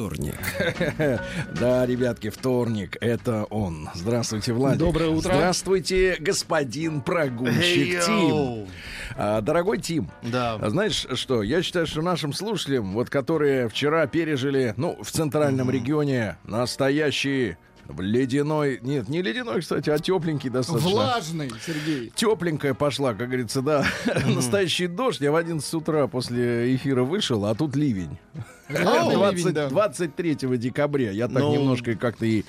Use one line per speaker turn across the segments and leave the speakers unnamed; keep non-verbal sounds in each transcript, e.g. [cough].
вторник. [laughs]
Да, ребятки, вторник, это он. Здравствуйте, Владик.
Доброе утро.
Здравствуйте, господин прогульщик Тим. А, дорогой Тим,
Да.
а знаешь что, я считаю, что нашим слушателям, вот которые вчера пережили, ну, в центральном регионе настоящий ледяной, нет, не ледяной, кстати, а тепленький достаточно.
Влажный, Сергей.
Тепленькая пошла, как говорится, да. [laughs] Настоящий дождь. Я в 11 утра после эфира вышел, а тут ливень.
Реальный
20
ливень, да.
23 декабря. Я так
Ну,
немножко как-то и...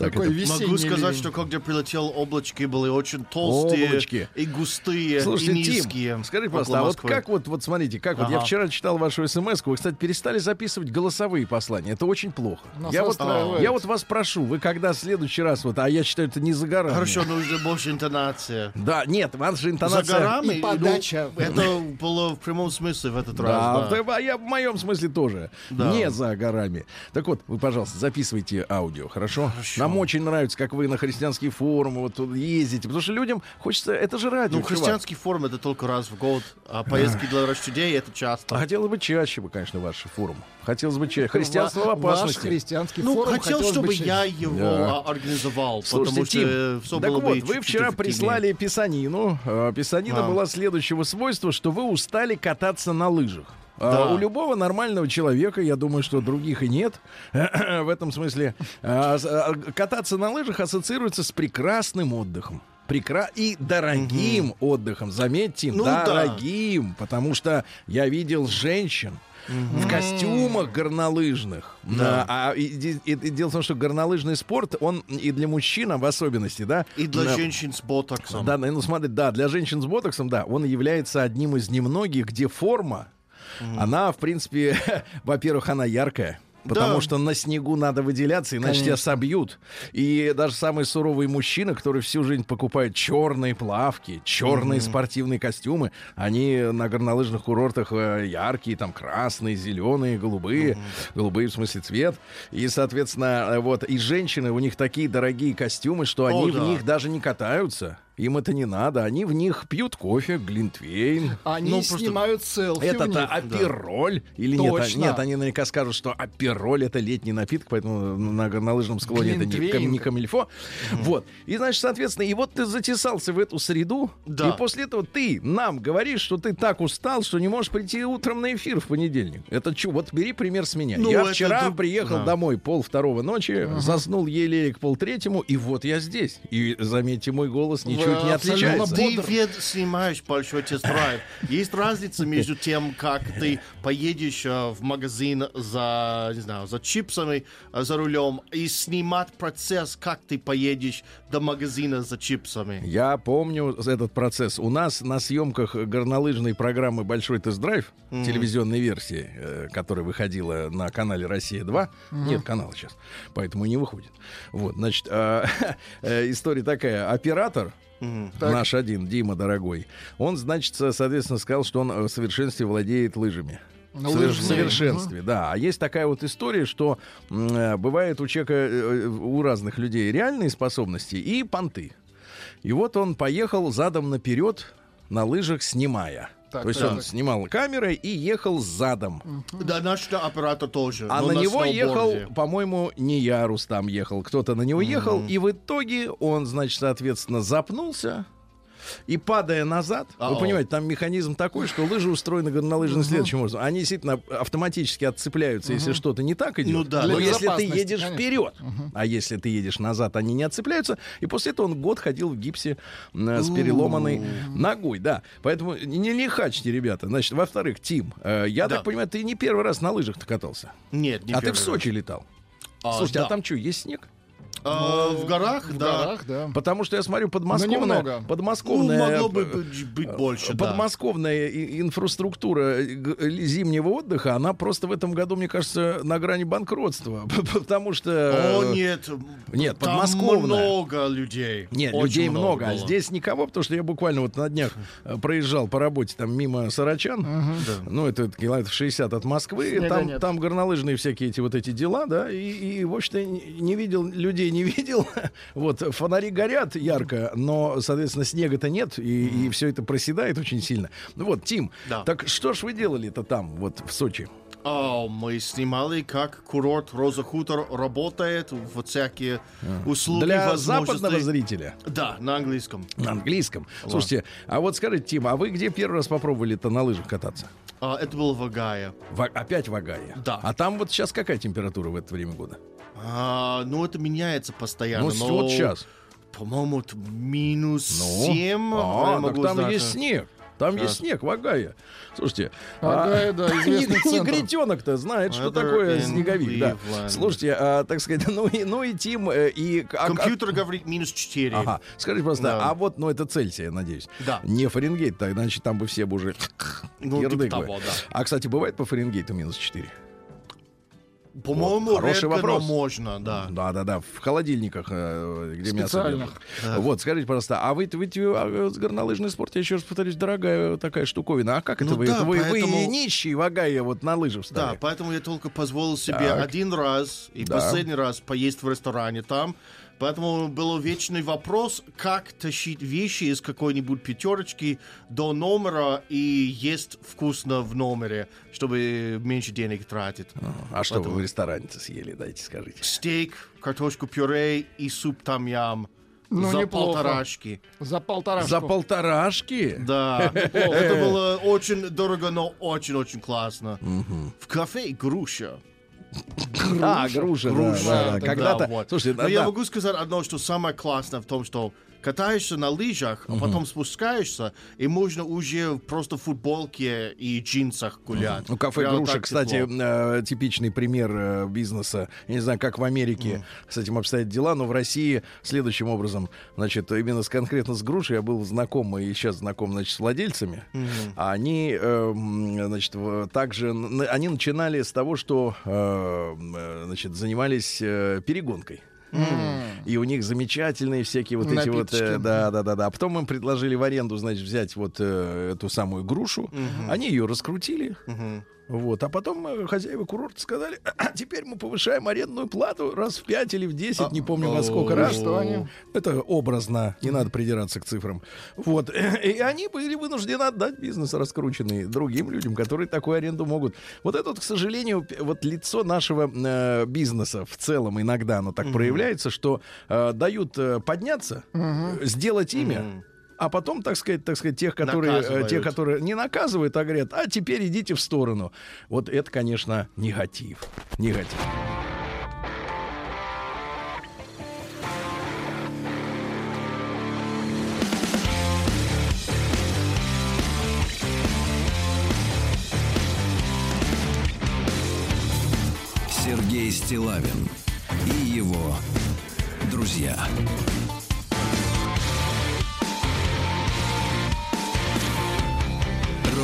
Так
Такой весенний
Могу сказать, что когда прилетел, облачки были очень толстые
Облачки.
и густые,
Слушайте,
и низкие.
Тим,
около
пожалуйста, а вот как вот, вот смотрите, как вот я вчера читал вашу смс вы, кстати, перестали записывать голосовые послания. Это очень плохо.
Нас
Я вот, я вот вас прошу, вы когда в следующий раз, вот, а я считаю, это не за горами.
Хорошо, нужно больше интонация.
Да, нет, ваша интонация...
За горами?
И подача.
ну, это было в прямом смысле в этот
Да,
раз, да.
да, а я в моем смысле тоже.
Да.
Не за горами. Так вот, вы, пожалуйста, записывайте аудио, хорошо? Нам очень нравится, как вы на христианские форумы вот тут ездите, потому что людям хочется... Это же радио,
Ну,
чувак.
христианский форум это только раз в год, а поездки для рождения это
А
часто.
хотелось бы чаще бы, конечно, ваш форум. Хотелось бы чаще. Христианство в
Ваш
опасности.
христианский
Ну,
форум
хотел,
хотелось бы
чтобы
чаще.
я его
Да.
а, организовал,
Слушайте,
потому
Тим,
что все
так
было
вот,
бы
вы вчера прислали писанину. Э, Писанина
А.
была следующего свойства, что вы устали кататься на лыжах. А
Да.
У любого нормального человека, я думаю, что других и нет, [clears throat] в этом смысле, а, а, кататься на лыжах ассоциируется с прекрасным отдыхом. Прекра... И дорогим отдыхом, заметьте,
Ну да.
дорогим, потому что я видел женщин, в костюмах горнолыжных.
Да.
А, и, и- и дело в том, что горнолыжный спорт, он и для мужчин в особенности, да.
И для
на-
женщин с ботоксом.
Да, ну смотри, да, для женщин с ботоксом, да, он является одним из немногих, где форма, она, в принципе, [laughs] во-первых, она яркая. Потому
Да.
что на снегу надо выделяться, иначе тебя собьют. И даже самый суровый мужчина, который всю жизнь покупает черные плавки, черные спортивные костюмы, они на горнолыжных курортах э, яркие, там красные, зеленые, голубые, голубые в смысле цвет. И, соответственно, э, вот и женщины у них такие дорогие костюмы, что они в
да.
них даже не катаются. Им это не надо. Они в них пьют кофе, глинтвейн.
Они
Ну,
снимают селфи
Это-то
них.
апероль или нет? а-
Точно.
Нет, они наверняка скажут, что апероль это летний напиток, поэтому на горнолыжном склоне это не,
Глинтвейн.
не камильфо. Вот. И, значит, соответственно, и вот ты затесался в эту среду,
Да.
и после этого ты нам говоришь, что ты так устал, что не можешь прийти утром на эфир в понедельник. Это чё? Вот бери пример с меня.
Ну,
я вчера
друг-
приехал
да.
домой пол второго ночи, заснул еле к пол третьему, и вот я здесь. И заметьте, мой голос ничуть не
абсолютно
отличается.
Ты ведь снимаешь большой тест-драйв. Есть разница между тем, как ты поедешь э, в магазин за, не знаю, за чипсами э, за рулем и снимать процесс, как ты поедешь до магазина за чипсами.
Я помню этот процесс. У нас на съемках горнолыжной программы «Большой тест-драйв», телевизионной версии, э, которая выходила на канале «Россия-2», нет канала сейчас, поэтому не выходит. Вот, значит, э, [laughs] история такая. Оператор, наш один, Дима дорогой, он, значит, со- соответственно, сказал, что он э, в совершенстве владеет лыжами. В совер- В совершенстве, да. А есть такая вот история, что э, бывает у человека, э, у разных людей реальные способности и понты. И вот он поехал задом наперед на лыжах, снимая.
Так,
То есть
так.
он снимал камерой и ехал задом.
Да, наш оператор тоже.
А на него
сноуборде.
ехал, по-моему, не я, Рустам ехал, кто-то на него ехал, и в итоге он, значит, соответственно, запнулся. И падая назад, вы
Ау.
понимаете, там механизм такой, что лыжи устроены горнолыжным следующим образом. Они действительно автоматически отцепляются, если что-то не так идет.
Ну да.
Но если ты едешь вперед, а если ты едешь назад, они не отцепляются. И после этого он год ходил в гипсе с переломанной ногой, да. Поэтому не лихачьте, ребята. Значит, во-вторых, Тим, э, я так понимаю, ты не первый раз на лыжах-то катался.
Нет, не
а ты в. Сочи летал.
А,
Слушайте, а там что, есть снег?
А, в горах,
В
да.
горах, да.
Потому что я смотрю, подмосковная,
немного.
Ну,
подмосковная,
могло бы
э,
быть, быть больше, да.
подмосковная и- инфраструктура э, э, зимнего отдыха, она просто в этом году, мне кажется, на грани банкротства. [laughs] Потому что...
О, нет.
Нет,
там
подмосковная.
много людей.
Нет,
Очень
людей много, а
было.
здесь никого, потому что я буквально вот на днях э, проезжал по работе там мимо Сарачан, ну это километров 60 от Москвы,
Снега
там,
нет.
там горнолыжные всякие эти вот эти дела, да, и, и в общем-то не видел, людей не видел, [laughs] вот, фонари горят ярко, но, соответственно, снега-то нет, и, все это проседает очень сильно. Ну вот, Тим,
Да.
так что ж вы делали-то там, вот, в Сочи?
А, мы снимали, как курорт Роза Хутор работает, вот всякие услуги,
Для
возможности.
западного зрителя.
Да, на английском.
На английском. Слушайте, а вот скажите, Тим, а вы где первый раз попробовали-то на лыжах кататься?
А, это было в Агае.
В- опять в Агае?
Да.
А там вот сейчас какая температура в это время года?
А, ну, это меняется постоянно.
Ну,
но,
вот сейчас.
По-моему, это минус
Ну,
7.
а,
я
так там
знать.
есть снег. Там есть снег в Агае. Слушайте,
Агая, да, [laughs] известный
не-
центр.
негритенок-то знает, что такое снеговик. Да. Слушайте, а, так сказать, [laughs] ну и, ну и Тим, э, и... а- а-
Компьютер говорит минус 4.
Ага, скажите просто,
Да.
а вот, ну это Цельсия, я надеюсь.
Да.
Не Фаренгейт, так, значит, там бы все бы уже
Ну, [laughs] типа того, да.
А, кстати, бывает по Фаренгейту минус 4?
По-моему,
Вот, хороший
редко,
вопрос.
но можно, да.
Да, да, да, в холодильниках, э, где мясо держат. Вот, скажите, пожалуйста, а вы, вы, а, горнолыжный спорт, я еще раз повторюсь, дорогая такая штуковина. А как это
Ну
вы?
да,
это вы, вы
поэтому-
нищий в Агае вот на лыжи
Да,
встали?
поэтому я только позволил себе
Так.
один раз и
Да.
последний раз поесть в ресторане там. Поэтому был вечный вопрос, как тащить вещи из какой-нибудь пятерочки до номера и есть вкусно в номере, чтобы меньше денег тратить.
А что вы в ресторане-то съели, дайте скажите.
Стейк, картошку пюре и суп там-ям.
Ну,
за
неплохо.
полторашки.
За полторашку.
За полторашки?
Да, это [laughs] было очень дорого, но очень-очень классно. В кафе груша.
А, груша, да,
Груша,
да, да.
да,
Когда-то,
вот.
слушайте,
Но
да,
я
да.
могу сказать одно, что самое классное в том, что катаешься на лыжах, а потом спускаешься, и можно уже просто в футболке и джинсах гулять.
Ну, кафе
Прямо
«Груша»,
так
кстати, э, типичный пример э, бизнеса. Я не знаю, как в Америке с этим обстоят дела, но в России следующим образом, значит, именно с, конкретно с «Грушей» я был знаком и сейчас знаком, значит, с владельцами. А Они, э, м, значит, также, они начинали с того, что, э, э, значит, занимались э, перегонкой. И у них замечательные всякие вот эти вот, э, да, да, да, да. А потом им предложили в аренду, значит, взять вот э, эту самую грушу. Они ее раскрутили. Вот, а потом э, хозяева курорта сказали, «А теперь мы повышаем арендную плату раз в 5 или в 10, не помню во сколько раз.
что они?
Это образно, не надо придираться к цифрам. Вот, и они были вынуждены отдать бизнес раскрученный другим людям, которые такую аренду могут. Вот это, вот, к сожалению, вот лицо нашего э, бизнеса в целом иногда оно так проявляется, что э, дают э, подняться, э, сделать имя, а потом, так сказать, так сказать, тех, которые, э,
Наказывают.
тех, которые не наказывают, а говорят, а теперь идите в сторону. Вот это, конечно, негатив. Негатив.
Сергей Стилавин и его друзья.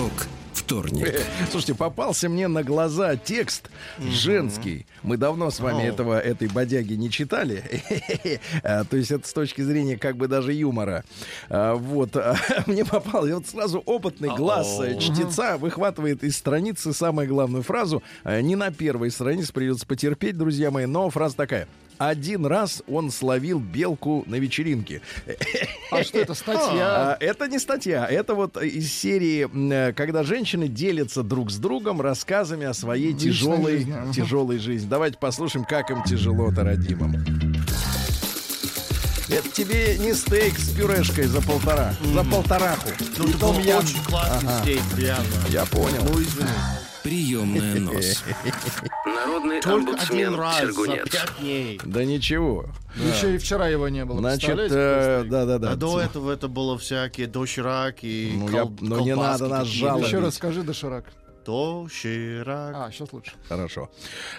Рок вторник.
Слушайте, попался мне на глаза текст женский. Мы давно с вами этого, этой бодяги не читали. [laughs] А, То есть это с точки зрения как бы даже юмора. А, Вот. а, [laughs] Мне попал, и вот сразу опытный глаз э, чтеца выхватывает из страницы самую главную фразу. А, Не на первой странице придется потерпеть, друзья мои, но фраза такая. Один раз он словил белку на вечеринке.
А что это, статья?
А, Это не статья, это вот из серии, когда женщины делятся друг с другом рассказами о своей тяжелой,
жизни, ага.
тяжелой жизни. Давайте послушаем, как им тяжело-то, родимым. Это тебе не стейк с пюрешкой за полтора, за полтораху.
Ну, это был очень классный стейк, реально.
Я понял.
Ну, извини.
Приемная [laughs] нос. Народный
Только один раз за
Сергунец.
пять дней.
Да ничего.
Еще и вчера его не было.
Значит, э,
какой
да-да-да.
А до этого это было всякие доширак и
Ну, я-
кол-
ну, не надо нас жаловать.
Еще раз скажи, доширак.
Доширак.
А, сейчас лучше.
Хорошо.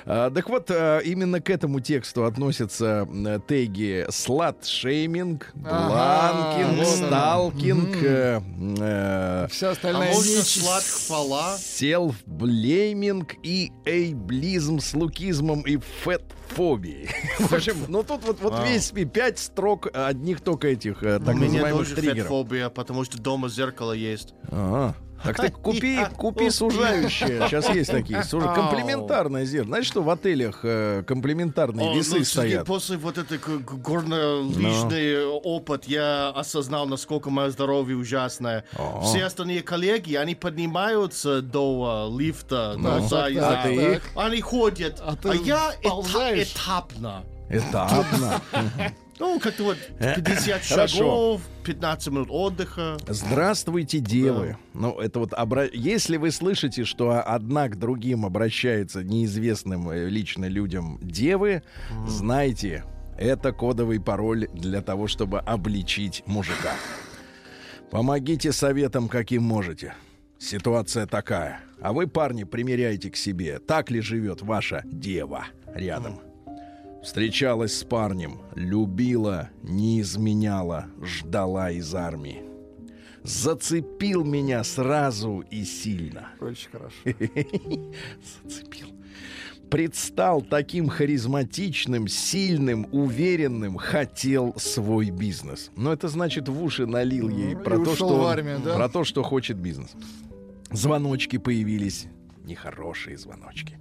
А, так вот, а, именно к этому тексту относятся м, теги слат-шейминг,
Ага,
бланкинг,
вот оно.
сталкинг,
Мгм.
э, э,
Вся
А
остальная
можно
нечисть.
слад-хвала?
селф-блейминг и эйблизм с лукизмом и фэтфобией. [laughs] В общем, ну тут вот, вот весь пять строк одних только этих э, так
У меня тоже
триггеров.
фетфобия, потому что дома зеркало есть.
Ага. Так ты [laughs] купи, купи сужающее. Сейчас есть такие. Сужа... Комплементарное зеркало. Знаешь, что в отелях э, комплементарные
О,
весы
ну,
стоят?
После вот этой горно-лыжный опыт я осознал, насколько мое здоровье ужасное. Все остальные коллеги, они поднимаются до а, лифта,
Ну?
Они ходят,
А
а, я
ползаешь?
этапно.
Этапно. [laughs]
Ну, как-то вот 50
Хорошо.
шагов, 15 минут отдыха.
Здравствуйте, девы. Ну, это вот обра... Если вы слышите, что одна к другим обращается неизвестным э, лично людям девы, знайте, это кодовый пароль для того, чтобы обличить мужика. Помогите советом, каким можете. Ситуация такая. А вы, парни, примеряйте к себе, так ли живет ваша дева рядом. Встречалась с парнем, любила, не изменяла, ждала из армии. Зацепил меня сразу и сильно.
Очень хорошо. [laughs]
Зацепил. Предстал таким харизматичным, сильным, уверенным, хотел свой бизнес. Но это значит в уши налил ей
Ну,
про то, что
армию, да?
про то, что хочет бизнес. Звоночки появились. Нехорошие звоночки.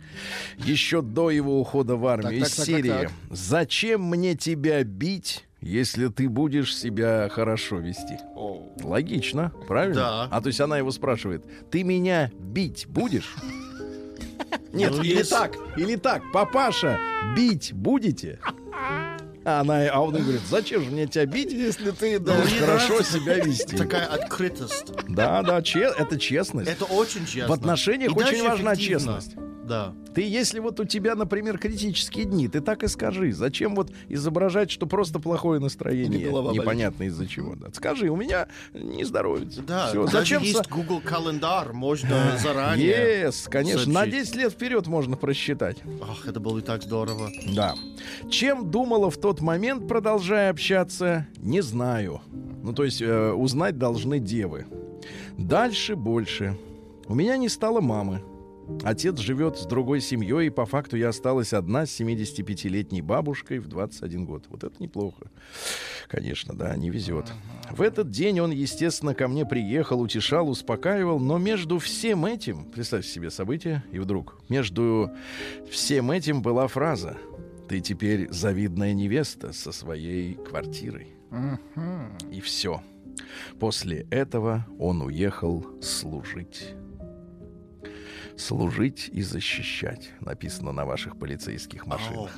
Еще до его ухода в армию
Так,
из
так, так.
«Зачем мне тебя бить, если ты будешь себя хорошо вести?» Логично, правильно?
Да.
А то есть она его спрашивает, ты меня бить будешь? Нет,
Ну,
или
если-
так, или так, папаша, бить будете? А, она, а он говорит, зачем же мне тебя бить, если ты должен
мне
хорошо себя вести?
Такая открытость.
Да, да, че- это честность.
Это очень честно.
В отношениях очень важна честность.
Да.
Ты, если вот у тебя, например, критические дни, ты так и скажи. Зачем вот изображать, что просто плохое настроение? Непонятно из-за чего. Да. Скажи, у меня не здоровится.
Да,
Всё, зачем
есть Google календарь, можно заранее.
Yes, конечно. На
сообщить.
10 лет вперед можно просчитать.
Ах, это было и так здорово.
Да. Чем думала в тот момент, продолжая общаться, не знаю. Ну, то есть э, узнать должны девы. Дальше больше. У меня не стало мамы. Отец живет с другой семьей, и по факту я осталась одна с 75-летней бабушкой в 21 год. Вот это неплохо. Конечно, да, не везет. В этот день он, естественно, ко мне приехал, утешал, успокаивал, но между всем этим, представьте себе событие, и вдруг, между всем этим была фраза «Ты теперь завидная невеста со своей квартирой». И все. После этого он уехал служить. Служить и защищать, написано на ваших полицейских машинах.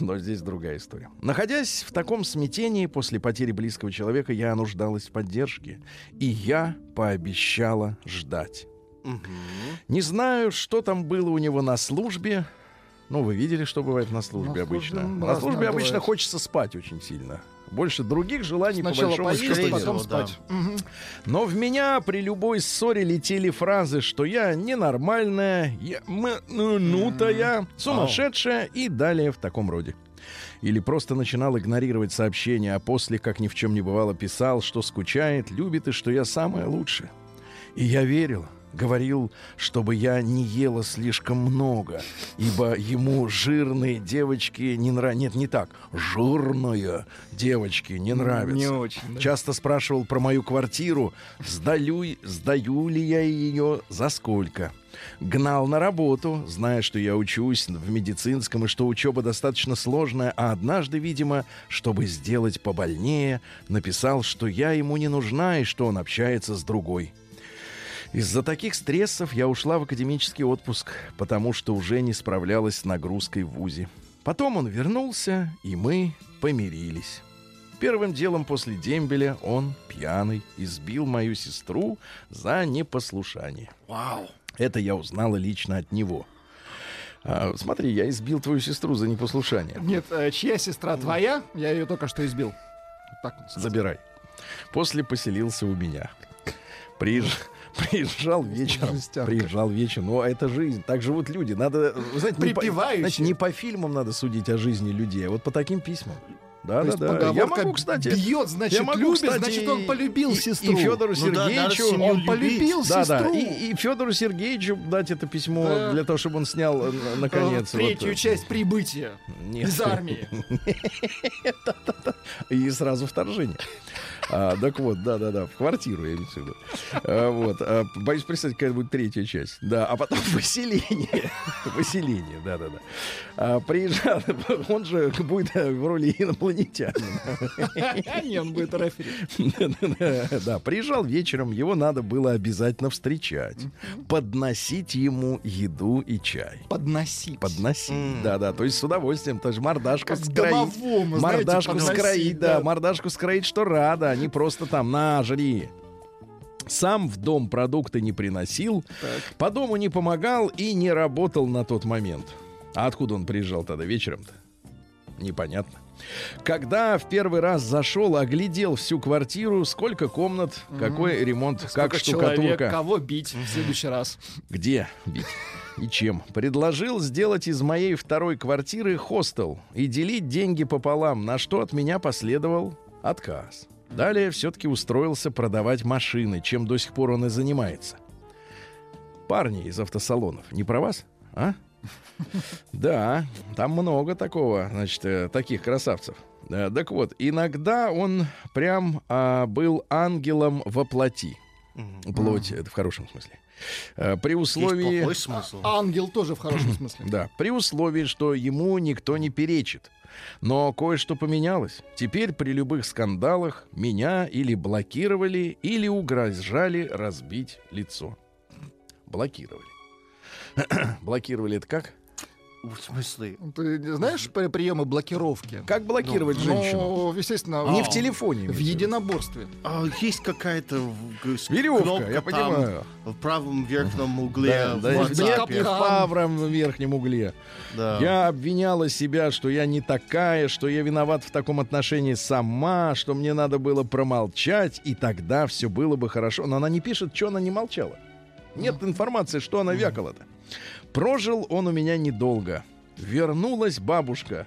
Но здесь другая история. Находясь в таком смятении после потери близкого человека, я нуждалась в поддержке. И я пообещала ждать. Не знаю, что там было у него на службе. Ну, вы видели, что бывает на службе
На службе,
обычно.
м,
на службе обычно
бывает.
хочется спать очень сильно. Больше других желаний
Сначала
по большому
поесть,
счету нет.
потом
да.
спать. Мгм.
Но в меня при любой ссоре летели фразы, что я ненормальная, я м- ну, нутая, сумасшедшая и далее в таком роде. Или просто начинал игнорировать сообщения, а после, как ни в чем не бывало, писал, что скучает, любит и что я самая лучшая. И я верил, говорил, чтобы я не ела слишком много, ибо ему жирные девочки не нравятся. Нет, не так. Жирные девочки не нравятся.
Не очень. да.
Часто спрашивал про мою квартиру, сдаю, сдаю ли я ее, за сколько. Гнал на работу, зная, что я учусь в медицинском и что учеба достаточно сложная, а однажды, видимо, чтобы сделать побольнее, написал, что я ему не нужна и что он общается с другой. Из-за таких стрессов я ушла в академический отпуск, потому что уже не справлялась с нагрузкой в ВУЗе. Потом он вернулся, и мы помирились. Первым делом после дембеля он, пьяный, избил мою сестру за непослушание.
Вау.
Это я узнала лично от него. А, смотри, я избил твою сестру за непослушание.
Нет, э, чья сестра твоя? Я ее только что избил. Вот Так вот.
Забирай. После поселился у меня. Приезж- Приезжал вечером.
Жестянка.
Приезжал вечером. Ну, а это жизнь. Так живут люди. Надо, вы знаете, не по, знаете, не по фильмам надо судить о жизни людей, а вот по таким письмам. Да,
То
да, да. Я могу, кстати.
бьет, значит,
я могу,
любит,
кстати,
значит, он полюбил
и,
сестру.
И Федору
Ну да,
Сергеевичу.
семью
Он
любить.
полюбил
Да, да.
сестру.
И, и Федору Сергеевичу дать это письмо
Да.
для того, чтобы он снял э, наконец.
Э, Третью
вот, э,
часть прибытия
Нет.
из армии. [laughs] [laughs]
И сразу вторжение. А, так вот, да-да-да, в квартиру, я имею в виду. А, вот, а, боюсь представить, какая будет третья часть. Да, а потом [laughs] выселение. Выселение, да-да-да. А, приезжал, [laughs] он же будет в роли инопланетянина. [laughs]
Не, он будет рефери.
Да, приезжал вечером, его надо было обязательно встречать, подносить ему еду и чай.
Подносить.
Подносить, да-да, то есть с удовольствием, то есть мордашку скроить. Мордашку скроить, да. мордашку скроить, что рада, а не просто там, на, жри. Сам в дом продукты не приносил, по дому не помогал и не работал на тот момент. А откуда он приезжал тогда вечером-то? Непонятно. Когда в первый раз зашел, оглядел всю квартиру, сколько комнат, какой ремонт, как
Сколько человек,
штукатурка.
кого бить в следующий раз.
Где бить? И чем? Предложил сделать из моей второй квартиры хостел и делить деньги пополам, на что от меня последовал отказ. Далее все-таки устроился продавать машины, чем до сих пор он и занимается. Парни из автосалонов, не про вас? А? [laughs] Да, там много такого, значит, э, таких красавцев. Э, Так вот, иногда он прям а, был ангелом во плоти. Плоть, это в хорошем смысле. Э, При
Есть
условии...
плохой смысл.
Ангел тоже в хорошем смысле.
Да, при условии, что ему никто не перечит. Но кое-что поменялось. Теперь при любых скандалах меня или блокировали, или угрожали разбить лицо. Блокировали. [clears throat] блокировали это как?
В смысле?
Ты не знаешь при- приемы блокировки?
Как блокировать женщину?
Ну, естественно,
Не
в-
телефоне.
в единоборстве.
А, есть какая-то
Веревка,
кнопка
я
там
понимаю.
в правом верхнем угле.
Да,
в
да, в правом верхнем угле.
Да.
Я обвиняла себя, что я не такая, что я виноват в таком отношении сама, что мне надо было промолчать, и тогда все было бы хорошо. Но она не пишет, что она не молчала. Нет информации, что она вякала-то. Прожил он у меня недолго. Вернулась бабушка.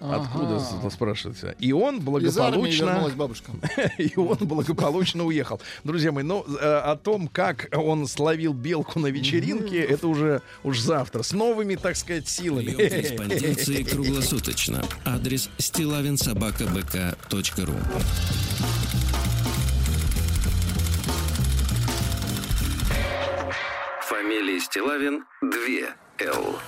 Откуда
Ага.
спрашивается? И он
Из армии
благополучно,
вернулась бабушка. [laughs]
и он благополучно уехал. Друзья мои, ну э, о том, как он словил белку на вечеринке, это уже уж завтра с новыми, так сказать, силами.
Корреспонденции круглосуточно. Адрес стилавинсобакабк.ру Фамилия Стилавин 2 Л.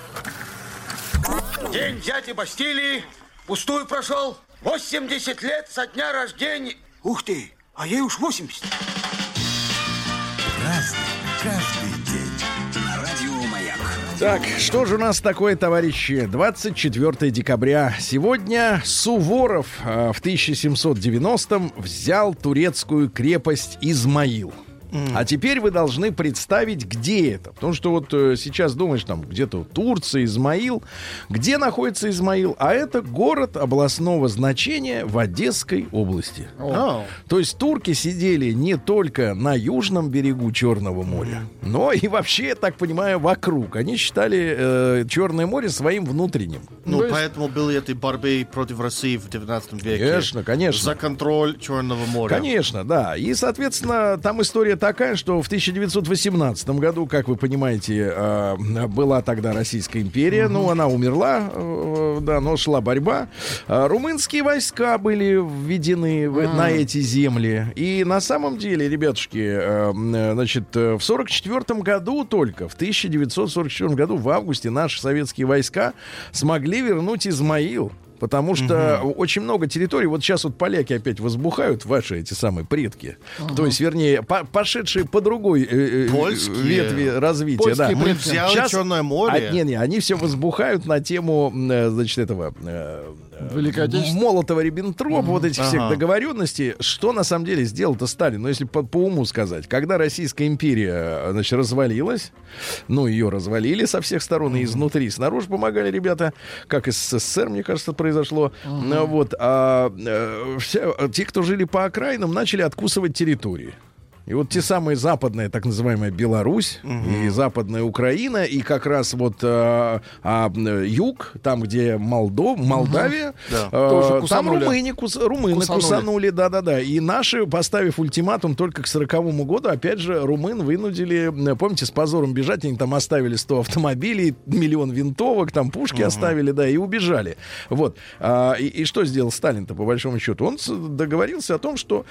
День дяди Бастилии пустую прошел. 80 лет со дня рождения. Ух ты, а ей уж 80.
Так, что же у нас такое, товарищи? 24 декабря. Сегодня Суворов э, в 1790-м взял турецкую крепость Измаил. А теперь вы должны представить, где это. Потому что вот э, сейчас думаешь, там где-то Турция, Измаил. Где находится Измаил? А это город областного значения в Одесской области.
О,
То есть турки сидели не только на южном берегу Черного моря, но и вообще, я так понимаю, вокруг. Они считали э, Черное море своим внутренним.
Ну,
есть-
поэтому были этой борьбы против России в 19 веке.
Конечно, конечно.
За контроль Черного моря.
Конечно, да. И, соответственно, там история такая, что в 1918 году, как вы понимаете, э, была тогда Российская империя. Ну, она умерла, э, да, но шла борьба. А Румынские войска были введены в- на эти земли. И на самом деле, ребятушки, э, э, значит, э, в 1944 году только, в 1944 году, в августе, наши советские войска смогли вернуть Измаил. Потому что очень много территорий, вот сейчас вот поляки опять возбухают, ваши эти самые предки. То есть, вернее, по- пошедшие по другой э, э,
Польские.
ветви развития.
Польские
Да.
предки.
Мы взяли
Щас-
Черное море.
А, не, не, они все возбухают на тему, э, значит, этого э, э,
Великой Отечественной.
Молотова Риббентропа, вот этих всех
Ага.
договоренностей. Что на самом деле сделал-то Сталин? Ну, если по, по уму сказать. Когда Российская империя, значит, развалилась, ну, ее развалили со всех сторон и изнутри, и снаружи помогали ребята, как из СССР, мне кажется, произошло. Ну, Вот, а э, все, те, кто жили по окраинам, начали откусывать территории. И вот те самые западная, так называемая Беларусь и западная Украина, и как раз вот а, а, м, юг, там, где Молдов, Молдавия,
Да.
э, там румыни, кус- румыны
Кусанули.
кусанули, да-да-да. И наши, поставив ультиматум только к сороковому году, опять же, румын вынудили, э, помните, с позором бежать, они там оставили 100 автомобилей, миллион винтовок, там пушки оставили, да, и убежали. Вот. А, и, и что сделал Сталин-то, по большому счету? Он договорился о том, что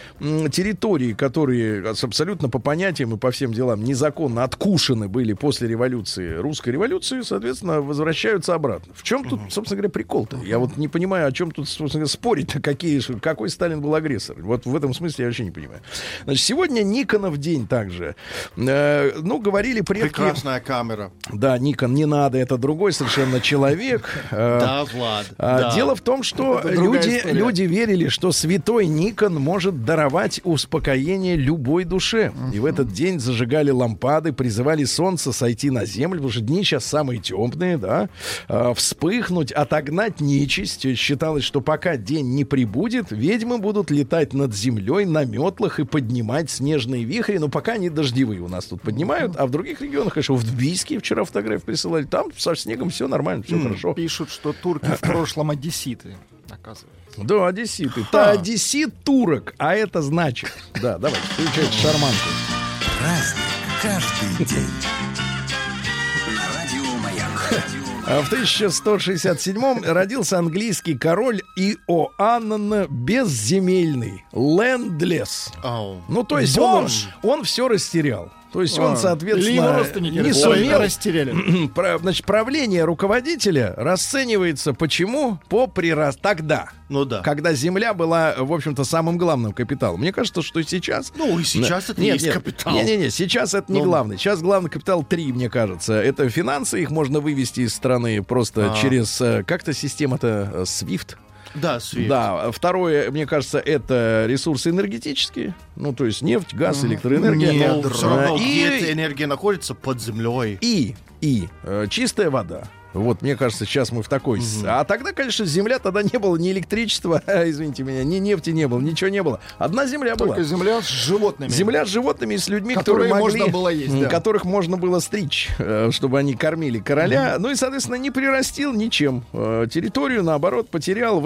территории, которые с- абсолютно по понятиям и по всем делам незаконно откушены были после революции, русской революции, соответственно, возвращаются обратно. В чем тут, собственно говоря, прикол-то? Я вот не понимаю, о чем тут, собственно говоря, спорить-то, [laughs] какие, какой Сталин был агрессор. Вот в этом смысле я вообще не понимаю. Значит, сегодня Никонов день также. Э, ну, говорили предки...
Прекрасная камера.
Да, Никон, не надо, это другой совершенно человек. [laughs] Э,
Да, Влад. да.
Дело в том, что люди, люди верили, что святой Никон может даровать успокоение любой душе. И в этот день зажигали лампады, призывали солнце сойти на землю, потому что дни сейчас самые темные, да, а, вспыхнуть, отогнать нечисть. Считалось, что пока день не прибудет, ведьмы будут летать над землей на метлах и поднимать снежные вихри, но пока они дождевые у нас тут поднимают, а в других регионах, конечно, в Тбийске вчера фотографии присылали, там со снегом все нормально, все хорошо.
Пишут, что турки в [clears throat] прошлом одесситы, оказывается.
Да, одесситы. Та одессит турок, а это значит. Да, давайте, включайте шарманку.
Праздник каждый день. На радио Маяк.
А В 1167-м родился английский король Иоанн Безземельный. Лендлес. Ну, то есть он, он все растерял. То есть он,
А,
соответственно, не сумел
растеряли. [clears throat]
Про- Значит, правление руководителя расценивается почему? По прирас... Тогда,
Ну да.
когда земля была, в общем-то, самым главным капиталом. Мне кажется, что сейчас...
Ну и сейчас это есть капитал.
Не-не-не, сейчас это не
Ну.
главный. Сейчас главный капитал три, мне кажется. Это финансы, их можно вывести из страны просто
А.
через... э, Как-то система-то э, SWIFT.
Да, Свет.
Да, второе, мне кажется, это ресурсы энергетические. Ну, то есть нефть, газ, электроэнергия.
Но
Э,
все равно,
и-
где эта энергия находится? Под землей.
и, и э, чистая вода. Вот, мне кажется, сейчас мы в такой... с- А тогда, конечно, земля, тогда не было ни электричества, [laughs] извините меня, ни нефти не было, ничего не было. Одна земля была.
Только земля с животными.
Земля с животными и с людьми,
Которые
которые могли,
можно было есть, да.
которых можно было стричь, э, чтобы они кормили короля. Ну и, соответственно, не прирастил ничем. Э, Территорию, наоборот, потерял.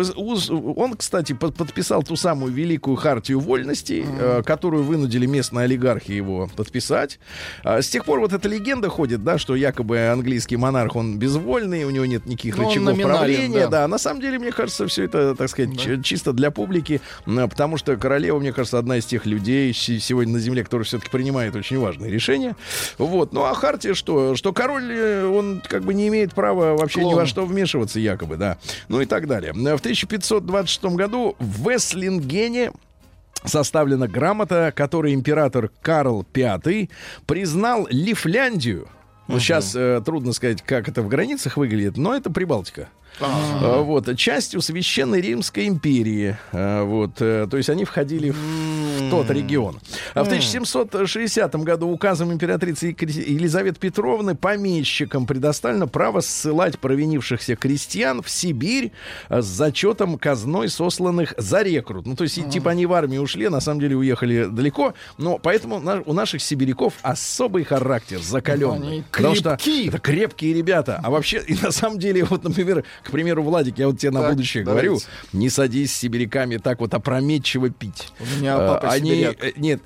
Он, кстати, под- подписал ту самую великую хартию вольностей, э, которую вынудили местные олигархи его подписать. А С тех пор вот эта легенда ходит, да, что якобы английский монарх, он безвольный, у него нет никаких
Ну, он
рычагов правления.
да.
Да, на самом деле, мне кажется, все это, так сказать, ч- чисто для публики, потому что королева, мне кажется, одна из тех людей се- сегодня на земле, которые все-таки принимают очень важные решения. Вот. Ну а Хартия что? Что король, э, он как бы не имеет права вообще ни
Клоун.
во что вмешиваться, якобы, да. Ну и так далее. В 1526 году в Веслингене составлена грамота, которой император Карл V признал Лифляндию. Ну, сейчас э, трудно сказать, как это в границах выглядит, но это Прибалтика. А, Вот, частью Священной Римской империи. А, Вот, э, то есть они входили в, в тот регион. А в 1760 году указом императрицы Елизаветы Петровны помещикам предоставлено право ссылать провинившихся крестьян в Сибирь а, с зачетом казной сосланных за рекрут. Ну, то есть, типа, они в армию ушли, на самом деле уехали далеко. Но поэтому на- у наших сибиряков особый характер, закаленный.
Они
Потому что это крепкие ребята. А вообще, и на самом деле, вот, например, к примеру, Владик, я вот тебе на
Так,
будущее
давайте.
говорю, не садись с сибиряками так вот опрометчиво пить.
У меня
А,
папа
Они,
сибиряк.
э, нет.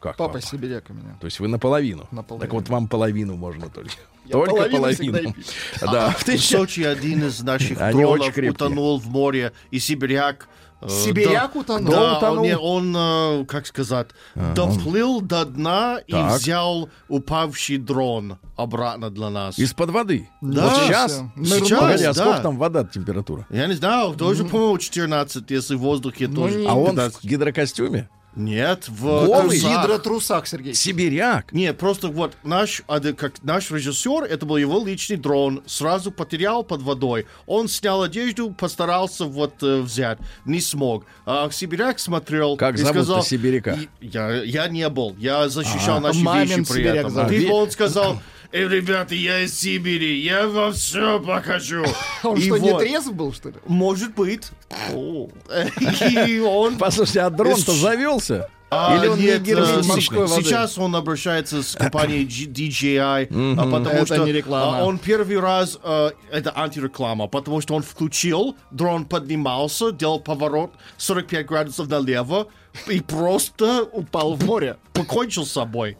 Как
Папа
папа?
сибиряк у меня.
То есть вы наполовину.
Наполовину.
Так вот вам половину можно только.
Я
только
половину
половину. Да. в
В Сочи один из наших
Они очень
дронов
крепкие.
утонул в море, и сибиряк...
Сибиряк
да-
утонул?
Да,
утонул.
он, не- он, э, как сказать, доплыл до дна и
Так.
взял упавший дрон обратно для нас.
Из-под воды.
Да.
Вот сейчас.
Сейчас,
Погоди, а
да.
сколько там вода температура?
Я не знаю, тоже, по-моему, 14, если в воздухе тоже.
не-
А он
15.
в гидрокостюме?
Нет, в
Голый?
Трусах.
гидротрусах, Сергей.
Сибиряк.
Нет, просто вот наш, а, как наш режиссер, это был его личный дрон, сразу потерял под водой. Он снял одежду, постарался вот э, взять, не смог. А сибиряк смотрел
Как
и сказал...
сибиряка?
Я, я не был, я защищал
А,
наши
мамин
вещи при
сибиряк
этом.
зовут.
И он сказал, Эй, ребята, я из Сибири, я вам все покажу. [laughs]
Он
И
что, не трезв был, что ли?
Может быть. И он... [laughs]
Послушайте, а дрон-то завелся?
А,
Или он не
нет,
герметичный?
э,
Морской воды.
Сейчас он обращается с компанией DJI, а, потому
Это
что
не реклама.
а, он первый раз, э, это антиреклама, потому что он включил, дрон поднимался, делал поворот 45 градусов налево и просто
Упал в море.
покончил с собой.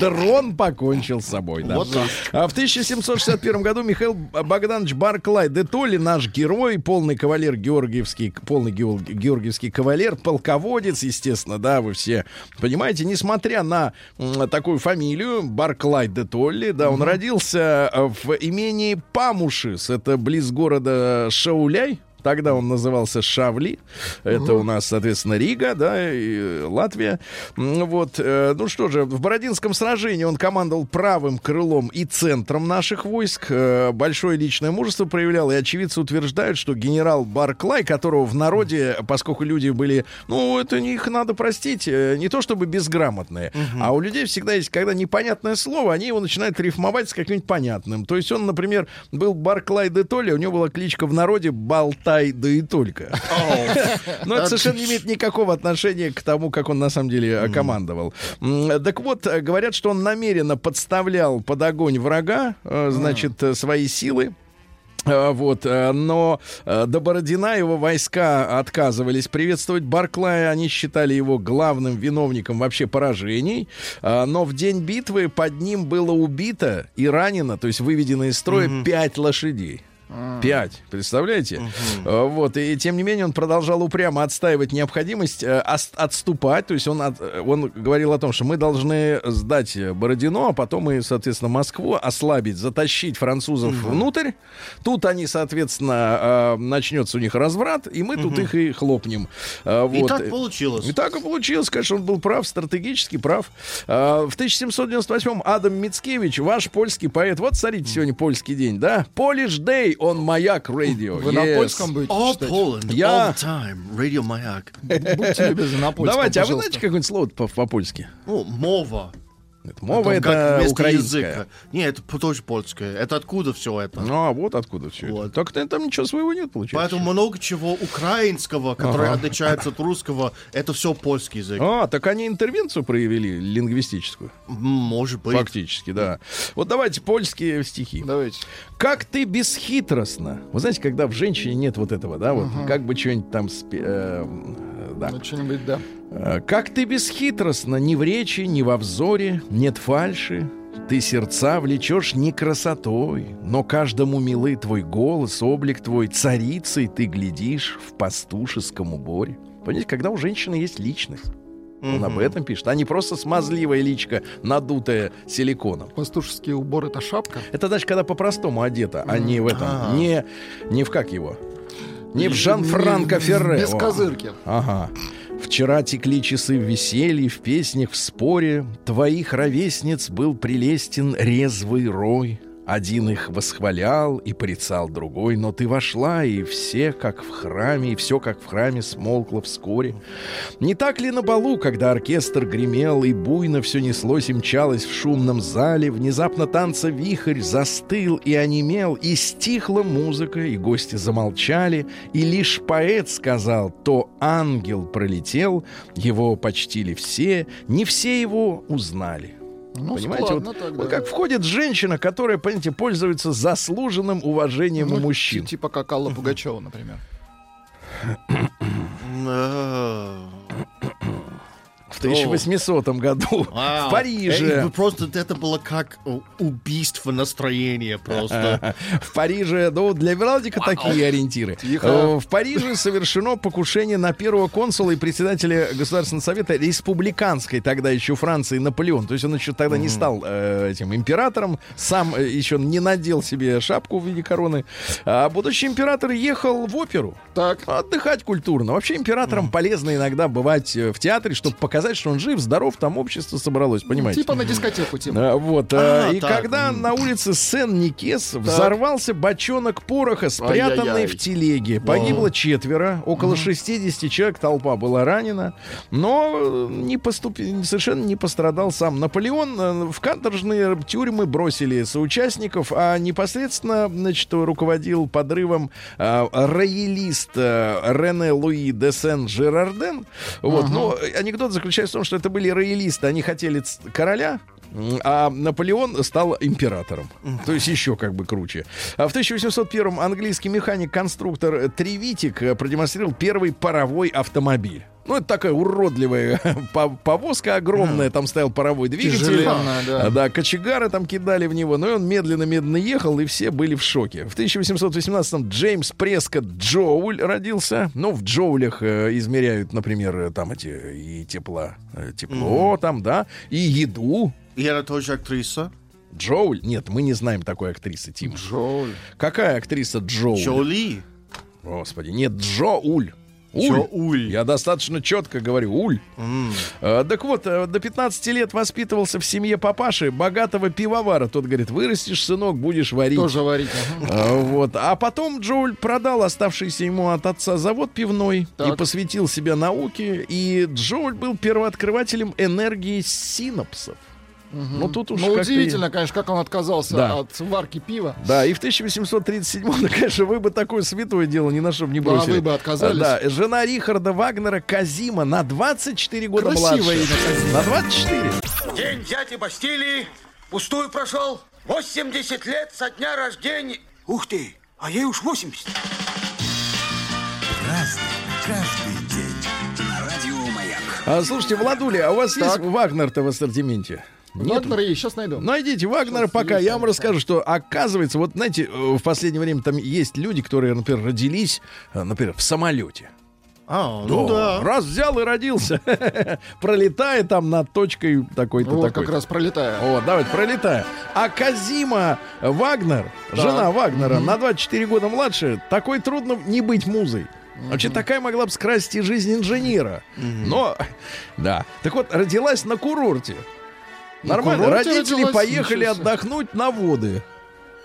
Дрон покончил с собой, да.
Вот.
А в 1761 году Михаил Богданович Барклай де Толли, наш герой, полный кавалер Георгиевский, полный георгиевский кавалер, полководец, естественно, да, вы все понимаете, несмотря на такую фамилию, Барклай де Толли, да, он родился э, в имении Памушис, это близ города Шауляй, Тогда он назывался Шавли. Это у нас, соответственно, Рига, да, и Латвия. Вот. э, Ну что же, в Бородинском сражении он командовал правым крылом и центром наших войск. Э, Большое личное мужество проявлял. И очевидцы утверждают, что генерал Барклай, которого в народе, поскольку люди были, ну, это не их надо простить, э, не то чтобы безграмотные, а у людей всегда есть, когда непонятное слово, они его начинают рифмовать с каким-нибудь понятным. То есть он, например, был Барклай де Толли, у него была кличка в народе Болтай да и только. Но это совершенно не имеет никакого отношения к тому, как он на самом деле э, командовал. Так вот, э, говорят, что он намеренно подставлял под огонь врага, э, значит, свои силы. Вот, но до Бородина его войска отказывались приветствовать Барклая. Они считали его главным виновником вообще поражений. Но в день битвы под ним было убито и ранено, то есть выведено из строя пять лошадей. Пять, представляете? Э, Вот, и тем не менее он продолжал упрямо отстаивать необходимость э, отступать. То есть он, от- э, он говорил о том, что мы должны сдать Бородино, а потом и, соответственно, Москву ослабить, затащить французов внутрь. Тут они, соответственно, начнется у них разврат, и мы тут их и хлопнем. Э,
И
вот.
так получилось.
И так и получилось, конечно, он был прав, стратегически прав. В 1798-м Адам Мицкевич, ваш польский поэт, вот смотрите, сегодня польский день, да? Polish Day, он маяк радио.
Вы на польском будете
All
читать?
Poland,
Я-
all the time, Radio Маяк.
Будьте любезны, на польском,
Давайте, а вы
пожалуйста.
знаете какое-нибудь слово по- по-польски?
Ну, мова.
Это мова
Потом
это украинская.
языка. Не, это тоже польское. Это откуда все это?
Ну, а вот откуда все это.
Вот.
Так там ничего своего нет, получается.
Поэтому много чего украинского, которое
Ага.
отличается от русского, это все польский язык.
А, так они интервенцию проявили лингвистическую.
Может быть.
Фактически, да. Вот давайте польские стихи.
Давайте.
Как ты бесхитростно. Вы знаете, когда в женщине нет вот этого, да, вот как бы что-нибудь там... э, э, да.
Ну, что-нибудь, да.
Э, Как ты бесхитростно, ни в речи, ни во взоре, нет фальши. Ты сердца влечешь не красотой, но каждому милы твой голос, облик твой, царицей ты глядишь в пастушеском уборе. Понимаете, когда у женщины есть личность. Он об этом пишет, а не просто смазливая личка, надутая силиконом.
Пастушеский убор — это шапка.
Это значит, когда по-простому одета, а не в этом,
А.
не, не в как его, не в Жан-Франко Ферре.
Без
О.
козырки.
Ага. Вчера текли часы в веселье, в песнях, в споре. Твоих ровесниц был прелестен резвый рой. Один их восхвалял и порицал другой, но ты вошла, и все, как в храме, и все, как в храме, смолкло вскоре. Не так ли на балу, когда оркестр гремел, и буйно все неслось и мчалось в шумном зале, внезапно танца вихрь застыл и онемел, и стихла музыка, и гости замолчали, и лишь поэт сказал, то ангел пролетел, его почтили все, не все его узнали.
Ну,
Понимаете, вот,
складно так,
вот как входит женщина, которая, понимаете, пользуется заслуженным уважением
Ну,
у мужчин.
Типа как Алла Пугачева, например.
А, [laughs]
В 1800 году в Париже.
Э, Просто это было как э, убийство настроения просто. [laughs]
В Париже, ну, для Вералдика такие ориентиры. Э, В Париже совершено покушение на первого консула и председателя Государственного совета республиканской тогда еще Франции Наполеон. То есть он еще тогда не стал этим императором, сам еще не надел себе шапку в виде короны. А будущий император ехал в оперу.
Так.
Отдыхать культурно. Вообще императорам полезно иногда бывать в театре, чтобы показать, показать, что он жив, здоров, там общество собралось, понимаете?
Типа на дискотеку, типа.
Вот.
А,
а, и
так.
когда на улице Сен-Никес взорвался бочонок пороха, спрятанный
Ай-яй-яй.
в телеге. Погибло четверо, около 60 человек, толпа была ранена. Но э, не поступи- совершенно не пострадал сам Наполеон. Э, В каторжные тюрьмы бросили соучастников, а непосредственно значит, руководил подрывом э, роялист э, Рене Луи де Сен-Жерарден. Вот. Но анекдот заключается в том, что это были роялисты. Они хотели короля, а Наполеон стал императором. То есть еще как бы круче. А в 1801 английский механик-конструктор Тревитик э, продемонстрировал первый паровой автомобиль. Ну, это такая уродливая [laughs] по- повозка огромная, там стоял паровой двигатель.
Тяжеленная, да.
А, Да, кочегары там кидали в него, но и он медленно-медленно ехал, и все были в шоке. В 1818-м Джеймс Прескотт Джоуль родился. Ну, в джоулях э, измеряют, например, э, там эти и тепла, э, тепло там, да, и еду.
И она тоже актриса.
Джоуль? Нет, мы не знаем такой актрисы, Тим.
Джоуль.
Какая актриса Джоуль?
Джоли.
Господи, нет, Джоуль. Уль.
Джоуль.
Я достаточно четко говорю, уль. Э, так вот, э, до 15 лет воспитывался в семье папаши, богатого пивовара. Тот говорит, вырастешь, сынок, будешь варить.
Тоже варить.
А, Вот. А потом Джоуль продал оставшийся ему от отца завод пивной и
Так.
посвятил себя науке. И Джоуль был первооткрывателем энергии синапсов. Ну, тут уж
Ну, удивительно, конечно, как он отказался
Да.
от варки пива.
Да, и в 1837 ну, конечно, вы бы такое святое дело ни на что бы не
Да,
бросили.
вы бы отказались.
Да, жена Рихарда Вагнера Казима на 24 года
Красивое
младше.
имя.
На 24.
День взятия Бастилии пустую прошел. 80 лет со дня рождения. Ух ты, а ей уж 80.
Разный,
А, слушайте, Владуля, а у вас есть
Так.
Вагнер-то в ассортименте? Нет?
Вагнер есть, сейчас найду.
Найдите Вагнера пока.
есть
Я вам расскажу, что оказывается, вот знаете, э, в последнее время там есть люди, которые, например, родились, э, например, в самолете.
А, ну да.
Раз взял и родился, [laughs] пролетая там над точкой такой-то
Вот
такой.
как раз пролетая.
Вот, давайте, пролетаем. А Казима Вагнер, жена Вагнера, на 24 года младше, такой трудно не быть музой. Вообще такая могла бы скрасить и жизнь инженера. Но, да. Так вот, родилась на курорте. Нормально. Родители
родилась?
поехали отдохнуть на воды.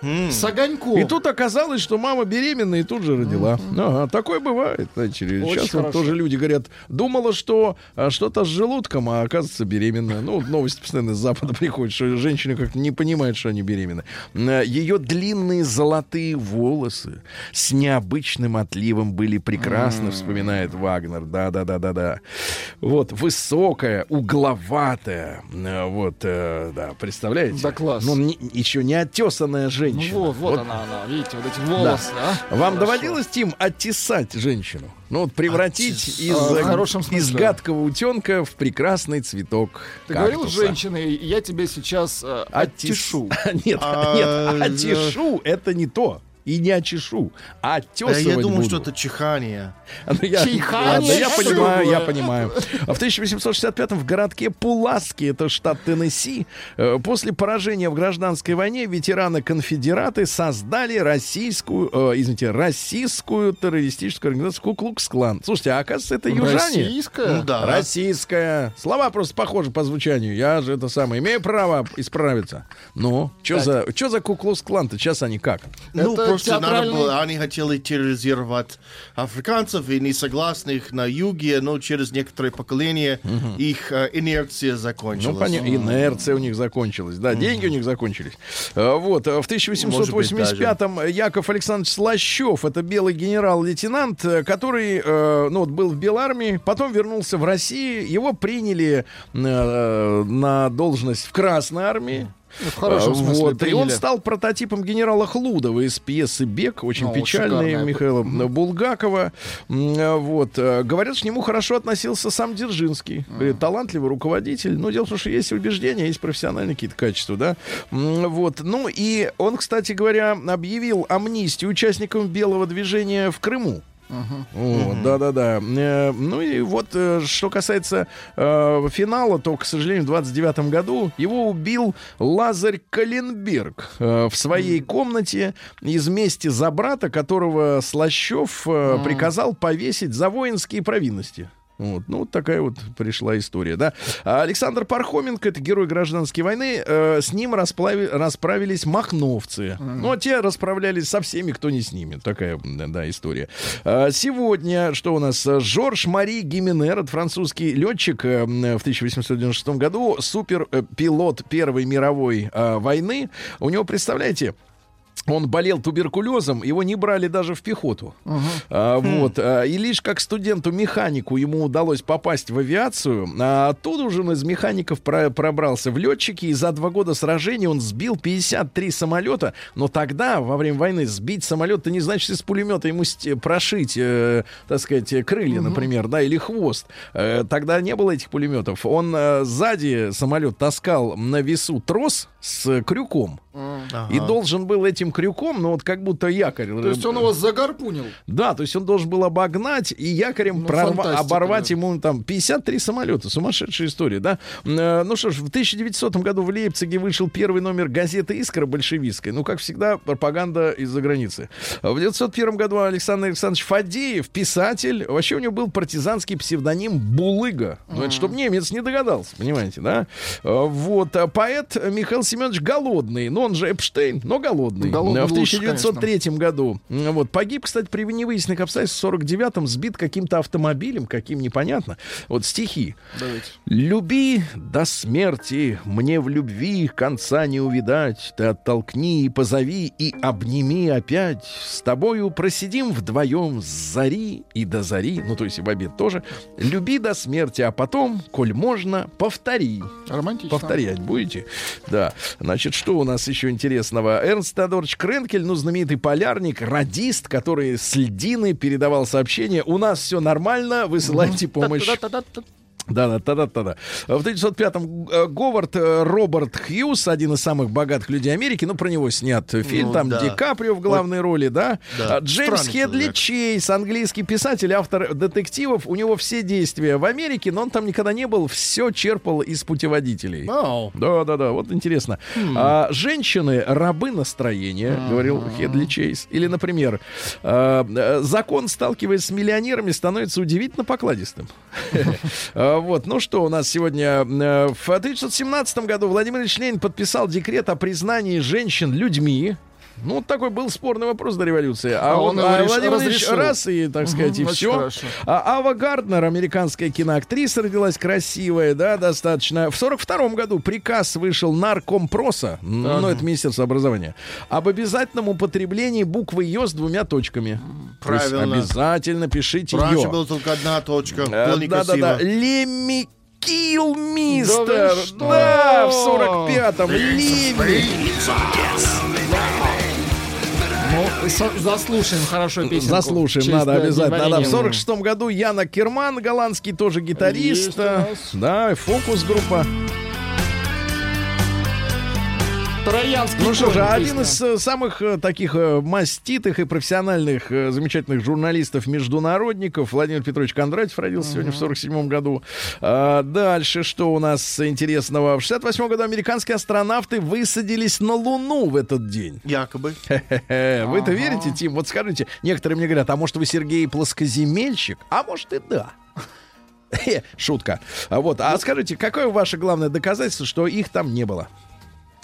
С огоньком.
И тут оказалось, что мама беременная и тут же родила. Ага, такое бывает.
Очень
Сейчас вот
хорошо.
тоже люди говорят, думала, что а, что-то с желудком, а оказывается беременная. Ну, вот новости постоянно с Запада [laughs] приходят, что женщины как-то не понимают, что они беременны. Э, Ее длинные золотые волосы с необычным отливом были прекрасно, вспоминает Вагнер. Да-да-да-да-да. Вот, высокая, угловатая. э, Вот, э, да, представляете?
Да класс.
Ну, не- еще не оттесанная
Ну
женщина.
вот, вот, она, она. Видите, вот эти волосы, а?
Вам
Хорошо.
доводилось, Тим, оттесать женщину? Ну, вот превратить
Оттес-
из,
А,
из гадкого утенка в прекрасный цветок
Ты говорил
кактуса.
женщине, я тебе сейчас э, оттешу. [laughs]
Нет,
А,
нет,
да.
оттешу это не то. И не очешу, а
А
оттесывать
я думал,
буду.
что это чихание.
Ну, я,
Чихание
ладно, я понимаю, я понимаю. А в 1865 в городке Пуласки, это штат Теннесси, э, после поражения в гражданской войне ветераны-конфедераты создали российскую, э, извините, российскую террористическую организацию Куклукс-клан. Слушайте, а оказывается, это южане.
Российская?
Ну да.
Российская. Слова просто похожи по звучанию. Я же это самое имею право исправиться. Ну, что за, что за Куклукс-клан-то? Сейчас они как?
Ну,
Это
надо
театральный-
было, они хотели терроризировать африканцев и несогласных на юге, но через некоторые поколения их э, инерция
Ну,
закончилась.
понятно, инерция у них закончилась. Да, деньги у них закончились. А, Вот, а в 1885-м Яков Александрович Слащев, это белый генерал-лейтенант, э, который, э, ну, вот был в Белармии, потом вернулся в Россию, его приняли э, на должность в Красной армии.
Ну, в хорошем
А,
смысле
вот, и он стал прототипом генерала Хлудова из пьесы «Бег», очень
Ну,
печальный. Михаила Булгакова. А, Вот. э, Говорят, что к нему хорошо относился сам Дзержинский. Говорит, талантливый руководитель. Но дело в том, что есть убеждения, есть профессиональные какие-то качества, да. Вот. Ну и он, кстати говоря, объявил амнистию участникам белого движения в Крыму. Да-да-да. Э, Ну и вот, э, что касается э, финала, то, к сожалению, в 29 году его убил Лазарь Каленберг в своей комнате из мести за брата, которого Слащев приказал повесить за воинские провинности. Вот. Ну, вот такая вот пришла история, да. А Александр Пархоменко, это герой гражданской войны, э, с ним расплави- расправились махновцы. Ну, а те расправлялись со всеми, кто не с ними. Такая, да, да, история. А сегодня, что у нас? Жорж Мари Гименер, это французский летчик э, в 1896 году, суперпилот Первой мировой э, войны. У него, представляете, он болел туберкулезом, его не брали даже в пехоту. А, вот. а, и лишь как студенту-механику ему удалось попасть в авиацию. А оттуда уже он из механиков про- пробрался в летчики. И за два года сражений он сбил 53 самолета. Но тогда, во время войны, сбить самолет, это не значит из пулемета ему прошить, э, так сказать, крылья, например, да, или хвост. Э, тогда не было этих пулеметов. Он э, сзади самолет таскал на весу трос с крюком. И должен был этим крюком, ну вот как будто якорь.
То есть он его загарпунил.
Да, то есть он должен был обогнать и якорем
Ну,
прорва- оборвать
да.
ему там 53 самолета. Сумасшедшая история, да? Э, Ну что ж, в 1900 году в Лейпциге вышел первый номер газеты «Искра» большевистской. Ну, как всегда, пропаганда из-за границы. В 1901 году Александр Александрович Фадеев, писатель, вообще у него был партизанский псевдоним Булыга. Ну, это чтобы немец не догадался, понимаете, да? Э, Вот. а Поэт Михаил Семенович Голодный, ну, он же Эпштейн, но голодный.
Голодный
В
лучше,
1903 году. М, Вот. Погиб, кстати, при невыясненных обстоятельствах в 49-м, сбит каким-то автомобилем, каким непонятно. Вот стихи.
Давайте.
Люби до смерти, мне в любви конца не увидать. Ты оттолкни и позови, и обними опять. С тобою просидим вдвоем с зари и до зари, ну, то есть и в обед тоже. Люби до смерти, а потом, коль можно, повтори.
Романтично.
Повторять будете? Да. Значит, что у нас еще интересного? Эрнст Теодорович Кренкель, ну, знаменитый полярник, радист, который с льдины передавал сообщения. У нас все нормально, высылайте помощь. Да, да, да, да, да. В 1905-м э, Говард э, Роберт Хьюз, один из самых богатых людей Америки, ну, про него снят фильм,
Ну,
там
да.
Ди Каприо в главной роли, да?
Да.
А, Джеймс
Странный
Хедли
человек.
Чейз, английский писатель, автор детективов, у него все действия в Америке, но он там никогда не был, все черпал из путеводителей.
Вау.
Да, да, да, вот интересно. А, женщины рабы настроения, говорил Хедли Чейз. Или, например, а, э, закон, сталкиваясь с миллионерами, становится удивительно покладистым. [laughs] А, Вот, ну что у нас сегодня? э, В 1917 году Владимир Ильич Ленин подписал декрет о признании женщин людьми. Ну, вот такой был спорный вопрос до революции. А,
А
он,
он
а
реш-
Владимир Ильич раз и, так сказать, и
очень
все.
хорошо.
А Ава Гарднер, американская киноактриса, родилась красивая, да, достаточно. В 42 году приказ вышел наркомпроса, м, ну, это Министерство образования, об обязательном употреблении буквы «ё» с двумя точками. То есть
Правильно.
обязательно пишите
Раньше
«ё».
была только одна точка.
Э. Да-да-да. Лемми Килл
Да
Мистер.
вы что?
Да, в 45-м. Лемми.
Ну, со- заслушаем хорошо песню.
Заслушаем, надо обязательно. Надо. В 46 году Яна Керман, голландский тоже гитарист.
Есть у нас.
Да, фокус группа.
Троянский
Ну что же, один из самых э, таких э, маститых и профессиональных, э, замечательных журналистов-международников Владимир Петрович Кондратьев родился сегодня в 47 году. А, дальше, что у нас интересного? В 68 году американские астронавты высадились на Луну в этот день.
Якобы. [laughs]
Хе-хе. Вы-то верите, Тим? Вот скажите, некоторые мне говорят, а может вы, Сергей, плоскоземельщик? А может и да. [laughs] Шутка. А вот, а скажите, какое ваше главное доказательство, что их там не было?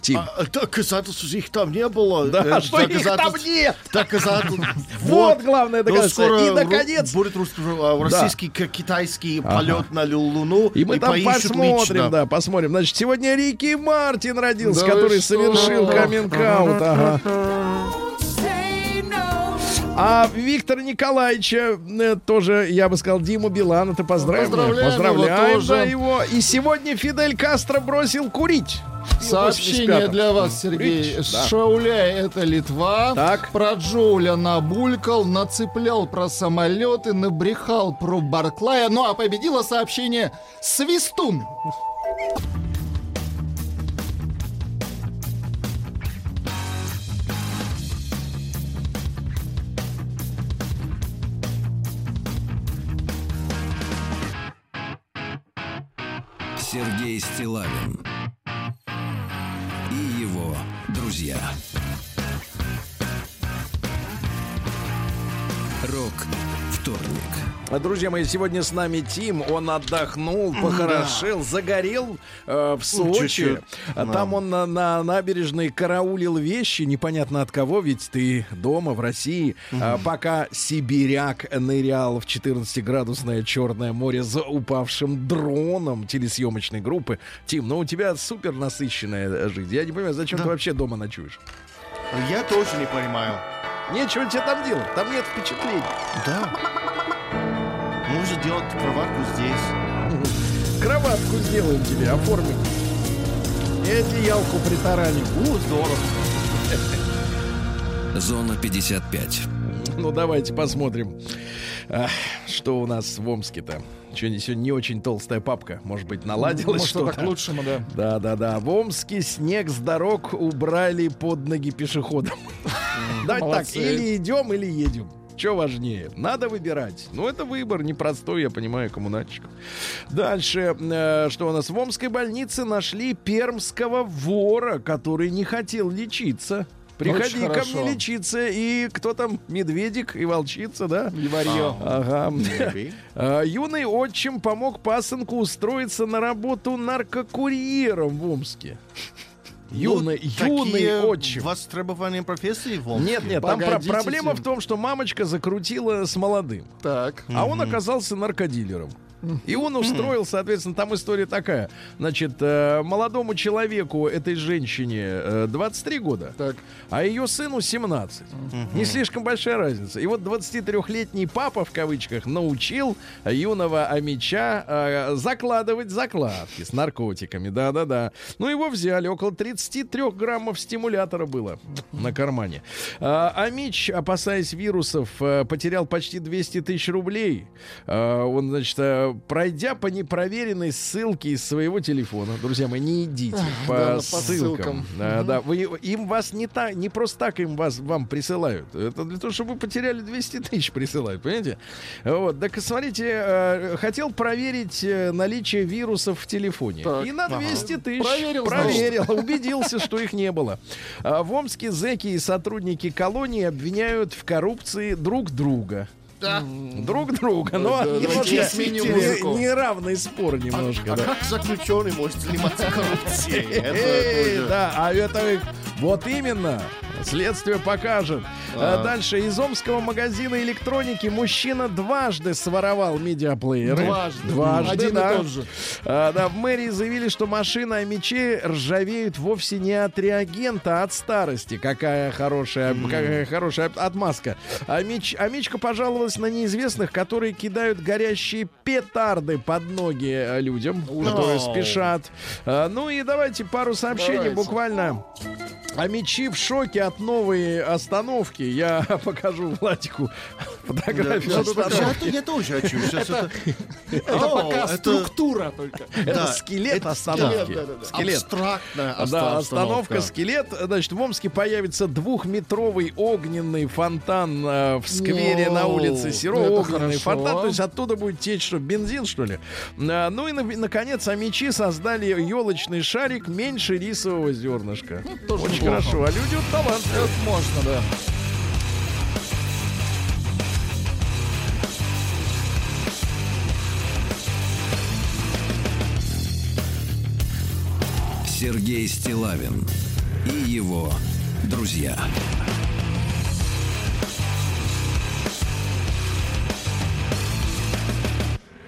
Тим.
А, доказательств их там не было.
Да,
Э,
что их там нет?
Доказательств. [laughs]
Вот главное
Но
доказательство. И, наконец,
будет а, российский китайский полет на Луну.
И мы там посмотрим, да, посмотрим. Значит, сегодня Рики Мартин родился, который совершил каминг-аут. Ага. А Виктора Николаевича э, тоже, я бы сказал, Диму Билана-то поздравим.
Поздравляем его
Поздравляем
тоже.
да, его. И сегодня Фидель Кастро бросил курить.
Сообщение
85-м.
для вас, Сергей.
Курить, да.
Шауляй — это Литва.
Так.
Про Джоуля набулькал, нацеплял про самолеты, набрехал про Барклая. Ну а победило сообщение «Свистун».
Сергей Стилавин и его друзья.
Рок вторник.
Друзья мои, сегодня с нами Тим. Он отдохнул, похорошел, загорел э, в Сочи.
чуть-чуть,
А Там он на, на набережной караулил вещи, непонятно от кого, ведь ты дома, в России. А, пока сибиряк нырял в 14-градусное Черное море за упавшим дроном телесъемочной группы. Тим, ну у тебя супер насыщенная жизнь. Я не понимаю, зачем ты вообще дома ночуешь?
Я тоже не понимаю.
Нечего тебе там делать, там нет впечатлений.
Да. Можно делать кроватку здесь. [laughs]
Кроватку сделаем тебе, оформим. И одеялку притараним.
У, здорово. [laughs]
Зона 55.
Ну, давайте посмотрим, а, что у нас в Омске-то. Сегодня, сегодня не очень толстая папка. Может быть, наладилось
Может,
что-то?
к лучшему, да.
Да, да, да. В Омске снег с дорог убрали под ноги пешеходам. Давайте так, или идем, или едем. Что важнее? Надо выбирать. Ну, это выбор непростой, я понимаю, коммунальщиков. Дальше, э, что у нас? В Омской больнице нашли пермского вора, который не хотел лечиться. Приходи
Очень
ко
хорошо.
мне лечиться. И кто там? Медведик и волчица, да?
И варьё.
Ага.
Maybe. [laughs]
А, Юный отчим помог пасынку устроиться на работу наркокурьером в Омске. Юный,
Ну,
юный отчим.
востребованные профессии в Омске.
Нет, нет, там про- проблема в том, что мамочка закрутила с молодым,
Так.
а он оказался наркодилером. И он устроил, соответственно, там история такая. Значит, э, молодому человеку, этой женщине, э, 23 года,
Так.
а ее сыну 17. Не слишком большая разница. И вот 23-летний папа, в кавычках, научил юного амича э, закладывать закладки с наркотиками. Да-да-да. Ну, его взяли. Около 33 граммов стимулятора было на кармане. Амич, опасаясь вирусов, э, потерял почти 200 тысяч рублей. Он, значит, э, пройдя по непроверенной ссылке из своего телефона, друзья мои, не идите по,
да, по
ссылкам.
ссылкам.
Да, вы, им вас не так, не просто так им вас вам присылают. Это для того, чтобы вы потеряли 200 тысяч присылают, понимаете? Вот, так смотрите, э, хотел проверить э, наличие вирусов в телефоне.
Так.
И на 200 тысяч
Проверил,
проверил, убедился, что их не было. А В Омске зэки и сотрудники колонии обвиняют в коррупции друг друга. Друг друга, но
Да,
немножко не- неравный спор немножко.
А
да.
как заключенный может заниматься коррупцией? [laughs]
Да, а это вот именно. Следствие покажет. А Дальше из омского магазина электроники мужчина дважды своровал медиаплееры.
Дважды.
Дважды,
Один и
да.
тот же.
А, да, в мэрии заявили, что машины о мече ржавеют вовсе не от реагента, а от старости. Какая хорошая, какая хорошая отмазка. А, меч, а мечка пожаловалась на неизвестных, которые кидают горящие петарды под ноги э, людям, которые
Оу.
спешат. А, ну и давайте пару сообщений
Давайте.
буквально. А мечи в шоке от новой остановки. Я [laughs] покажу Владику [laughs] фотографию
Да,
остановки.
Я я тоже хочу. Сейчас это...
Это
О,
пока
это-
структура только.
Это
Да,
скелет
это
остановки.
скелет, да-да-да.
Скелет.
Абстрактная
Да,
оста-
остановка скелет. Значит, в Омске появится двухметровый огненный фонтан э, в сквере
Воу,
на улице Серо.
это
Огненный
хорошо.
фонтан. То есть оттуда будет течь что, бензин, что ли? А, ну и, на- наконец, амичи создали елочный шарик меньше рисового зернышка.
тоже
Очень
неплохо.
хорошо. А люди вот талант.
Это можно, да.
Сергей Стилавин и его друзья.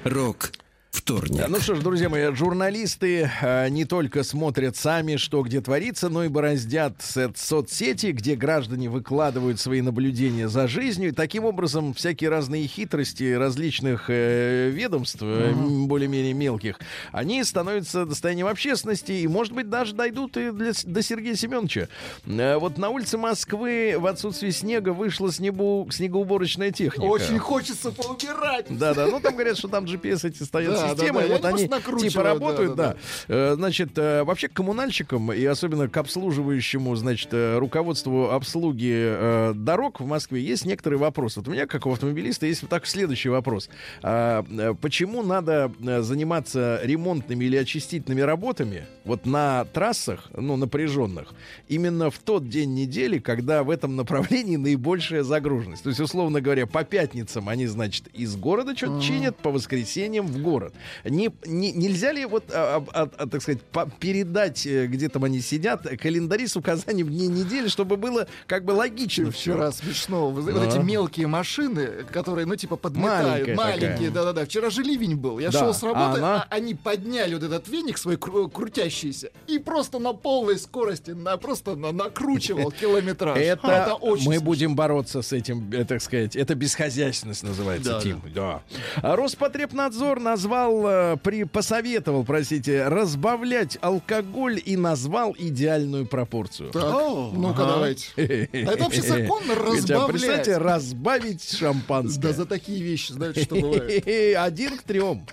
Рок вторник.
Ну что ж, друзья мои, журналисты э, не только смотрят сами, что где творится, но и бороздят со- соцсети, где граждане выкладывают свои наблюдения за жизнью. И таким образом всякие разные хитрости различных э, ведомств, э, м, более-менее мелких, они становятся достоянием общественности и, может быть, даже дойдут и для, до Сергея Семеновича. Э, вот на улице Москвы в отсутствии снега вышла снегу, снегоуборочная техника.
Очень хочется поубирать.
Да, да. Ну там говорят, что там GPS эти стоят
Да,
системы,
да, и
вот
они
типа работают,
да,
да. Э, Значит, э, вообще к коммунальщикам и особенно к обслуживающему, значит, э, руководству обслуги дорог в Москве есть некоторые вопросы. Вот у меня, как у автомобилиста, есть вот так следующий вопрос. А, Почему надо заниматься ремонтными или очистительными работами вот на трассах, ну, напряженных, именно в тот день недели, когда в этом направлении наибольшая загруженность? То есть, условно говоря, по пятницам они, значит, из города что-то чинят, по воскресеньям в город. Не, не- нельзя ли вот, а, а, а, так сказать, по- передать, э, где там они сидят, календари с указанием дней недели, чтобы было как бы логично?
Вчера смешно. Знаете,
Да.
Вот эти мелкие машины, которые, ну, типа, подметают.
Маленькая
Маленькие, да-да-да. Вчера же ливень был. Я
Да.
шел с работы,
А она?
а они подняли вот этот веник свой кру- крутящийся и просто на полной скорости на, просто на- накручивал [laughs] километраж.
Это,
очень
мы
смешно.
будем бороться с этим, э, так сказать, это бесхозяйственность называется,
Да,
Тим. Да. А Роспотребнадзор назвал, э, при, посоветовал, простите, разбавлять алкоголь и назвал идеальную пропорцию.
Так,
О,
ну-ка
ага.
давайте. А [laughs] это вообще законно разбавлять?
представьте, разбавить шампанское.
Да за такие вещи, знаете, что бывает. [laughs]
Один к трем.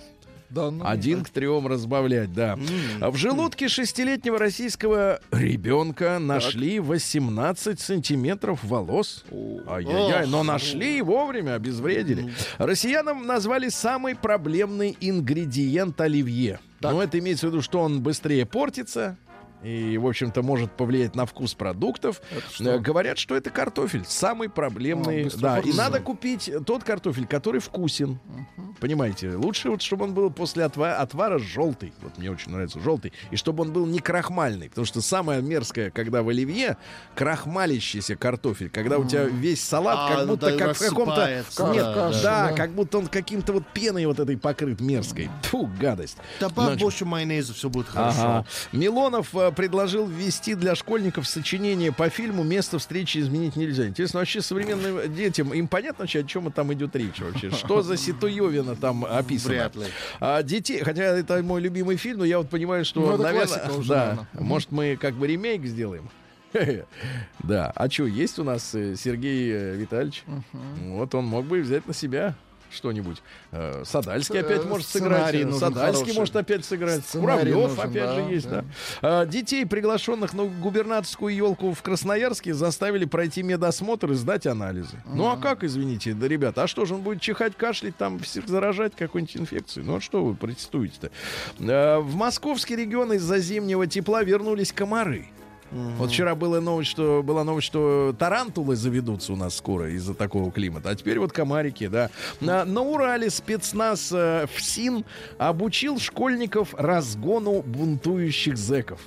Да, ну,
Один к трем разбавлять, да. А В желудке шестилетнего российского ребенка нашли 18 сантиметров волос. Ай-яй-яй, но нашли и вовремя, обезвредили. Россиянам назвали самый проблемный ингредиент оливье. Ну, это имеется в виду, что он быстрее портится, и, в общем-то, может повлиять на вкус продуктов. Э, Говорят, что это картофель. Самый проблемный.
А,
да, и надо купить тот картофель, который вкусен. Понимаете, лучше вот, чтобы он был после отва- отвара желтый. Вот мне очень нравится желтый. И чтобы он был не крахмальный. Потому что самое мерзкое, когда в оливье крахмалящийся картофель. Когда у тебя весь салат
А,
как
ну
будто
да,
как в каком-то... Нет,
да,
да,
да.
как будто он каким-то вот пеной вот этой покрыт мерзкой. Фу, гадость.
Добавь
Значит,
больше майонеза, все будет хорошо.
Ага. Милонов э, предложил ввести для школьников сочинение по фильму «Место встречи изменить нельзя». Интересно, вообще современным детям, им понятно вообще, о чем там идет речь вообще? Что за Ситуевина там описано?
Вряд ли.
А детей, хотя это мой любимый фильм, но я вот понимаю, что,
Ну,
наверное,
уже,
да,
наверное.
может мы как бы ремейк сделаем. [laughs] Да, а что, есть у нас э, Сергей э, Витальевич? Вот он мог бы взять на себя что-нибудь. Э, Садальский
Э,
опять может сыграть.
нужен
Садальский
хороший.
может опять сыграть.
Сценарий
Куравлев
нужен,
опять
да,
же есть, да.
да.
А, Детей, приглашенных на губернаторскую елку в Красноярске, заставили пройти медосмотр и сдать анализы. Ну а как, извините, да, ребята, а что же он будет чихать, кашлять, там всех заражать какой-нибудь инфекцией? Ну а что вы протестуете-то? В московский регион из-за зимнего тепла вернулись комары. Вот вчера была новость, что была новость, что тарантулы заведутся у нас скоро из-за такого климата. А теперь вот комарики, да. На, на Урале спецназ э, ФСИН обучил школьников разгону бунтующих зэков.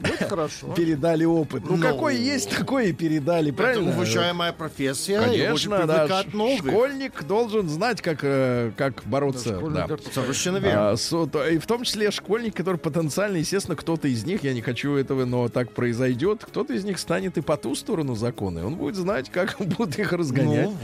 Ну, хорошо.
Передали опыт. Ну, какой есть, такой и передали, правильно?
уважаемая профессия.
Конечно, да. Школьник должен знать, как, э, как бороться. Да.
Совершенно верно.
А, то- и в том числе школьник, который потенциально, естественно, кто-то из них, я не хочу этого, но так произойдет, кто-то из них станет и по ту сторону закона, он будет знать, как будут их разгонять.
Ну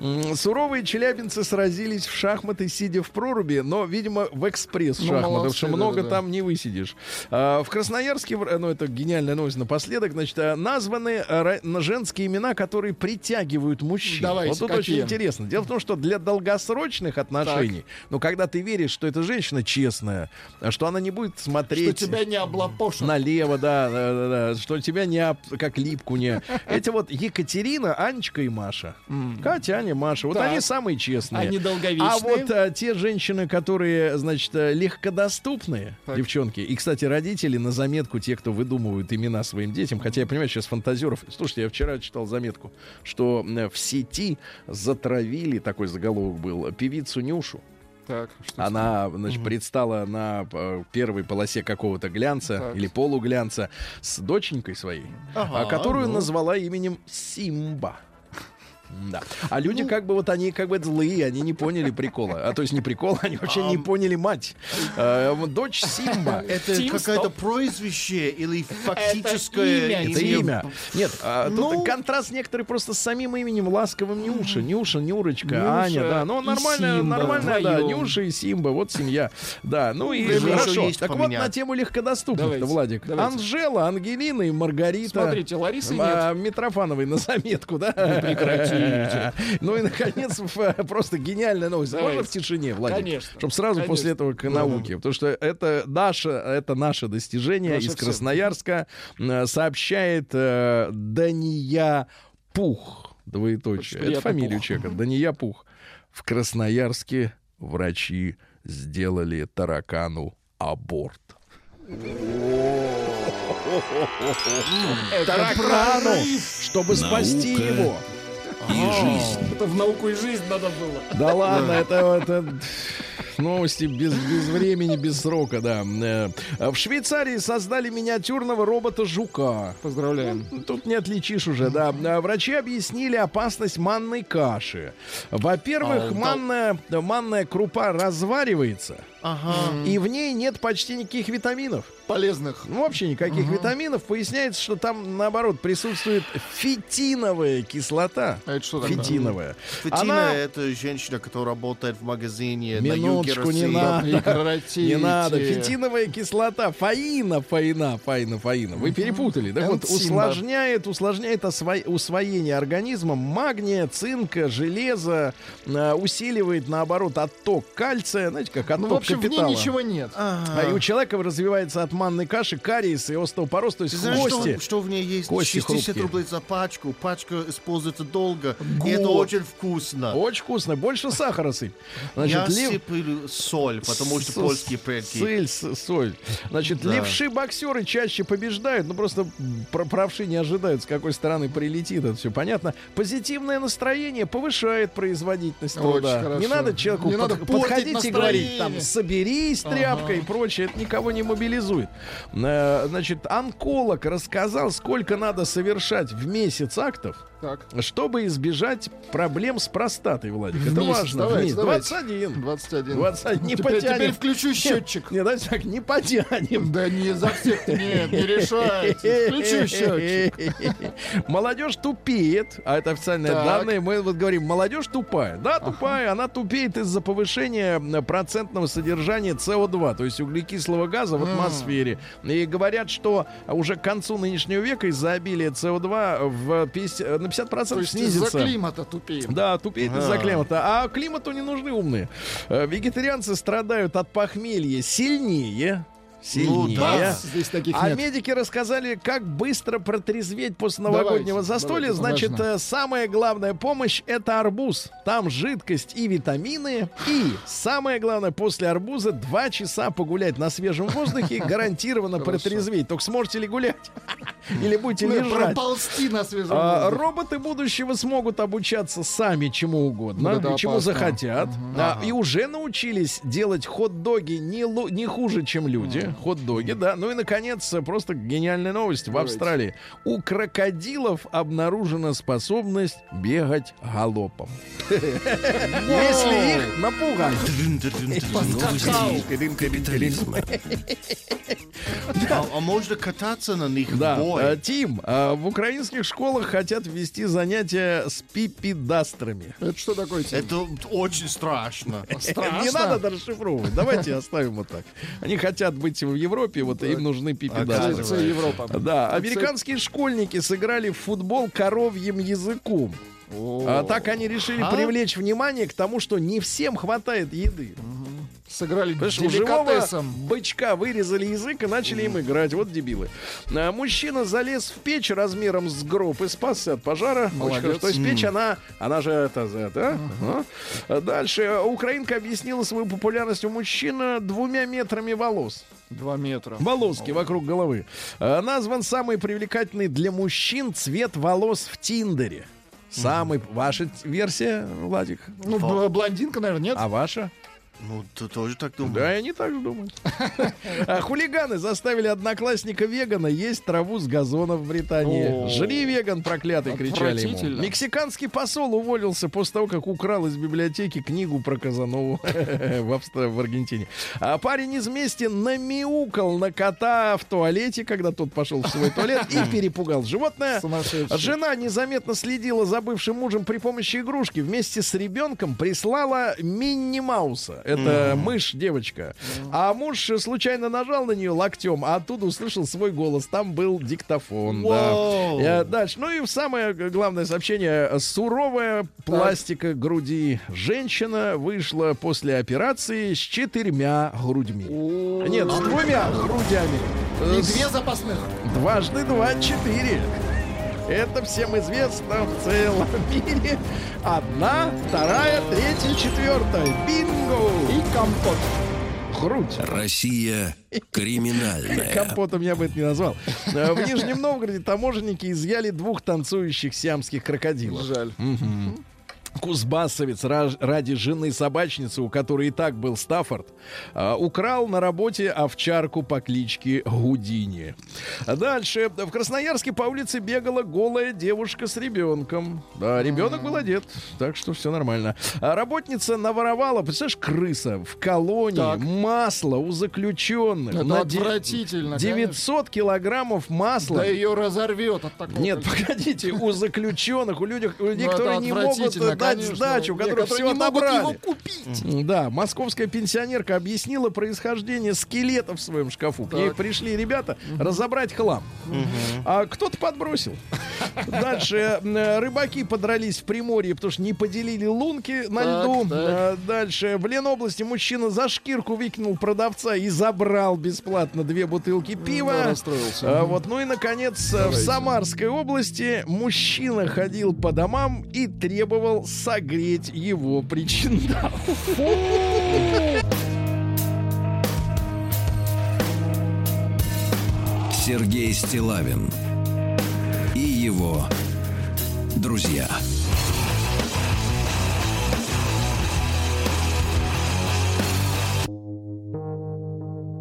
вот.
Суровые челябинцы сразились в шахматы, сидя в проруби, но, видимо, в экспресс
Ну, молодцы,
что много
да-да-да.
там не высидишь. А, в Красноярске, ну это гениальная новость напоследок, значит, а, названы а, женские имена, которые притягивают мужчин.
Давайте,
вот тут
какие?
очень интересно. Дело в том, что для долгосрочных отношений, ну, когда ты веришь, что эта женщина честная, а что она не будет
Что
смотреть
тебя не облапошат.
налево, да, да, да, да, что тебя не об- как липку не. Эти вот Екатерина, Анечка и Маша. Катя, Аня, Маша. Вот
Так.
они самые честные.
Они долговечные.
А вот а, те женщины, которые, значит, легкодоступные,
Так.
девчонки. И, кстати, родители на заметку, те, кто выдумывают имена своим детям, хотя я понимаю, сейчас фантазеров. Слушайте, я вчера читал заметку, что в сети затравили, такой заголовок был, певицу Нюшу.
Так,
Она, значит, предстала на э, первой полосе какого-то глянца
Так.
или полуглянца с доченькой своей,
Ага,
которую
ну.
назвала именем Симба. Да. А люди
Ну.
как бы вот они как бы злые, они не поняли прикола. А то есть не прикола, они вообще не поняли мать. Э, вот дочь Симба. [laughs]
Это какое-то прозвище или фактическое
имя,
Это имя. Нет, а,
Ну.
тут контраст некоторый просто с самим именем ласковым Нюша. Нюша, Нюрочка,
Нюша
Аня, да. Ну,
Симба
нормальная, да. Нюша и Симба, вот семья. Да, ну и
Время
хорошо.
есть
Так вот
поменять.
на тему легкодоступных, Владик.
давайте.
Анжела, Ангелина и Маргарита.
Смотрите, Ларисы
А,
нет.
Митрофановой на заметку, да?
Прекратите. [laughs]
Ну и, наконец, в- просто гениальная новость. Можно в тишине, Владик?
Конечно.
Чтобы сразу после этого к науке. Потому что это наше, это наше достижение из. Красноярска. Э, Сообщает э, Дания Пух. Двоеточие. Это
Пух.
человека. Дания Пух. В Красноярске врачи сделали таракану аборт. Таракану, чтобы спасти его.
И жизнь.
Это в науку и жизнь надо было.
Да ладно, это, это новости без, без времени, без срока, да. Э, В Швейцарии создали миниатюрного робота-жука.
Поздравляем.
Тут не отличишь уже, да. Э, Врачи объяснили опасность манной каши. Во-первых,
А, да.
манная, манная крупа разваривается,
Ага.
и в ней нет почти никаких витаминов.
Полезных.
Ну, вообще никаких витаминов. Поясняется, что там, наоборот, присутствует фитиновая кислота.
А это что такое?
Фитиновая.
Фатина
Она-
это женщина, которая работает в магазине на
Минуточку, не надо. Не надо. Фитиновая кислота. Фаина, фаина, фаина, фаина. Вы перепутали. Так вот, усложняет, усложняет усвоение организмом магния, цинка, железа, э, усиливает, наоборот, отток кальция. Знаете, как отток
Ну, в общем, в ней ничего нет.
А и у человека развивается от манной каши кариес и остеопороз, то есть
знаешь,
кости.
что, что в ней есть?
Кости
60
хрупкие.
рублей за пачку. Пачка используется долго. И это очень вкусно.
Очень вкусно. Больше сахара сыпь. Значит,
Я
лев-
сыплю соль, потому что польские предки.
Сыль, с- соль. Значит,
Да.
левши-боксеры чаще побеждают. Ну, просто про- правши не ожидают, с какой стороны прилетит. Это все понятно. Позитивное настроение повышает производительность
Очень
труда.
хорошо.
Не надо человеку
Не
под-
надо
подходить и говорить,
настроение.
там, соберись, тряпка и прочее. Это никого не мобилизует. Э, Значит, онколог рассказал, сколько надо совершать в месяц актов,
Так,
чтобы избежать проблем с простатой, Владик. Это
месяц,
важно.
давайте,
в месяц.
давайте.
21.
21.
21. Не
теперь,
потянем.
теперь включу счетчик.
Не, давайте так, не потянем.
Да не за всех, нет, не решайте. Включу счетчик.
Молодежь тупеет, а это официальные
Так.
данные. Мы вот говорим, молодежь тупая. Да, тупая, она тупеет из-за повышения процентного содержания СО2, то есть углекислого газа в атмосфере. И говорят, что уже к концу нынешнего века из-за обилия СО2 в 50, на 50%
То есть
снизится.
из-за климата тупеем.
Да, тупеет из-за климата. А климату не нужны умные. Э, Вегетарианцы страдают от похмелья сильнее. Сильнее.
Да, здесь таких
а
нет.
медики рассказали, как быстро протрезветь после новогоднего
Давайте,
застолья.
давайте,
Значит,
важно.
э, самая главная помощь это арбуз. Там жидкость и витамины. И самое главное, после арбуза два часа погулять на свежем воздухе [laughs] гарантированно протрезветь. Только сможете ли гулять? [laughs] Или будете
Ну,
лежать?
Проползти на свежем
А,
воздухе.
роботы будущего смогут обучаться сами чему угодно, и чему захотят. А, И уже научились делать хот-доги не хуже, чем люди. Хот-доги, да. Ну и, наконец, просто гениальная новость. В. Австралии у крокодилов обнаружена способность бегать галопом. [laughs] Если их
капитализма.
А, можно кататься на них
Да, Тим, в украинских школах хотят ввести занятия с пипидастрами.
Это что такое? Тим?
Это очень страшно.
Не надо это расшифровывать. Давайте оставим вот так. Они хотят быть в Европе, вот им нужны
це Європа.
Да, американские школьники сыграли в футбол коровьим языком. А так они решили
А?
привлечь внимание к тому, что не всем хватает еды.
Сыграли
Понимаешь, у живого бычка вырезали язык и начали им играть. Вот дебилы. А, мужчина залез в печь размером с гроб и спасся от пожара. Очень
Молодец.
хорошо. То есть печь, она, она же это, за это. а? А Дальше. Украинка объяснила свою популярность у мужчин двумя метрами волос.
Два метра.
Волоски вокруг головы. А, Назван самый привлекательный для мужчин цвет волос в Тиндере. Самый... Ваша версия, Владик?
Ну, бл- блондинка, наверное, нет?
А ваша?
Ну, ты тоже так думаешь?
Да, они так же думают. А Хулиганы заставили одноклассника вегана есть траву с газона в Британии. Жри, веган, проклятый, кричали ему. Мексиканский посол уволился после того, как украл из библиотеки книгу про Казанову [laughs] в, Аргентине. А парень из мести намяукал на кота в туалете, когда тот пошел в свой туалет и [laughs] перепугал животное. Жена незаметно следила за бывшим мужем при помощи игрушки. Вместе с ребенком прислала Минни Мауса. Это мышь, девочка. А муж случайно нажал на нее локтем, а оттуда услышал свой голос. Там был диктофон. Да.
Вау.
Э, Дальше. Ну и самое главное сообщение. Суровая пластика груди. Женщина вышла после операции с четырьмя грудьми. Нет, с двумя грудями.
И
Э,
две запасных.
Дважды два — четыре. Это всем известно в целом [laughs] мире. Одна, вторая, третья, четвертая. Бинго!
И компот.
Грудь.
Россия криминальная. [laughs]
Компотом я бы это не назвал. Э, В Нижнем Новгороде таможенники изъяли двух танцующих сиамских крокодилов.
Жаль.
Кузбассовец ради жены собачницы, у которой и так был Стаффорд, а, украл на работе овчарку по кличке Гудини. Дальше. В Красноярске по улице бегала голая девушка с ребенком. Да, ребенок был одет, так что все нормально. А работница наворовала, представляешь, крыса в колонии
Так.
масло у заключенных.
Это
на
отвратительно,
900 килограммов масла.
Да ее разорвет от такого.
Нет, погодите, у заключенных, у людей, у людей
Ну,
которые не могут
отвратительно,
дать
конечно.
сдачу, которые все отобрали.
его купить.
Да, московская пенсионерка объяснила происхождение скелета в своем шкафу. К ней
Так.
пришли ребята разобрать хлам. А кто-то подбросил. [laughs] Дальше э, рыбаки подрались в Приморье, потому что не поделили лунки на
Так,
льду.
так.
Э, Дальше в Ленобласти мужчина за шкирку выкинул продавца и забрал бесплатно две бутылки пива.
Да, расстроился.
А, вот, ну и наконец э, в Самарской области мужчина ходил по домам и требовал согреть его причиндал.
Сергей Стилавин и его друзья.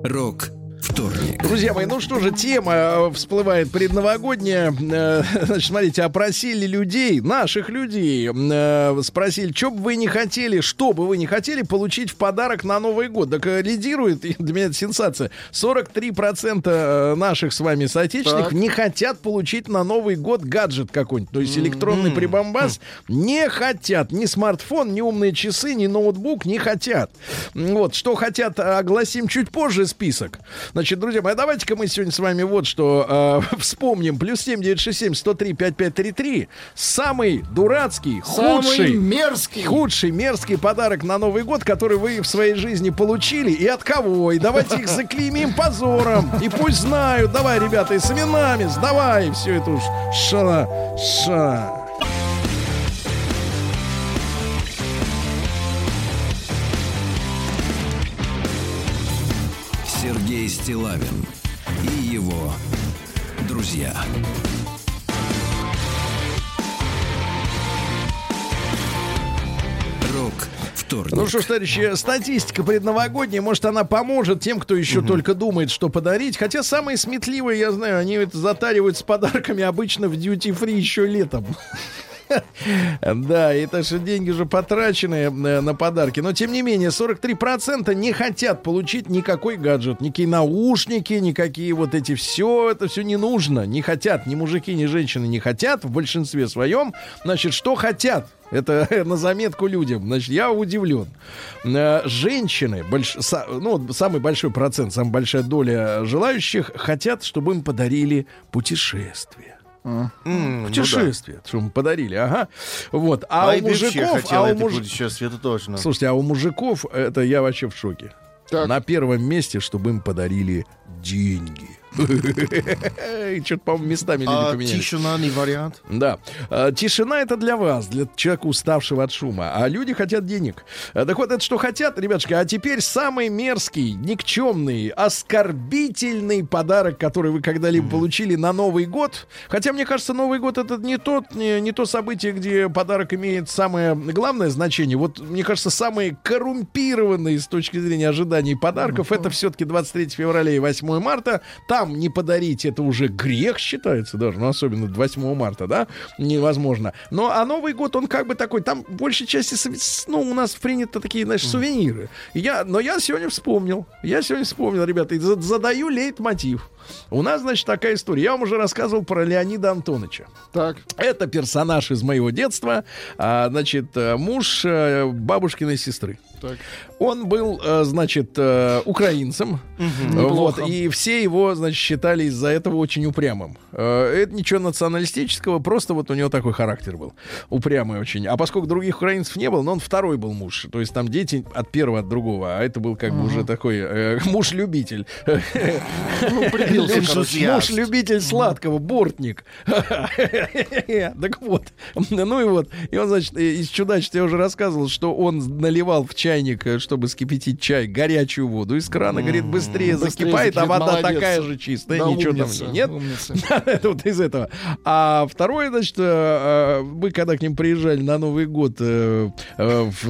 Рок вторник.
Друзья мои, ну что же, тема э, всплывает предновогодняя. Э, [laughs] Значит, смотрите, опросили людей, наших людей, э, спросили, что бы вы не хотели, что бы вы не хотели получить в подарок на Новый год. Так лидирует, [laughs] для меня это сенсация, 43% э, наших с вами соотечественников
Так.
не хотят получить на Новый год гаджет какой-нибудь, то есть электронный прибамбас, не хотят. Ни смартфон, ни умные часы, ни ноутбук не хотят. Вот, что хотят, огласим чуть позже список. Значит, друзья мои, давайте-ка мы сегодня с вами вот что э, [laughs] вспомним. Плюс 7967 103 5533. Самый дурацкий,
Самый
худший,
мерзкий.
худший, мерзкий подарок на Новый год, который вы в своей жизни получили, и от кого. И давайте их заклеймим позором. И пусть знают. Давай, ребята, и с именами, сдавай все это уж. Ша, ша.
Сергей Стилавин и его друзья. Рок вторник.
Ну что ж, товарищи, статистика предновогодняя, может, она поможет тем, кто еще только думает, что подарить. Хотя самые сметливые, я знаю, они это затаривают с подарками обычно в duty-free еще летом. Да, так что деньги же потрачены э, на подарки. Но, тем не менее, 43% не хотят получить никакой гаджет. Никакие наушники, никакие вот эти все. Это все не нужно. Не хотят. Ни мужики, ни женщины не хотят в большинстве своем. Значит, что хотят? Это [laughs] на заметку людям. Значит, я удивлен. Э, Женщины, больш... ну, самый большой процент, самая большая доля желающих хотят, чтобы им подарили путешествие. Путешествие, что мы подарили, ага. Вот. А
Мои
у мужиков, а у муж...
это точно.
Слушайте, а у мужиков это я вообще в шоке.
Так.
На первом месте, чтобы им подарили деньги. [laughs] Что-то, по-моему, местами люди
А
поменялись.
тишина не вариант?
Да. А, Тишина это для вас, для человека, уставшего от шума. А люди хотят денег. А, Так вот, это что хотят, ребятушки. А теперь самый мерзкий, никчемный, оскорбительный подарок, который вы когда-либо получили на Новый год. Хотя, мне кажется, Новый год это не, тот, не, не то событие, где подарок имеет самое главное значение. Вот, мне кажется, самые коррумпированные с точки зрения ожиданий подарков это все-таки 23 февраля и 8 марта. Там не подарить это уже грех считается даже, ну, особенно 8 марта, да, невозможно. Но а Новый год, он как бы такой, там в большей части, ну, у нас принято такие, знаешь, сувениры. Я, но я сегодня вспомнил, я сегодня вспомнил, ребята, и за- задаю лейтмотив. У нас, значит, такая история. Я вам уже рассказывал про Леонида Антоновича.
Так.
Это персонаж из моего детства. А, значит, э, муж э, бабушкиной сестры.
Так.
Он был, э, значит, э, украинцем. Вот,
Неплохо.
и все его, значит, считали из-за этого очень упрямым. Э, Это ничего националистического, просто вот у него такой характер был. Упрямый очень. А поскольку других украинцев не было, но он второй был муж. То есть там дети от первого, от другого. А это был как бы уже такой э, [laughs] муж-любитель.
Ну.
Муж-любитель сладкого, бортник. [laughs] Так вот. Ну и вот. И он, значит, из чудачества я уже рассказывал, что он наливал в чайник, чтобы скипятить чай, горячую воду из крана. Говорит, быстрее закипает, а вода такая же чистая, ничего там нет. [laughs] Это вот из этого. А второе, значит, э, э, мы когда к ним приезжали на Новый год э,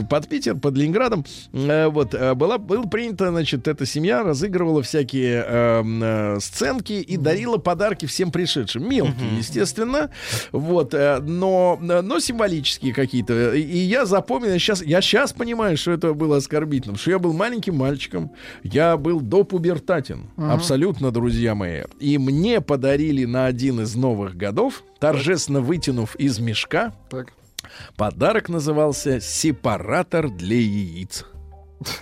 под Питер, под Ленинградом, вот, была, было принято, значит, эта семья разыгрывала всякие сценки и дарила подарки всем пришедшим. Мелкие, естественно, вот, но, но символические какие-то. И, я запомнил, я сейчас, я сейчас понимаю, что это было оскорбительным, что я был маленьким мальчиком, я был допубертатен, абсолютно, друзья мои. И мне подарили на один из новых годов, торжественно вытянув из мешка,
Так.
подарок назывался «Сепаратор для яиц».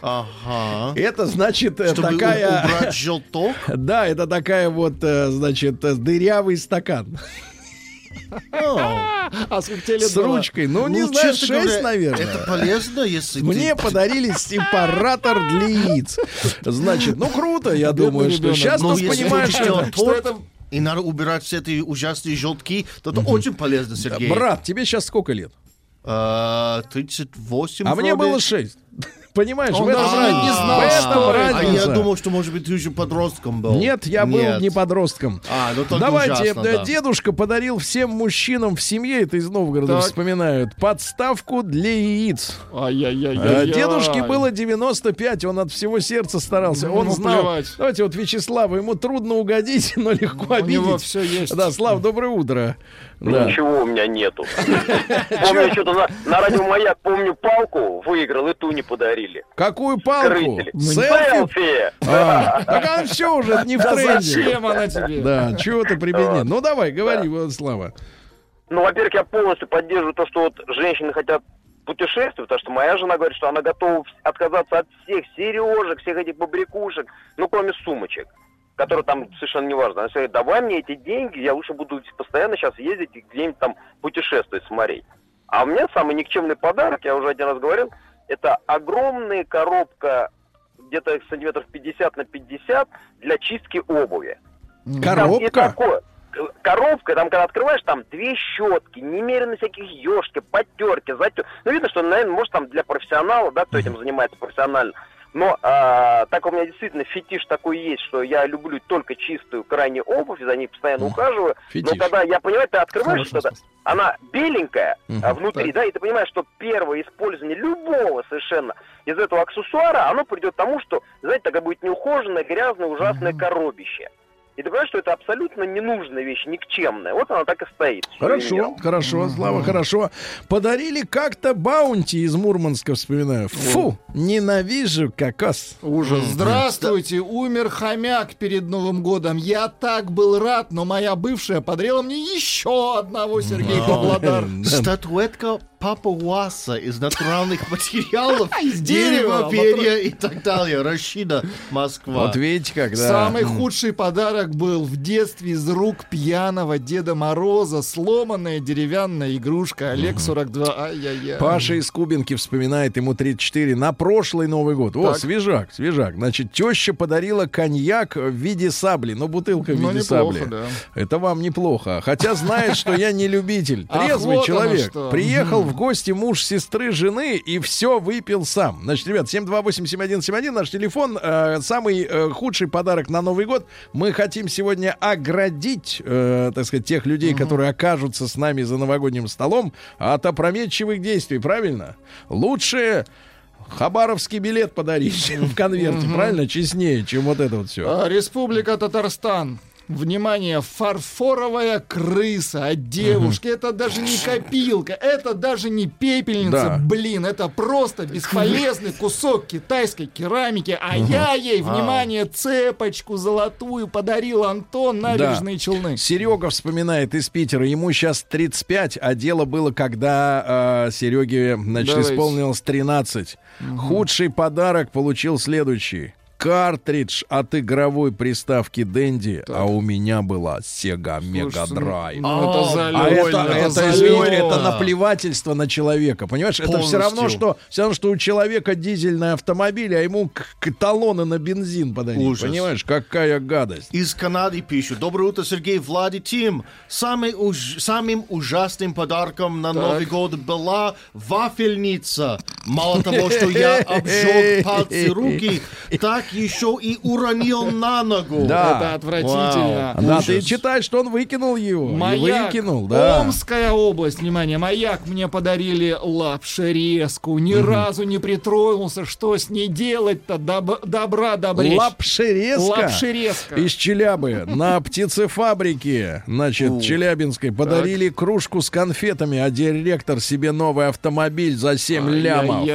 Ага.
Это значит э,
Чтобы
такая...
убрать желток. [laughs]
Да, это такая вот, э, значит, э, дырявый стакан
А сколько тебе лет
с ручкой. Ну, не
Ну,
знаю,
честно
6,
говоря,
наверное.
Это полезно, если
Мне подарили сепаратор для яиц. Значит, ну круто, я думаю, что сейчас ты понимаешь, что...
это?
И надо убирать все эти ужасные желтки. То это очень полезно, Сергей.
Брат, тебе сейчас сколько лет?
А, 38
А мне
вроде.
было 6. Понимаешь,
Он
в этом
даже не знал,
В этом.
А я думал, что, может быть, ты уже подростком был.
Нет, я был
Нет.
не подростком.
А, ну
Давайте,
ужасно,
э,
да.
дедушка подарил всем мужчинам в семье, это из Новгорода
Так.
вспоминают, подставку для яиц. А
Ай-яй-яй-яй.
Дедушке было 95, он от всего сердца старался.
Ну,
Он
ему
знал.
плевать.
Давайте вот Вячеславу, ему трудно угодить, [laughs] но легко
У него
обидеть.
все есть.
Да, Слав, доброе утро. Да.
Ничего у меня нету. [laughs] Помню, что-то на, на радио Маяк, помню, палку выиграл, и ту не подарили.
Какую палку? Селфи? А, так а все уже, не в тренде.
Зачем она тебе?
Да, чего ты прибеднил? Ну давай, говори, Слава.
Ну, во-первых, я полностью поддерживаю то, что вот женщины хотят путешествовать, потому что моя жена говорит, что она готова отказаться от всех сережек, всех этих побрякушек, ну, кроме сумочек, которые там совершенно не важно. Она говорит, давай мне эти деньги, я лучше буду постоянно сейчас ездить и где-нибудь там путешествовать, смотреть. А у меня самый никчемный подарок, я уже один раз говорил, это огромная коробка где-то сантиметров 50 на 50 для чистки обуви. Там и
Коробка?
такое. К- Коробка, там, когда открываешь, там две щетки, немерено всяких ешки, потерки, затер. Ну, видно, что, наверное, может, там для профессионала, да, кто этим занимается профессионально. Но а, так у меня действительно фетиш такой есть, что я люблю только чистую крайне обувь, за ней постоянно ухаживаю.
фетиш.
Но когда я понимаю, ты открываешь что-то, она беленькая а, внутри,
Так.
да, и ты понимаешь, что первое использование любого совершенно из этого аксессуара, оно придет к тому, что, знаете, такая будет неухоженное, грязное, ужасное коробище. И ты понимаешь, что это абсолютно ненужная вещь, никчемная. Вот она так и стоит.
Хорошо, хорошо, Слава, хорошо. Подарили как-то баунти из Мурманска, вспоминаю. Фу, ненавижу кокос.
Ужас. Здравствуйте, умер хомяк перед Новым годом. Я так был рад, но моя бывшая подарила мне еще одного Сергей Павлодар.
Статуэтка Папа Уаса из натуральных [laughs] материалов.
Из
Дерево,
дерева,
перья и так далее. Рашида, Москва.
Вот видите, как, да.
Самый худший подарок был в детстве из рук пьяного Деда Мороза. Сломанная деревянная игрушка. Олег 42. Ай-яй-яй.
Паша из Кубинки вспоминает, ему 34, на прошлый Новый год. О,
Так.
свежак, свежак. Значит, теща подарила коньяк в виде сабли. Ну, бутылка в
Ну,
виде
неплохо,
сабли.
да.
Это вам неплохо. Хотя знает, что я не любитель. [laughs] Трезвый человек. Приехал в гости муж сестры жены и все выпил сам. Значит, ребят, 728-7171 наш телефон. Э, самый э, худший подарок на Новый год. Мы хотим сегодня оградить, э, так сказать, тех людей, которые окажутся с нами за новогодним столом от опрометчивых действий. Правильно? Лучше хабаровский билет подарить [laughs] в конверте, правильно? Честнее, чем вот это вот все.
А, Республика Татарстан. Внимание, фарфоровая крыса от девушки. Это даже не копилка, это даже не пепельница.
Да.
Блин, это просто бесполезный кусок китайской керамики. А я ей, внимание, цепочку золотую подарил Антон набережные Челны.
Серега вспоминает из Питера. Ему сейчас 35, а дело было, когда э, Сереге, значит,
Давайте.
исполнилось 13. Худший подарок получил следующий. Картридж от игровой приставки Дэнди, а у меня была Sega Mega Drive.
Ну, это
А
залёт,
это, это, извините, это наплевательство на человека, понимаешь? Это все равно,
Полностью.
что все равно, что у человека дизельный автомобиль, а ему к, к талоны на бензин подарить.
Ужас.
Понимаешь, какая гадость.
Из Канады пишут. Доброе утро, Сергей, Влади, Тим. Самый уж- самым ужасным подарком на Новый год была вафельница. Мало того, что я обжег пальцы руки, [laughs] так еще и уронил на ногу.
Да.
Это отвратительно.
Да,
Ужас.
ты читаешь, что он выкинул его.
Маяк,
выкинул, да.
Омская область, внимание, маяк мне подарили лапшерезку. Ни разу не притронулся, что с ней делать-то, доб- добра добречь.
Лапшерезка.
Лапшерезка.
Из Челябы на птицефабрике, значит, Челябинской, подарили кружку с конфетами, а директор себе новый автомобиль за 7 лямов.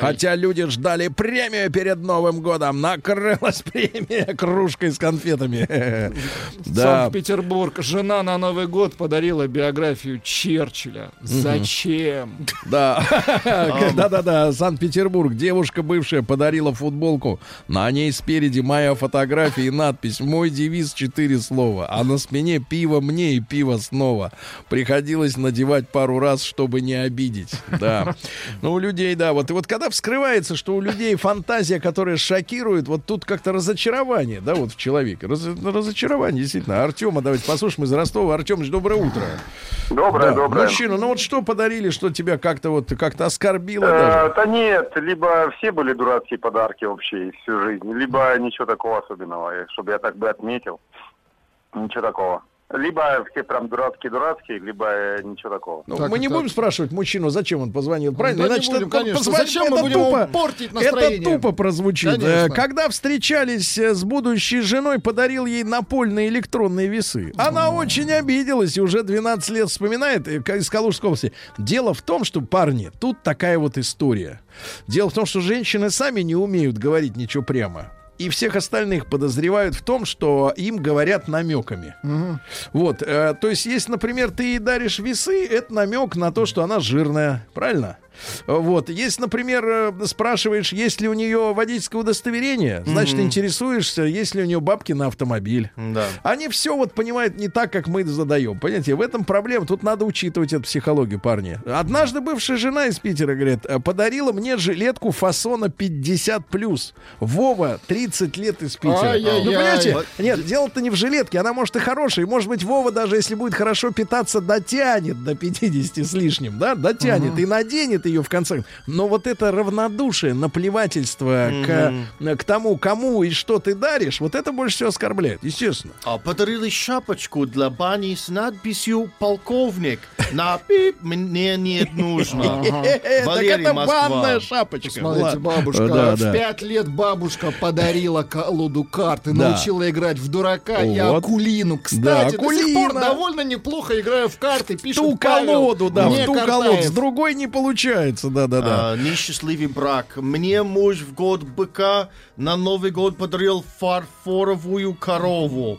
Хотя люди ждали премию перед Новым годом, накрылась премия кружкой с конфетами. [laughs] Да.
Санкт-Петербург. Жена на Новый год подарила биографию Черчилля. Зачем?
Да, [laughs] да-да-да, Санкт-Петербург. Девушка бывшая подарила футболку. На ней спереди моя фотография и надпись «Мой девиз четыре слова». А на спине пиво мне и пиво снова. Приходилось надевать пару раз, чтобы не обидеть. Да. [laughs] Ну, у людей, да. Вот, и вот когда вскрывается, что у людей фантазия, которая шокирует, вот тут как-то разочарование, да, вот в человеке. Раз- разочарование, действительно. Артема, давайте послушаем из Ростова. Артемыч, доброе утро.
Доброе,
Да,
доброе.
Мужчина, ну вот что подарили, что тебя как-то вот как-то оскорбило
Э, да нет, либо все были дурацкие подарки вообще всю жизнь, либо ничего такого особенного, э, чтобы я так бы отметил. Ничего такого. Либо все прям дурацкие-дурацкие, либо э, ничего такого.
Ну,
так,
мы не
так.
будем спрашивать мужчину, зачем он позвонил, правильно?
Да не
Иначе
будем,
это
конечно.
позвонить-
Зачем мы
это
будем
тупо,
портить настроение?
Это тупо прозвучит.
Конечно.
Э, Когда встречались э, с будущей женой, подарил ей напольные электронные весы. Она очень обиделась и уже 12 лет вспоминает из Калужской области. Дело в том, что, парни, тут такая вот история. Дело в том, что женщины сами не умеют говорить ничего прямо. И всех остальных подозревают в том, что им говорят намеками. Вот, э, то есть, если, например, ты ей даришь весы, это намек на то, что она жирная, правильно? Вот, если, например, э, спрашиваешь, есть ли у нее водительское удостоверение, значит, интересуешься, есть ли у нее бабки на автомобиль.
Да.
Они все вот понимают не так, как мы задаем. Понимаете, в этом проблема. Тут надо учитывать эту психологию, парни. Однажды бывшая жена из Питера, говорит, «э, подарила мне жилетку фасона 50 плюс. Вова, 30 лет из Питера.
Ай-яй-яй.
Ну, понимаете, нет, дело-то не в жилетке, она может и хорошая. И, Может быть, Вова, даже если будет хорошо питаться, дотянет до 50 с лишним, да, дотянет и наденет ее в конце. Но вот это равнодушие, наплевательство к, к тому, кому и что ты даришь, вот это больше всего оскорбляет, естественно.
А подарили шапочку для бани с надписью «Полковник». На пип мне не нужно. [laughs]
Так
Валерий,
это
Москва.
банная шапочка.
Смотрите, бабушка, в пять лет бабушка подарила колоду карты, научила играть в дурака и. Акулину. Кстати, до сих пор довольно неплохо играю в карты, пишет
Ту колоду, да, ту колоду. С другой не получается, да-да-да.
А, несчастливый брак. Мне муж в год быка на Новый год подарил фарфоровую корову.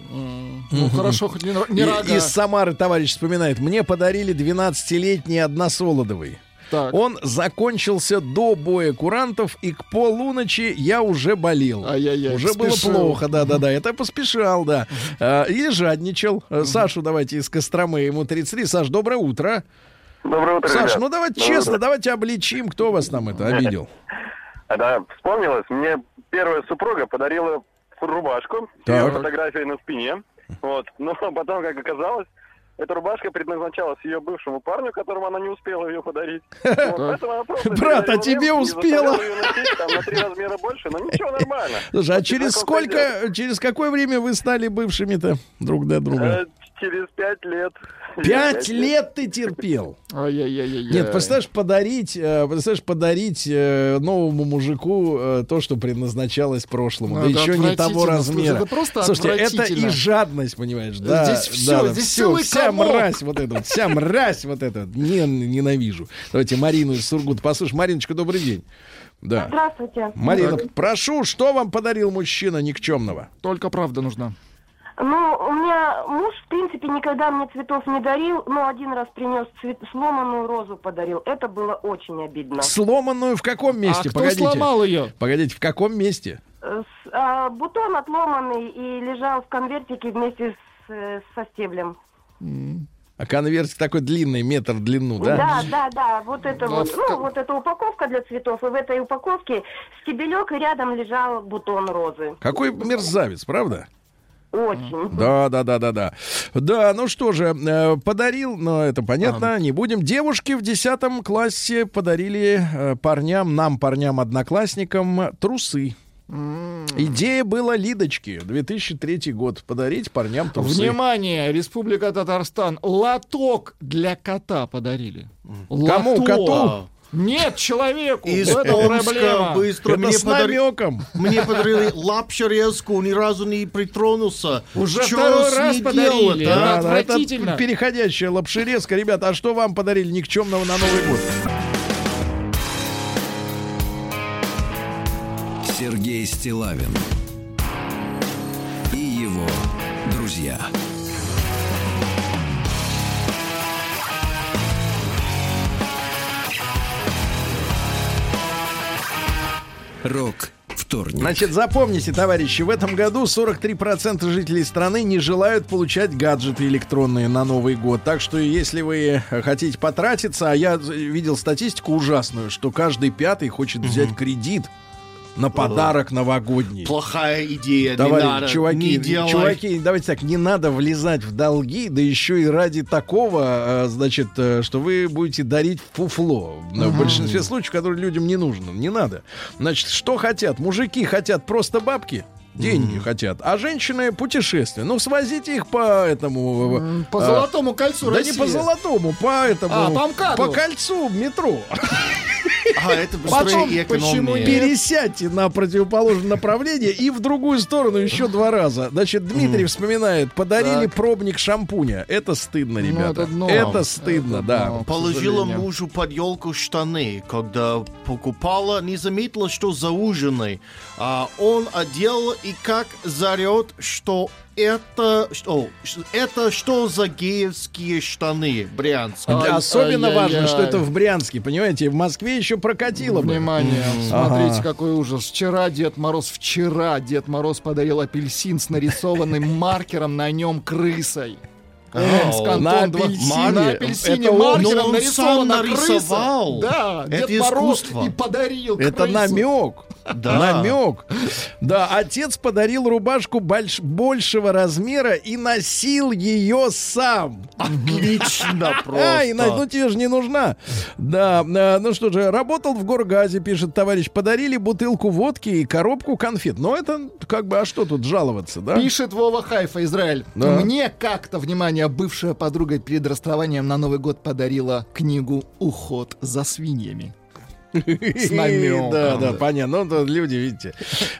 Ну хорошо, хоть не, не
И-
рога.
Из Самары товарищ вспоминает. Мне подарили 12-летний односолодовый.
Так.
Он закончился до боя курантов, и к полуночи я уже болел.
Ай-яй-яй,
уже было
спешил.
плохо, да-да-да. Это поспешал, да. А, Или жадничал. А, Сашу давайте из Костромы, ему 33. Саш, доброе утро.
Доброе утро,
Саш,
ребят.
ну давайте
Доброе
честно,
утро.
давайте обличим, кто вас там это обидел.
А, [laughs] Да, вспомнилось, мне первая супруга подарила рубашку с
Так.
её фотографией на спине. Вот. [laughs] Но потом, как оказалось, эта рубашка предназначалась ее бывшему парню, которому она не успела ее подарить. [laughs] Вот,
Брат, а тебе успела?
носить, там, на три размера больше, но ничего, нормально.
Слушай, а через сколько, через какое время вы стали бывшими-то друг для друга?
Э, Через пять лет.
Пять лет ты терпел. Нет, представляешь, подарить, э, представляешь, подарить э, новому мужику э, то, что предназначалось прошлому,
Ну,
да еще не того размера.
слушай, это просто
Слушайте, это и жадность, понимаешь, да?
Здесь
да,
здесь целый
вся мразь вот эта вся мразь вот эта. Не, ненавижу. Давайте Марину из Сургута послушаем. Мариночка, добрый день. Да.
Здравствуйте.
Марина, прошу, что вам подарил мужчина никчемного?
Только правда нужна.
Ну, у меня муж, в принципе, никогда мне цветов не дарил, но один раз принес цвет, сломанную розу подарил. Это было очень обидно.
Сломанную в каком месте?
а кто
Погодите.
сломал ее?
Погодите, в каком месте?
Э, с- а, бутон отломанный и лежал в конвертике вместе с, э, со стеблем.
А конверт такой длинный, метр в длину, да?
Да, да, да, вот это
Ну,
вот.
в
Ну, вот эта упаковка для цветов, и в этой упаковке стебелек, и рядом лежал бутон розы.
Какой мерзавец, правда?
Очень.
Да, да, да, да, да. Да, ну что же, э, подарил, но это понятно, не будем. Девушки в 10 классе подарили э, парням, нам, парням-одноклассникам, трусы. Идея была Лидочки, 2003 год, подарить парням трусы.
Внимание, Республика Татарстан. Лоток для кота подарили.
Кому?
Лоток.
Коту?
Нет, человеку.
Из Омска
проблема.
быстро
Это
мне
с
подарили.
намеком.
Мне подарили лапшерезку, ни разу не притронулся.
Уже
Чё
второй раз подарили,
делать, а?
да. отвратительно.
это переходящая лапшерезка. Ребята, а что вам подарили никчемного на Новый год?
Сергей Стилавин и его друзья. Рок вторник.
Значит, запомните, товарищи, в этом году 43% жителей страны не желают получать гаджеты электронные на Новый год. Так что, если вы э, хотите потратиться, а я э, видел статистику ужасную, что каждый пятый хочет взять кредит на подарок новогодний.
Плохая идея, не
Товарищи,
надо,
чуваки,
не делай.
чуваки, давайте так, не надо влезать в долги, да еще и ради такого, э, значит, э, что вы будете дарить фуфло. В большинстве случаев, которые людям не нужно. Не надо. Значит, что хотят? Мужики хотят просто бабки. Деньги хотят, а женщины путешествия. Ну, свозите их по этому... э,
По
э,
золотому кольцу
Да
России.
не по золотому, по этому...
А, по МКАДу.
по кольцу метро.
А, это
Потом, почему?
Пересядьте на противоположное направление и в другую сторону еще два раза. Значит, Дмитрий вспоминает, подарили пробник шампуня. Это стыдно,
Ну,
ребята.
это дно.
Это стыдно,
Это
да.
дно.
Положила мужу под елку штаны, когда покупала, не заметила, что зауженный. А он одел и как зарет, что это, что, это что за геевские штаны, Брянск.
Ай,
Особенно
ай-яй-яй.
важно, что это в Брянске, понимаете, в Москве еще прокатило бы.
Внимание, смотрите,
Ага.
какой ужас. Вчера Дед Мороз, вчера Дед Мороз подарил апельсин с нарисованным [laughs] маркером на нем крысой. Омск,
на
Антон, два-
апельсине.
на апельсине
Это он-
маркером
Но он сам нарисовал.
крыса. Да,
Это
Дед Мороз
искусство.
и подарил
Это
крысу.
намек.
Да.
Намек. Да, отец подарил рубашку больш- большего размера и носил ее сам.
Отлично [laughs]
А, и ну
просто.
тебе же не нужна. Да, э, ну что же, работал в Горгазе, пишет товарищ. Подарили бутылку водки и коробку конфет. Но это как бы, а что тут жаловаться, да?
Пишет Вова Хайфа, Израиль.
Да.
Мне как-то, внимание, бывшая подруга перед расставанием на Новый год подарила книгу «Уход за свиньями». С [laughs] намеком.
Да, да, понятно. Ну, то люди, видите,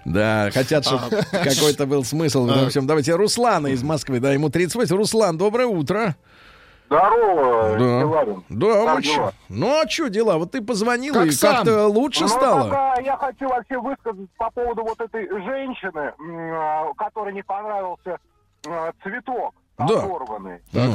да, хотят, чтобы [laughs] какой-то был смысл в этом всем. Давайте Руслана из Москвы, да, ему 38. Руслан, доброе утро.
Здорово,
Да. Да,
Как дела?
Ну, а что дела? Вот ты позвонил,
Как
и
сам?
как-то лучше
Ну,
стало.
пока я хочу вообще высказать по поводу вот этой женщины, а, которой не понравился а, цветок
Да.
оторванный.
Так.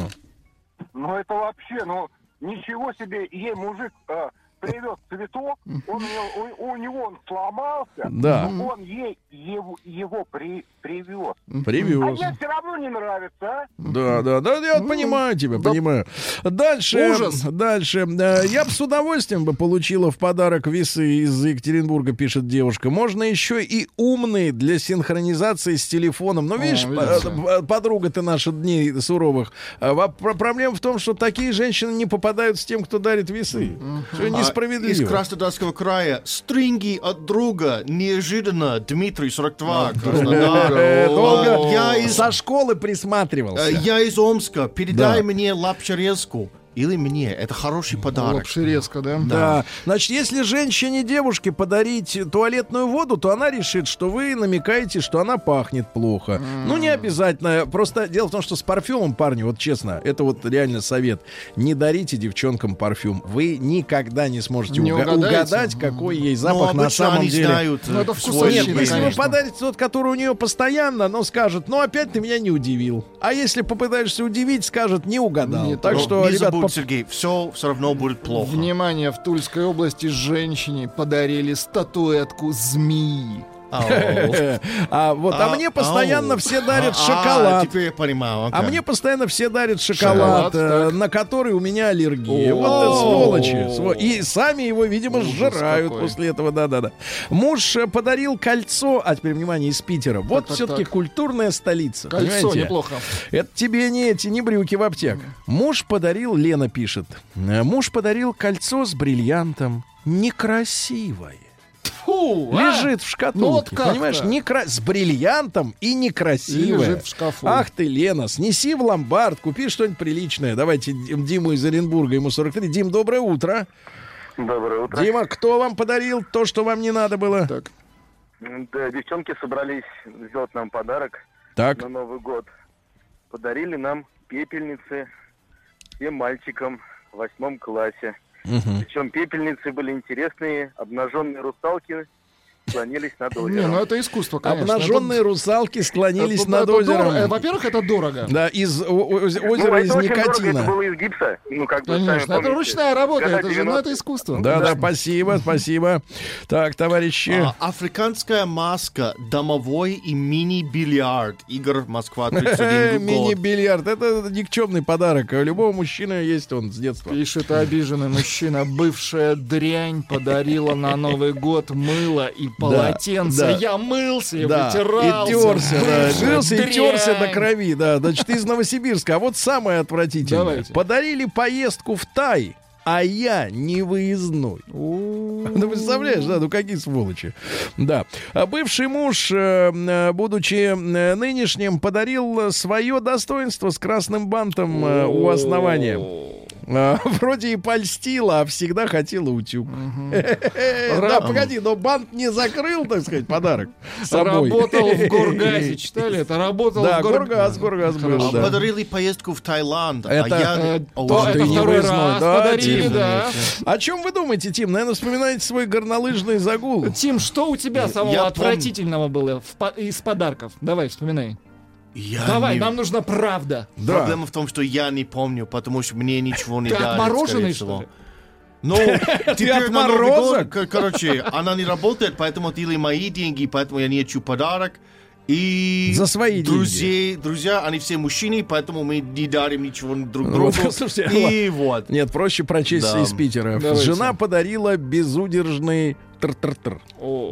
Ну это вообще, ну ничего себе, ей мужик а, привез цветок, он, у, него- у- него он сломался,
Да.
он ей его, его при, привез. А
Привез.
ей все равно не нравится, а?
Да, да, да, я вот понимаю тебя, понимаю. Дальше,
Ужас.
дальше. Э, Я бы с удовольствием бы получила в подарок весы из Екатеринбурга, пишет девушка. Можно еще и умные для синхронизации с телефоном. Но видишь,
видите.
э, э, подруга ты наша дней суровых. про- Проблема в том, что такие женщины не попадают с тем, кто дарит весы. Не
А
несправедливо.
Из Краснодарского края. Стринги от друга. Неожиданно. Дмитрий, 42. Краснодар.
Э, Долго
Я из,
со школы
э,
присматривался.
я из Омска. Передай
Да.
мне лапчерезку. Или мне. Это хороший подарок.
Лапшерезка, да?
Да. Значит, если женщине девушке подарить туалетную воду, то она решит, что вы намекаете, что она пахнет плохо. Ну, не обязательно. Просто дело в том, что с парфюмом, парни, вот честно, это вот реально совет. Не дарите девчонкам парфюм. Вы никогда не сможете
Не
уга- угадать, какой ей
Ну,
запах на
обычно
самом
они
деле.
знают.
Ну, это
э,
вкусовщина,
Нет, если вы подарите тот, который у нее постоянно, но скажет, ну опять ты меня не удивил. А если попытаешься удивить, скажет, не угадал.
Не
так
Ну,
что, ребят, поп-
Сергей, все все равно будет плохо.
Внимание, в Тульской области женщине подарили статуэтку змеи.
Ау.
а вот, а,
А,
мне постоянно все дарят
А,
шоколад.
теперь я понимаю.
А мне постоянно все дарят шоколад, э, на который у меня аллергия. Вот сволочи. Сво- И сами его, видимо, сжирают после этого. Да-да-да. Муж э, подарил кольцо, а теперь, внимание, из Питера. Вот
так,
все-таки
так.
культурная столица.
Кольцо неплохо.
Это тебе не эти, не брюки в аптек. Муж подарил, Лена пишет, э, муж подарил кольцо с бриллиантом. Некрасивое.
Фу, а?
Лежит в шкатулке,
Ну вот
понимаешь, некра... с бриллиантом и некрасивое.
Лежит в шкафу.
Ах ты, Лена, снеси в ломбард, купи что-нибудь приличное. Давайте Дим- Диму из Оренбурга, ему 43. Дим, доброе утро.
Доброе утро.
Дима, кто вам подарил то, что вам не надо было?
Так.
Да, девчонки собрались сделать нам подарок
Так.
на Новый год. Подарили нам пепельницы всем мальчикам в восьмом классе.
Мгм.
Причем пепельницы были интересные, обнаженные русалки склонились над
Не,
озером.
ну это искусство, конечно.
Обнаженные русалки склонились
Это-
над
это
озером.
дорого. Э, Во-первых, это дорого.
Да, из о- о-
Ну,
озера
это
из
очень дорого,
никотина.
это было из гипса. Ну, как бы,
Конечно, это
помните.
ручная работа, это же, ну,
90-е.
это искусство.
Да, да, спасибо, спасибо. Так, товарищи.
А, африканская маска, домовой и мини-бильярд. Игорь Москва, 31 год.
Мини-бильярд. Это никчемный подарок. У любого мужчины есть он с детства.
Пишет обиженный мужчина. Бывшая дрянь подарила на Новый год мыло и полотенце.
да.
Я мылся и
Да,
вытирался.
и терся, да, мылся и терся до крови, да. Значит, из Новосибирска. А вот самое отвратительное.
Давайте.
Подарили поездку в Тай, а я не выездной. Ну, представляешь, да, ну какие сволочи. Да. А Бывший муж, э, э, будучи э, нынешним, подарил свое достоинство с красным бантом э, у основания. А, [laughs] Вроде и польстила, а всегда хотела утюг. [laughs] Да, погоди, но бант не закрыл, так сказать, подарок.
Работал в [laughs] Горгазе, читали это? Работал
Да,
в Гор-
Горгаз, Горгаз был, да.
Подарили поездку в Таиланд.
Это-
а я...
Э, это второй раз
да,
подарили, да.
О чем вы думаете, Тим? Наверное, вспоминаете свой горнолыжный загул.
Тим, что у тебя самого отвратительного было из подарков? Давай, вспоминай.
Я
Давай,
не-
нам нужна правда.
Да.
Проблема в том, что я не помню, потому что мне ничего не
Ты
дали,
отмороженный,
скорее
что
всего.
ли?
Ну, теперь [laughs] на Новый год, короче, она не работает, поэтому это или мои деньги, поэтому я не хочу подарок. И
За свои
друзей, друзья, они все мужчины, поэтому мы не дарим ничего друг
Вот,
другу. [laughs]
слушайте,
и вот.
Нет, проще прочесть
Да.
из Питера.
Давайте.
Жена подарила безудержный тр-тр-тр.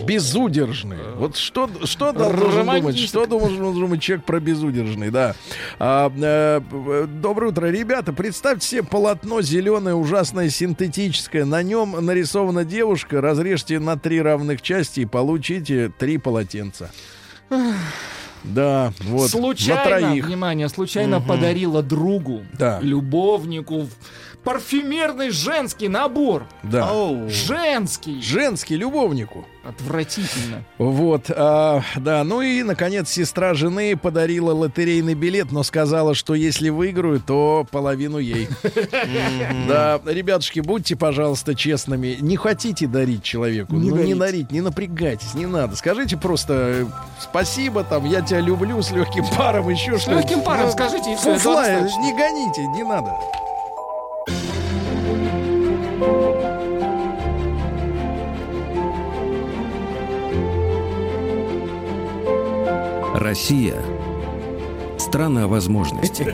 Безудержный. Вот что, что должен думать? Что должен думать человек про безудержный, да. А, э, доброе утро, ребята. Представьте себе полотно зеленое, ужасное, синтетическое. На нем нарисована девушка. Разрежьте на три равных части и получите три полотенца. Да, вот.
случайно,
На троих.
внимание, случайно подарила другу,
Да.
любовнику, парфюмерный женский набор.
Да.
Оу.
Женский.
Женский любовнику.
Отвратительно.
Вот, а, да, ну и, наконец, сестра жены подарила лотерейный билет, но сказала, что если выиграю, то половину ей. Да, ребятушки, будьте, пожалуйста, честными. Не хотите дарить человеку,
Не
ну не дарить, не напрягайтесь, не надо. Скажите просто э, спасибо, там, я тебя люблю с легким паром, еще
С
что
легким паром скажите, и
Фуфла, не гоните, не надо.
Россия Страна возможностей.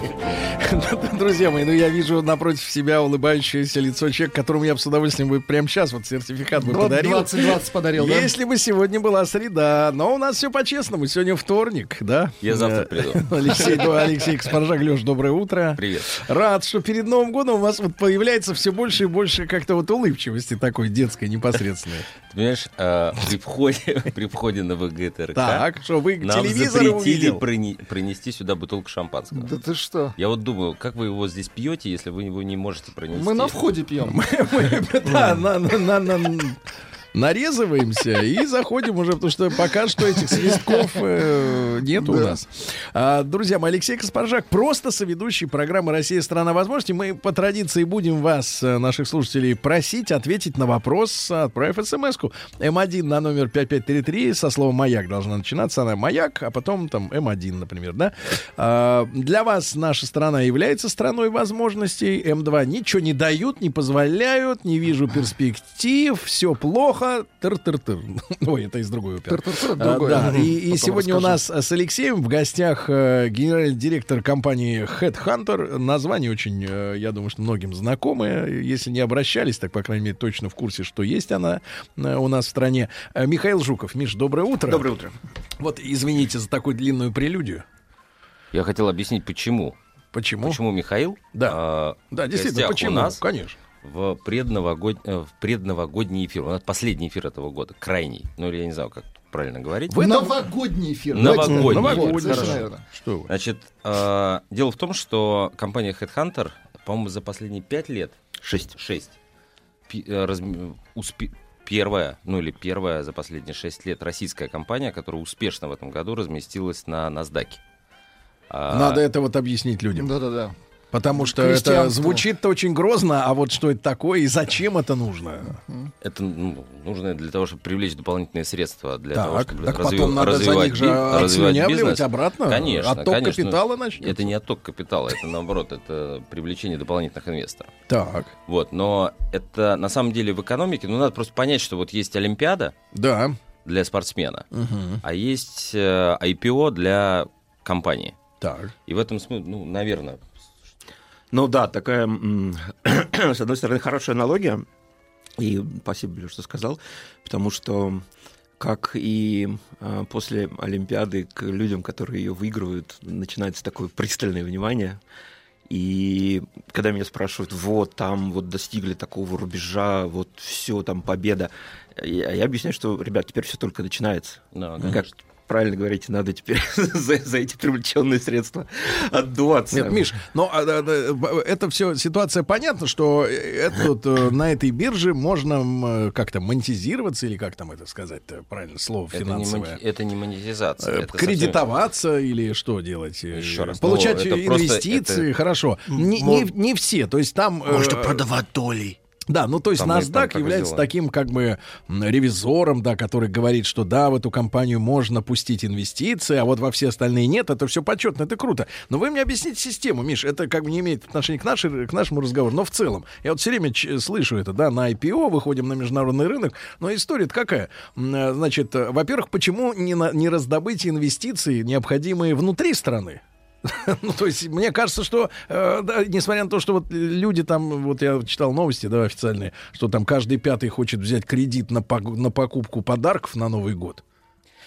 [laughs]
Друзья мои, ну я вижу напротив себя улыбающееся лицо человека, которому я бы с удовольствием бы прямо сейчас вот сертификат бы подарил.
20-20 подарил, да?
Если бы сегодня была среда, но у нас все по-честному, сегодня вторник, да?
Я завтра приду. [laughs]
Алексей, ну, Алексей Каспаржак, Леш, доброе утро.
Привет.
Рад, что перед Новым годом у вас вот появляется все больше и больше как-то вот улыбчивости такой детской непосредственной.
Ты понимаешь, э, при входе, [laughs] при входе на ВГТРК
Так, что вы
нам
телевизор
запретили принести сюда бутылку шампанского.
Да ты что?
Я вот думаю, как вы его здесь пьете, если вы его не можете пронести?
Мы на входе пьем. [laughs]
Да, нарезываемся и заходим уже, потому что пока что этих свистков э, нет у нас. А, друзья мои, Алексей Каспаржак, просто соведущий программы «Россия. Страна возможностей». Мы по традиции будем вас, э, наших слушателей, просить ответить на вопрос, отправив смс-ку М1 на номер 5533 со словом «Маяк» должна начинаться. Она «Маяк», а потом там М1, например, да? А, для вас наша страна является страной возможностей. М2 ничего не дают, не позволяют, не вижу перспектив, все плохо. Тыр-тыр-тыр. [laughs] Ой, это из другой оперы.
Тыр-тыр-тыр,
А,
другой.
да,
Мгм.
и, и сегодня у
расскажу.
нас с Алексеем в гостях э, генеральный директор компании Headhunter. Название очень, э, я думаю, что многим знакомое. Если не обращались, так, по крайней мере, точно в курсе, что есть она э, у нас в стране. Э, Михаил Жуков. Миш, доброе утро.
Доброе утро.
Вот, извините за такую длинную прелюдию.
Я хотел объяснить, почему.
Почему?
Почему Михаил?
Да.
а,
Да, действительно, почему?
У нас
Конечно.
В, предновогод... э, в предновогодний эфир. У нас последний эфир этого года, крайний. Ну, или я не знаю, как правильно говорить.
В этом-
Новогодний эфир.
Новогодний.
Новогодний, хорошо. Что вы?
Значит, э, дело в том, что компания Headhunter, по-моему, за последние пять лет, шесть, шесть, пи- э, разм- успе- первая, ну или первая за последние шесть лет российская компания, которая успешно в этом году разместилась на NASDAQ. А,
Надо это вот объяснить людям.
Да-да-да.
Потому что это звучит очень грозно, а вот что это такое и зачем это нужно?
Это ну, нужно для того, чтобы привлечь дополнительные средства для того,
Так,
чтобы
так
разви-
потом надо за
развивать
них же
развивать бизнес.
обратно.
Конечно,
Отток
конечно.
капитала начнется.
Это не отток капитала, это наоборот, это привлечение дополнительных инвесторов.
Так,
Вот, но это на самом деле в экономике, ну надо просто понять, что вот есть Олимпиада
да.
для спортсмена,
Мгм.
а есть э, IPO для компании.
Так.
И в этом смысле, ну, наверное,
Ну да, такая, [clears throat] с одной стороны, хорошая аналогия. И спасибо, что сказал. Потому что как и а, после Олимпиады к людям, которые ее выигрывают, начинается такое пристальное внимание. И когда меня спрашивают, вот там вот достигли такого рубежа, вот все там победа, я, я объясняю, что, ребят, теперь все только начинается.
да,
Как. Правильно говорите, надо теперь [laughs] за, за эти привлеченные средства отдуваться.
Нет, Миш, но а, б- это все ситуация понятна, что э, это вот, э, на этой бирже можно м, как-то монетизироваться или как там это сказать правильно слово
Это не,
финансовое.
это не монетизация.
Э,
это совсем-
Кредитоваться или что делать? Э,
Еще раз,
Получать
ну, это просто-
инвестиции,
это-
хорошо. Не, не, не все. То есть там... э,
Можно продавать доли.
Да, ну то есть
Там там
NASDAQ
как
является
сделано.
таким как бы ревизором, да, который говорит, что да, в эту компанию можно пустить инвестиции, а вот во все остальные нет. Это все почетно, это круто. Но вы мне объясните систему, Миш, это как бы не имеет отношения к, нашей, к нашему разговору, но в целом. Я вот все время ч- слышу это, да, на IPO выходим на международный рынок, но история какая? Э, Значит, э, во-первых, почему не, на- не раздобыть инвестиции, необходимые внутри страны? [laughs] Ну, то есть, мне кажется, что, э, да, несмотря на то, что вот люди там, вот я читал новости, да, официальные, что там каждый пятый хочет взять кредит на, на покупку подарков на Новый год.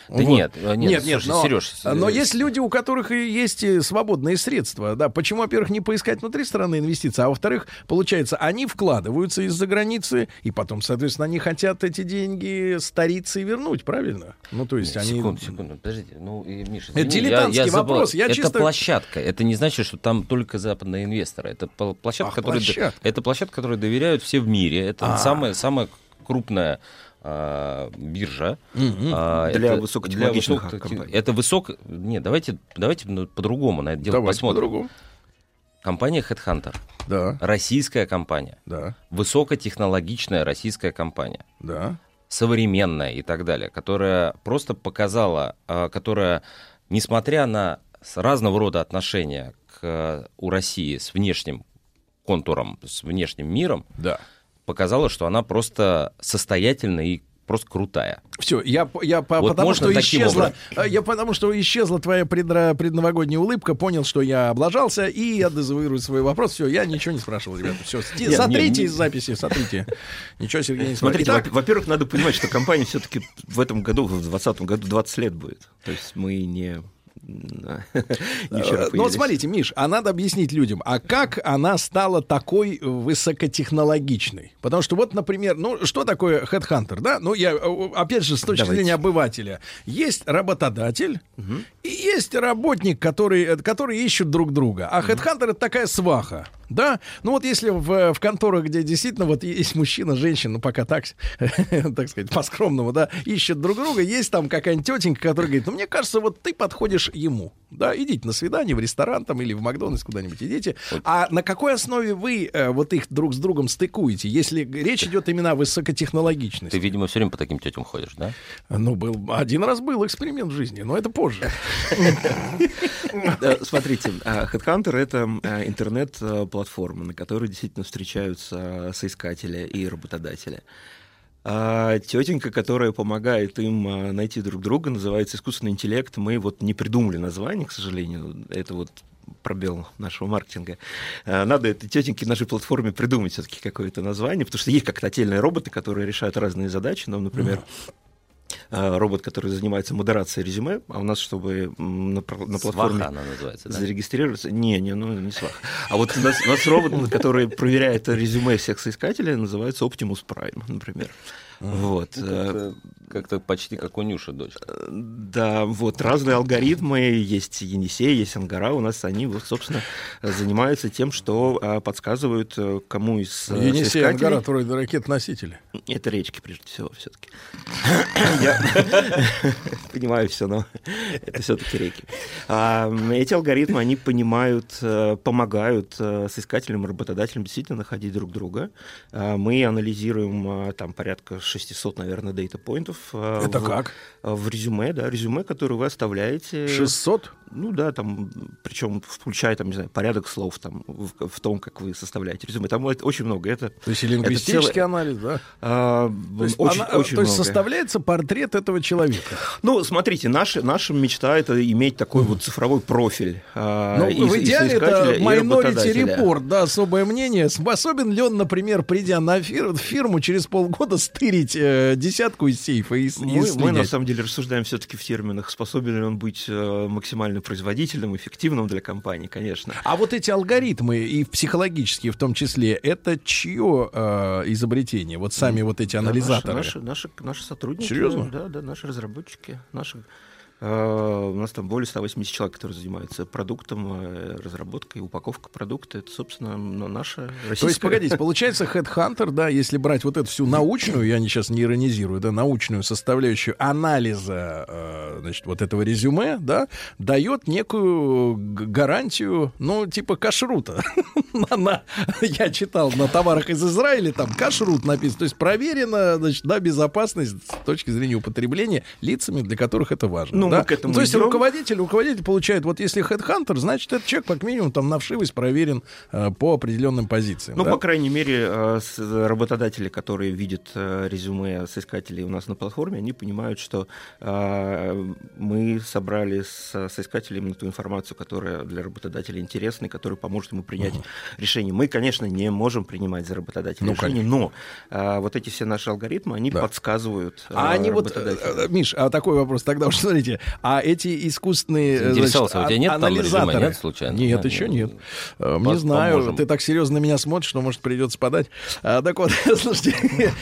Да нет, э, нет,
нет,
слушай,
но,
Серёж,
но
э,
есть люди, у которых и есть э, свободные средства. Да, почему, во-первых, не поискать внутри страны инвестиции, а во-вторых, получается, они вкладываются из-за границы, и потом, соответственно, они хотят эти деньги стариться и вернуть, правильно? Ну, то есть они...
Секунду, секунду, подождите. Ну, и, Миша,
Это
извини, я-
дилетантский
я забыл.
вопрос, я
это
чисто-
площадка. Это не значит, что там только западные инвесторы. Это пл- площадка,
Ах,
которой,
площадка.
это площадка, которой доверяют все в мире. Это
А.
самая, самая крупная а, биржа.
Мгм.
А,
Для
это-
высокотехнологичных
для высокотех-
компаний.
Это высок... Нет, давайте, давайте ну, по-другому на это дело
Давайте
посмотрим.
по-другому.
Компания Headhunter.
Да,
Российская компания.
да,
Высокотехнологичная российская компания.
да.
современная и так далее, которая просто показала, а, которая, несмотря на разного рода отношения к, у России с внешним контуром, с внешним миром,
Да.
Показала, что она просто состоятельна и просто крутая.
Все, я, я по-
Вот
потому что исчезла,
образом?
э, я потому что исчезла твоя предра- предновогодняя улыбка, понял, что я облажался и я дезавуирую свой вопрос. Все, я ничего не спрашивал, ребята. Все,
Нет,
сотрите
не-
из записи, сотрите. Ничего, Сергей, не
Смотрите,
Итак,
во- во-первых, надо понимать, что компания все-таки в этом году, в 2020 году 20 лет будет. То есть мы не... [laughs]
Э, Ну вот смотрите, Миш, а надо объяснить людям, а как она стала такой высокотехнологичной? Потому что вот, например, ну что такое Headhunter, да? Ну я, э, опять же, с точки
Давайте.
зрения обывателя. Есть работодатель и есть работник, который, э, которые ищут друг друга. А Headhunter это такая сваха. Да, ну вот если в, в конторах, где действительно вот есть мужчина, женщина, ну пока так, [laughs] так сказать, по-скромному, да, ищут друг друга, есть там какая-нибудь тетенька, которая говорит, ну мне кажется, вот ты подходишь ему, да, идите на свидание в ресторан там или в Макдональдс куда-нибудь идите, а на какой основе вы э, вот их друг с другом стыкуете, если речь идет именно о высокотехнологичности?
Ты, видимо, все время по таким тетям ходишь, да?
Ну, был, один раз был эксперимент в жизни, но это позже.
Смотрите, э, Headhunter — это э, интернет-платформа, на которой действительно встречаются соискатели и работодатели. А тетенька, которая помогает им э, найти друг друга, называется искусственный интеллект. Мы вот не придумали название, к сожалению. Это вот пробел нашего маркетинга. Э, Надо этой тетеньке нашей платформе придумать все-таки какое-то название, потому что есть как-то отдельные роботы, которые решают разные задачи. Нам, например, э, робот, который занимается модерацией резюме, а у нас, чтобы на, на платформе
Сваха она называется, да?
зарегистрироваться... Не, не, ну не свах. А вот у нас, у нас робот, [laughs] который проверяет резюме всех соискателей, называется Optimus Prime, например. Вот.
Ну,
э,
Как-то, почти как у Нюши дочка.
Да, вот разные алгоритмы, есть Енисей, есть Ангара, у нас они, вот, собственно, занимаются тем, что а, подсказывают, э, кому из э,
Енисей Ангара, вроде ракет-носители.
Это речки, прежде всего, все-таки. [coughs] Я [coughs] понимаю все, но это все-таки реки. А, Эти алгоритмы, они понимают, э, помогают э, соискателям и работодателям действительно находить друг друга. А, Мы анализируем э, там порядка 600, наверное, дейта-поинтов. Э,
Это
в-
как?
В резюме, да, резюме, которое вы оставляете.
600?
Ну да, там, причем включая, там, не знаю, порядок слов там, в, в том, как вы составляете резюме. Там это очень много. Это,
То есть и
это
лингвистический
целое-
анализ, да?
а,
То есть,
очень,
она-
очень
то есть
много.
составляется портрет этого человека.
Ну, смотрите, наша, наша мечта это иметь такой вот цифровой профиль. а,
Ну,
и-
в идеале это Minority. Report, да, особое мнение. Способен ли он, например, придя на фир- фирму, через полгода стырить э, десятку из сейфа и, с- и
Мы, мы на самом деле рассуждаем все-таки в терминах, способен ли он быть э, максимально производительным, эффективным для компании, конечно.
А вот эти алгоритмы, и психологические в том числе, это чье э, изобретение? Вот сами вот эти
Да,
анализаторы.
Наши, наши, наши, наши сотрудники.
Серьезно?
Да, да, наши разработчики. Наши, у нас там более 180 человек, которые занимаются продуктом, э, разработкой, упаковкой продукта. Это, собственно, наша российская...
То есть, погодите, получается, Headhunter, да, если брать вот эту всю научную, я сейчас не иронизирую, да, научную составляющую анализа, э, значит, вот этого резюме, да, дает некую гарантию, ну, типа кашрута. [laughs] Я читал на товарах из Израиля, там кашрут написано, то есть проверена, значит, да, безопасность с точки зрения употребления лицами, для которых это важно.
Ну,
да?
мы к этому
То есть
идем.
руководитель, руководитель получает, вот если Headhunter, значит, этот человек как минимум там на вшивость проверен э, по определенным позициям.
Ну,
да?
по крайней мере, э, с- работодатели, которые видят э, резюме соискателей у нас на платформе, они понимают, что э, мы собрали с соискателем именно ту информацию, которая для работодателя интересна, и которая поможет ему принять решение. Мы, конечно, не можем принимать за работодателя
Ну,
решение, но э, вот эти все наши алгоритмы, они
Да.
подсказывают
А
э,
они вот, э, э, Миш, а такой вопрос тогда уж [laughs] смотрите, а эти искусственные э, значит,
у тебя нет
а-
там
анализаторы?
нет, случайно?
Нет,
Да,
еще
ну,
нет. Э, Не знаю,
поможем.
ты так серьезно на меня смотришь, что, может, придется подать. А, так вот, [laughs] слушайте,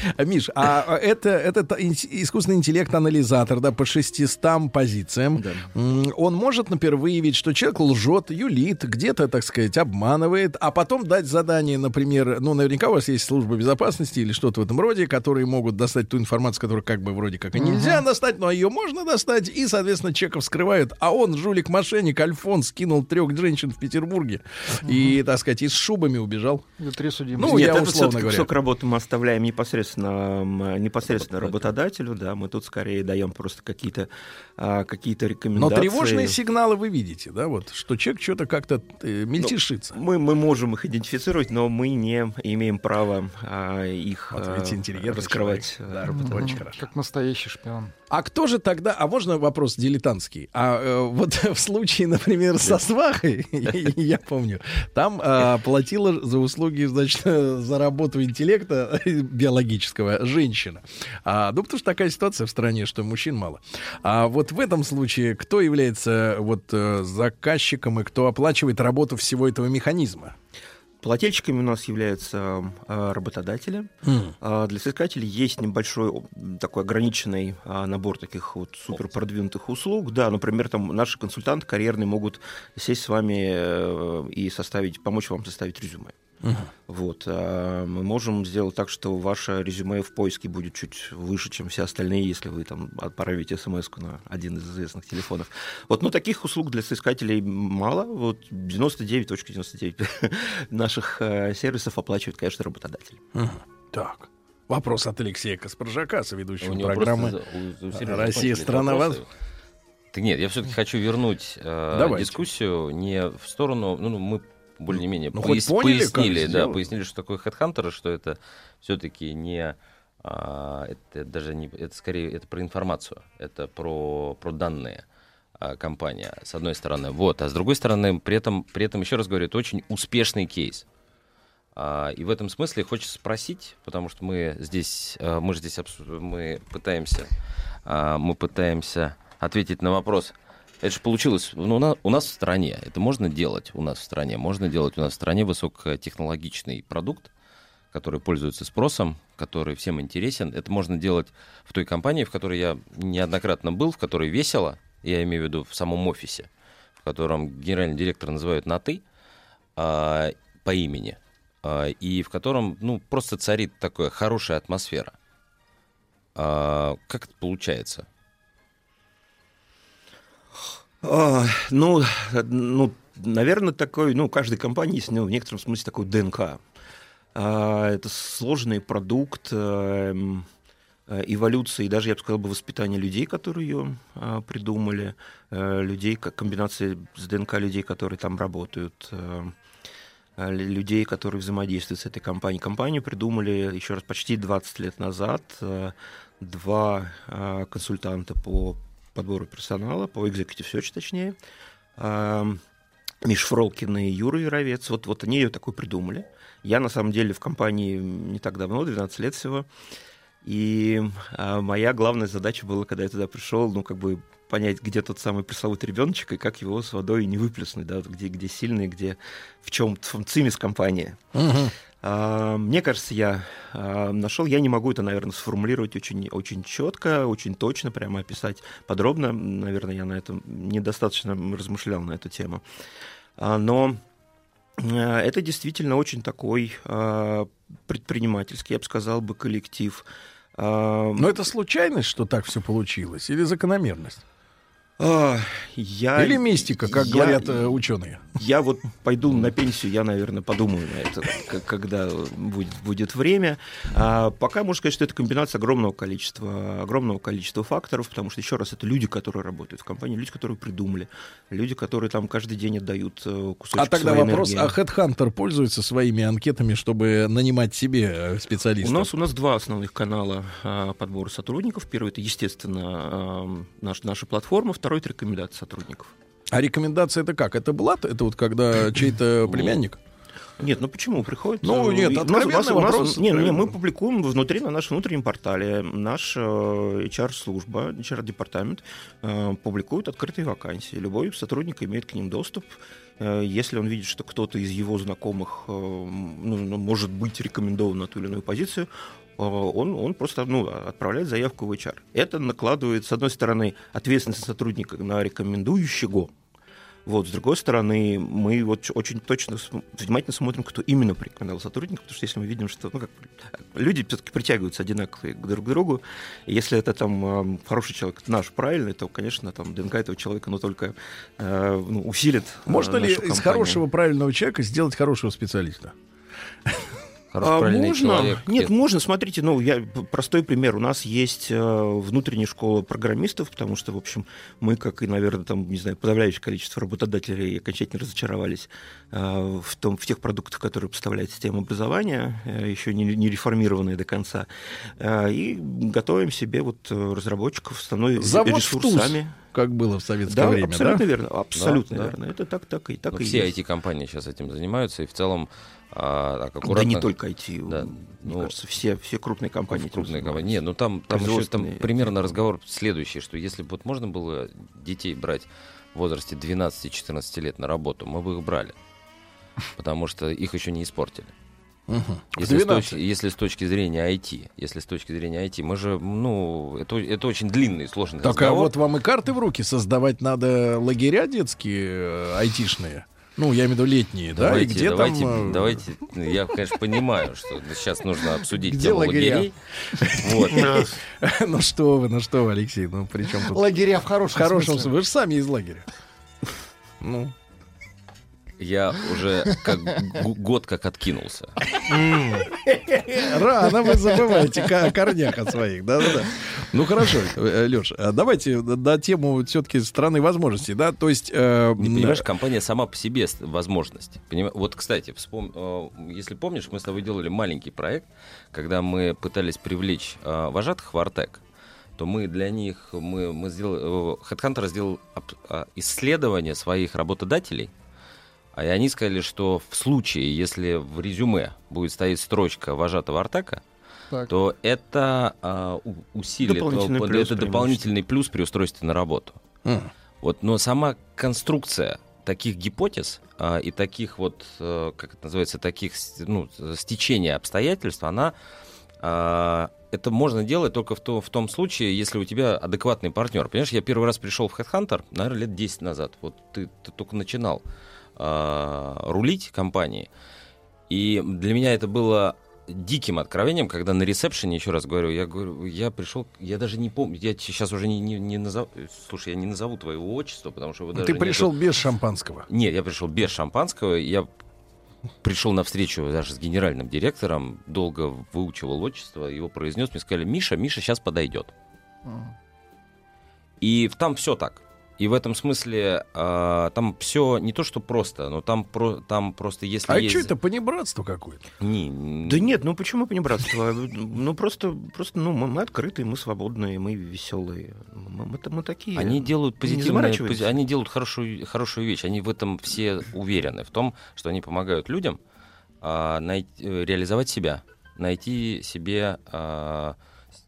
[laughs] Миш, а это, это ин- искусственный интеллект-анализатор, да, по 600 позициям, м, он может, например, выявить, что человек лжет, юлит, где-то, так сказать, обманывает, а потом дать задание, например, ну, наверняка у вас есть служба безопасности или что-то в этом роде, которые могут достать ту информацию, которую как бы вроде как и нельзя достать, но ее можно достать, и, соответственно, соответственно, чеков скрывают, а он, жулик-мошенник, Альфонс, кинул трех женщин в Петербурге и, так сказать, и с шубами убежал.
И три судимости.
Ну,
Нет,
я
это
условно
все-таки
говоря.
кусок работы мы оставляем непосредственно, непосредственно работодателю, да, мы тут скорее даем просто какие-то а, какие-то
Но
рекомендации.
тревожные сигналы вы видите, да, вот, что человек что-то как-то э, мельтешится.
Мы, мы можем их идентифицировать, но мы не имеем права а, их
Вот
а, раскрывать.
человек. Да,
а,
вот
работодателю.
очень хорошо.
Как настоящий шпион.
А кто же тогда, а можно вопрос дилетантский? А э, вот [laughs] в случае, например, со свахой, [laughs] я помню, там э, платила за услуги, значит, [laughs] за работу интеллекта биологического женщина. А, ну, потому что такая ситуация в стране, что мужчин мало. А вот в этом случае кто является вот э, заказчиком и кто оплачивает работу всего этого механизма?
Плательщиками у нас являются а, работодатели. А, Для соискателей есть небольшой такой ограниченный а, набор таких вот супер продвинутых услуг. Да, например, там наши консультанты карьерные могут сесть с вами э, и составить, помочь вам составить резюме. Вот. а Мы можем сделать так, что ваше резюме в поиске будет чуть выше, чем все остальные, если вы там отправите смс на один из известных телефонов. Вот, но таких услуг для соискателей мало. Вот 99.99 [laughs] наших э, сервисов оплачивает, конечно, работодатель.
Мгм. Так. Вопрос от Алексея Каспаржака,
У
соведущего
него
программы
просто у- у
«Россия страна вас».
Так нет, я все-таки хочу вернуть э,
Давайте.
дискуссию не в сторону, ну, ну, мы более-менее
Ну,
пояс-
поняли,
пояснили, да, пояснили, что такое хедхантеры, что это все-таки не а, это даже не это скорее это про информацию, это про про данные а, компания с одной стороны, вот, а с другой стороны при этом при этом еще раз говорю, это очень успешный кейс. А, И в этом смысле хочется спросить, потому что мы здесь, а, мы же здесь мы пытаемся, а, мы пытаемся ответить на вопрос. Это же получилось ну, на- у нас в стране. Это можно делать у нас в стране. Можно делать у нас в стране высокотехнологичный продукт, который пользуется спросом, который всем интересен. Это можно делать в той компании, в которой я неоднократно был, в которой весело, я имею в виду в самом офисе, в котором генеральный директор называют на «ты», а, по имени, а, и в котором ну, просто царит такая хорошая атмосфера. А, как это получается?
А, ну, ну, наверное, такой, ну, каждой компании есть ну, в некотором смысле такой ДНК. А, это сложный продукт эм, э, эволюции, даже, я бы сказал, бы, воспитания людей, которые ее а, придумали, э, людей, как комбинация с ДНК людей, которые там работают, э, лю- людей, которые взаимодействуют с этой компанией. Компанию придумали, еще раз, почти 20 лет назад два консультанта по подбору персонала, по executive search точнее, Миш Фролкин и Юра Яровец. Вот, вот они ее такой придумали. Я, на самом деле, в компании не так давно, 12 лет всего. И а, моя главная задача была, когда я туда пришел, ну, как бы понять, где тот самый пресловутый ребеночек и как его с водой не выплеснуть, да, где, где сильный, где в чем в цимис компания. А, Мне кажется, я а, нашел, я не могу это, наверное, сформулировать очень, очень четко, очень точно, прямо описать подробно. Наверное, я на этом недостаточно размышлял на эту тему. А, Но а, это действительно очень такой а, предпринимательский, я бы сказал бы, коллектив. А,
Но это случайность, что так все получилось, или закономерность?
А, я,
Или мистика, как
я-
говорят э, ученые.
Я вот пойду на пенсию, я, наверное, подумаю на это, когда будет, будет время. А пока можно сказать, что это комбинация огромного количества, огромного количества факторов, потому что, еще раз, это люди, которые работают в компании, люди, которые придумали, люди, которые там каждый день отдают э, кусочек
А тогда вопрос,
энергии.
а Headhunter пользуется своими анкетами, чтобы нанимать себе э, специалистов?
У нас, у нас два основных канала а, подбора сотрудников. Первый это, естественно, а, наш, наша платформа, второй это рекомендации сотрудников.
А рекомендация это как? Это блат? Это вот когда [coughs] чей-то племянник?
Нет, ну почему приходит?
Ну,
э,
нет, откровенный
нас- у нас-
вопрос,
Не, не, мы публикуем внутри на нашем внутреннем портале. Наш э, HR-служба, HR-департамент э, публикует открытые вакансии. Любой сотрудник имеет к ним доступ. Э, Если он видит, что кто-то из его знакомых э, ну, ну, может быть рекомендован на ту или иную позицию, он, он просто ну, отправляет заявку в HR. Это накладывает, с одной стороны, ответственность сотрудника на рекомендующего, Вот, с другой стороны, мы вот очень точно внимательно смотрим, кто именно порекомендовал сотрудника, потому что если мы видим, что ну, как, люди все-таки притягиваются одинаковые к друг другу, и если это там э, хороший человек, наш правильный, то, конечно, там ДНК этого человека, но только э, ну, усилит. э,
Можно ли
нашу
из
компанию.
хорошего правильного человека сделать хорошего специалиста?
А, можно?
человек.
Нет, можно. Смотрите, ну, я простой пример. У нас есть э, внутренняя школа программистов, потому что, в общем, мы, как и, наверное, там, не знаю, подавляющее количество работодателей окончательно разочаровались э, в, том, в тех продуктах, которые поставляет система образования, э, еще не, не реформированные до конца. Э, и готовим себе вот разработчиков, основной
Завод в
ресурс
ТУЗ,
сами.
как было в советское
Да,
время,
абсолютно
да?
верно. Абсолютно
Да, да.
верно. Это так, так и так
Ну,
и
все
есть.
IT-компании сейчас этим занимаются, и в целом а, так
Да
аккуратно...
не только IT.
Да,
Мне
ну,
кажется, все, все крупные компании.
крупные компании. Нет, ну там, там еще там примерно разговор следующий, что если бы вот можно было детей брать в возрасте 12-14 лет на работу, мы бы их брали. Потому что их еще не испортили.
В
Если с,
12.
точки, если с точки зрения IT, если с точки зрения IT, мы же, ну, это, это очень длинный, сложный
Так а
разговор.
вот вам и карты в руки создавать надо лагеря детские, э, айтишные. Ну, я имею в виду летние, да? И
Давайте,
где
давайте,
там... э,
давайте, я, конечно, понимаю, что сейчас нужно обсудить
Где
тему
лагеря?
лагерей. Вот. [laughs]
Ну что вы, ну что вы, Алексей, ну при чем тут...
Лагеря в
В
хорошем,
хорошем
смысле.
смысле. Вы же сами из лагеря. Ну,
Я уже как год как откинулся.
рано вы забываете о корнях от своих. Да-да-да. Ну хорошо, Леш, давайте на тему все-таки страны возможностей, да? То есть... э,
Не понимаешь, компания сама по себе возможность. Поним- Вот, кстати, вспом... э, если помнишь, мы с тобой делали маленький проект, когда мы пытались привлечь э, вожатых в Артек, то мы для них, мы, мы сделали, э, Headhunter сделал а, исследование своих работодателей, а и они сказали, что в случае, если в резюме будет стоять строчка вожатого Артека,
Так.
то это а, усилит,
Дополнительный
э,
плюс,
это дополнительный плюс при устройстве на работу.
М.
Вот, но сама конструкция таких гипотез а, и таких вот, э, как это называется, таких ну, стечения обстоятельств, она а, это можно делать только в, то- в том случае, если у тебя адекватный партнер. Понимаешь, я первый раз пришел в Headhunter, наверное, лет 10 назад. Вот ты, ты только начинал а, рулить компанией. И для меня это было диким откровением, когда на ресепшене, еще раз говорю, я говорю, я пришел, я даже не помню, я сейчас уже не, не, не назову, слушай, я не назову твоего отчества, потому что его даже
Ты
нету.
пришел без шампанского.
Нет, я пришел без шампанского. Я пришел на встречу даже с генеральным директором, долго выучивал отчество, его произнес, мне сказали, Миша, Миша сейчас подойдет. И там все так. И в этом смысле а, там все не то, что просто, но там, про, там просто если
А
есть...
что это понебратство какое-то?
Не,
Да нет, ну почему понебратство? [laughs] Ну просто, просто ну, мы, мы открытые, мы свободные, мы веселые. Мы, мы, мы такие.
Они делают позитивные, пози- они делают хорошую, хорошую вещь. Они в этом все уверены, в том, что они помогают людям най- э, реализовать себя, найти себе, а,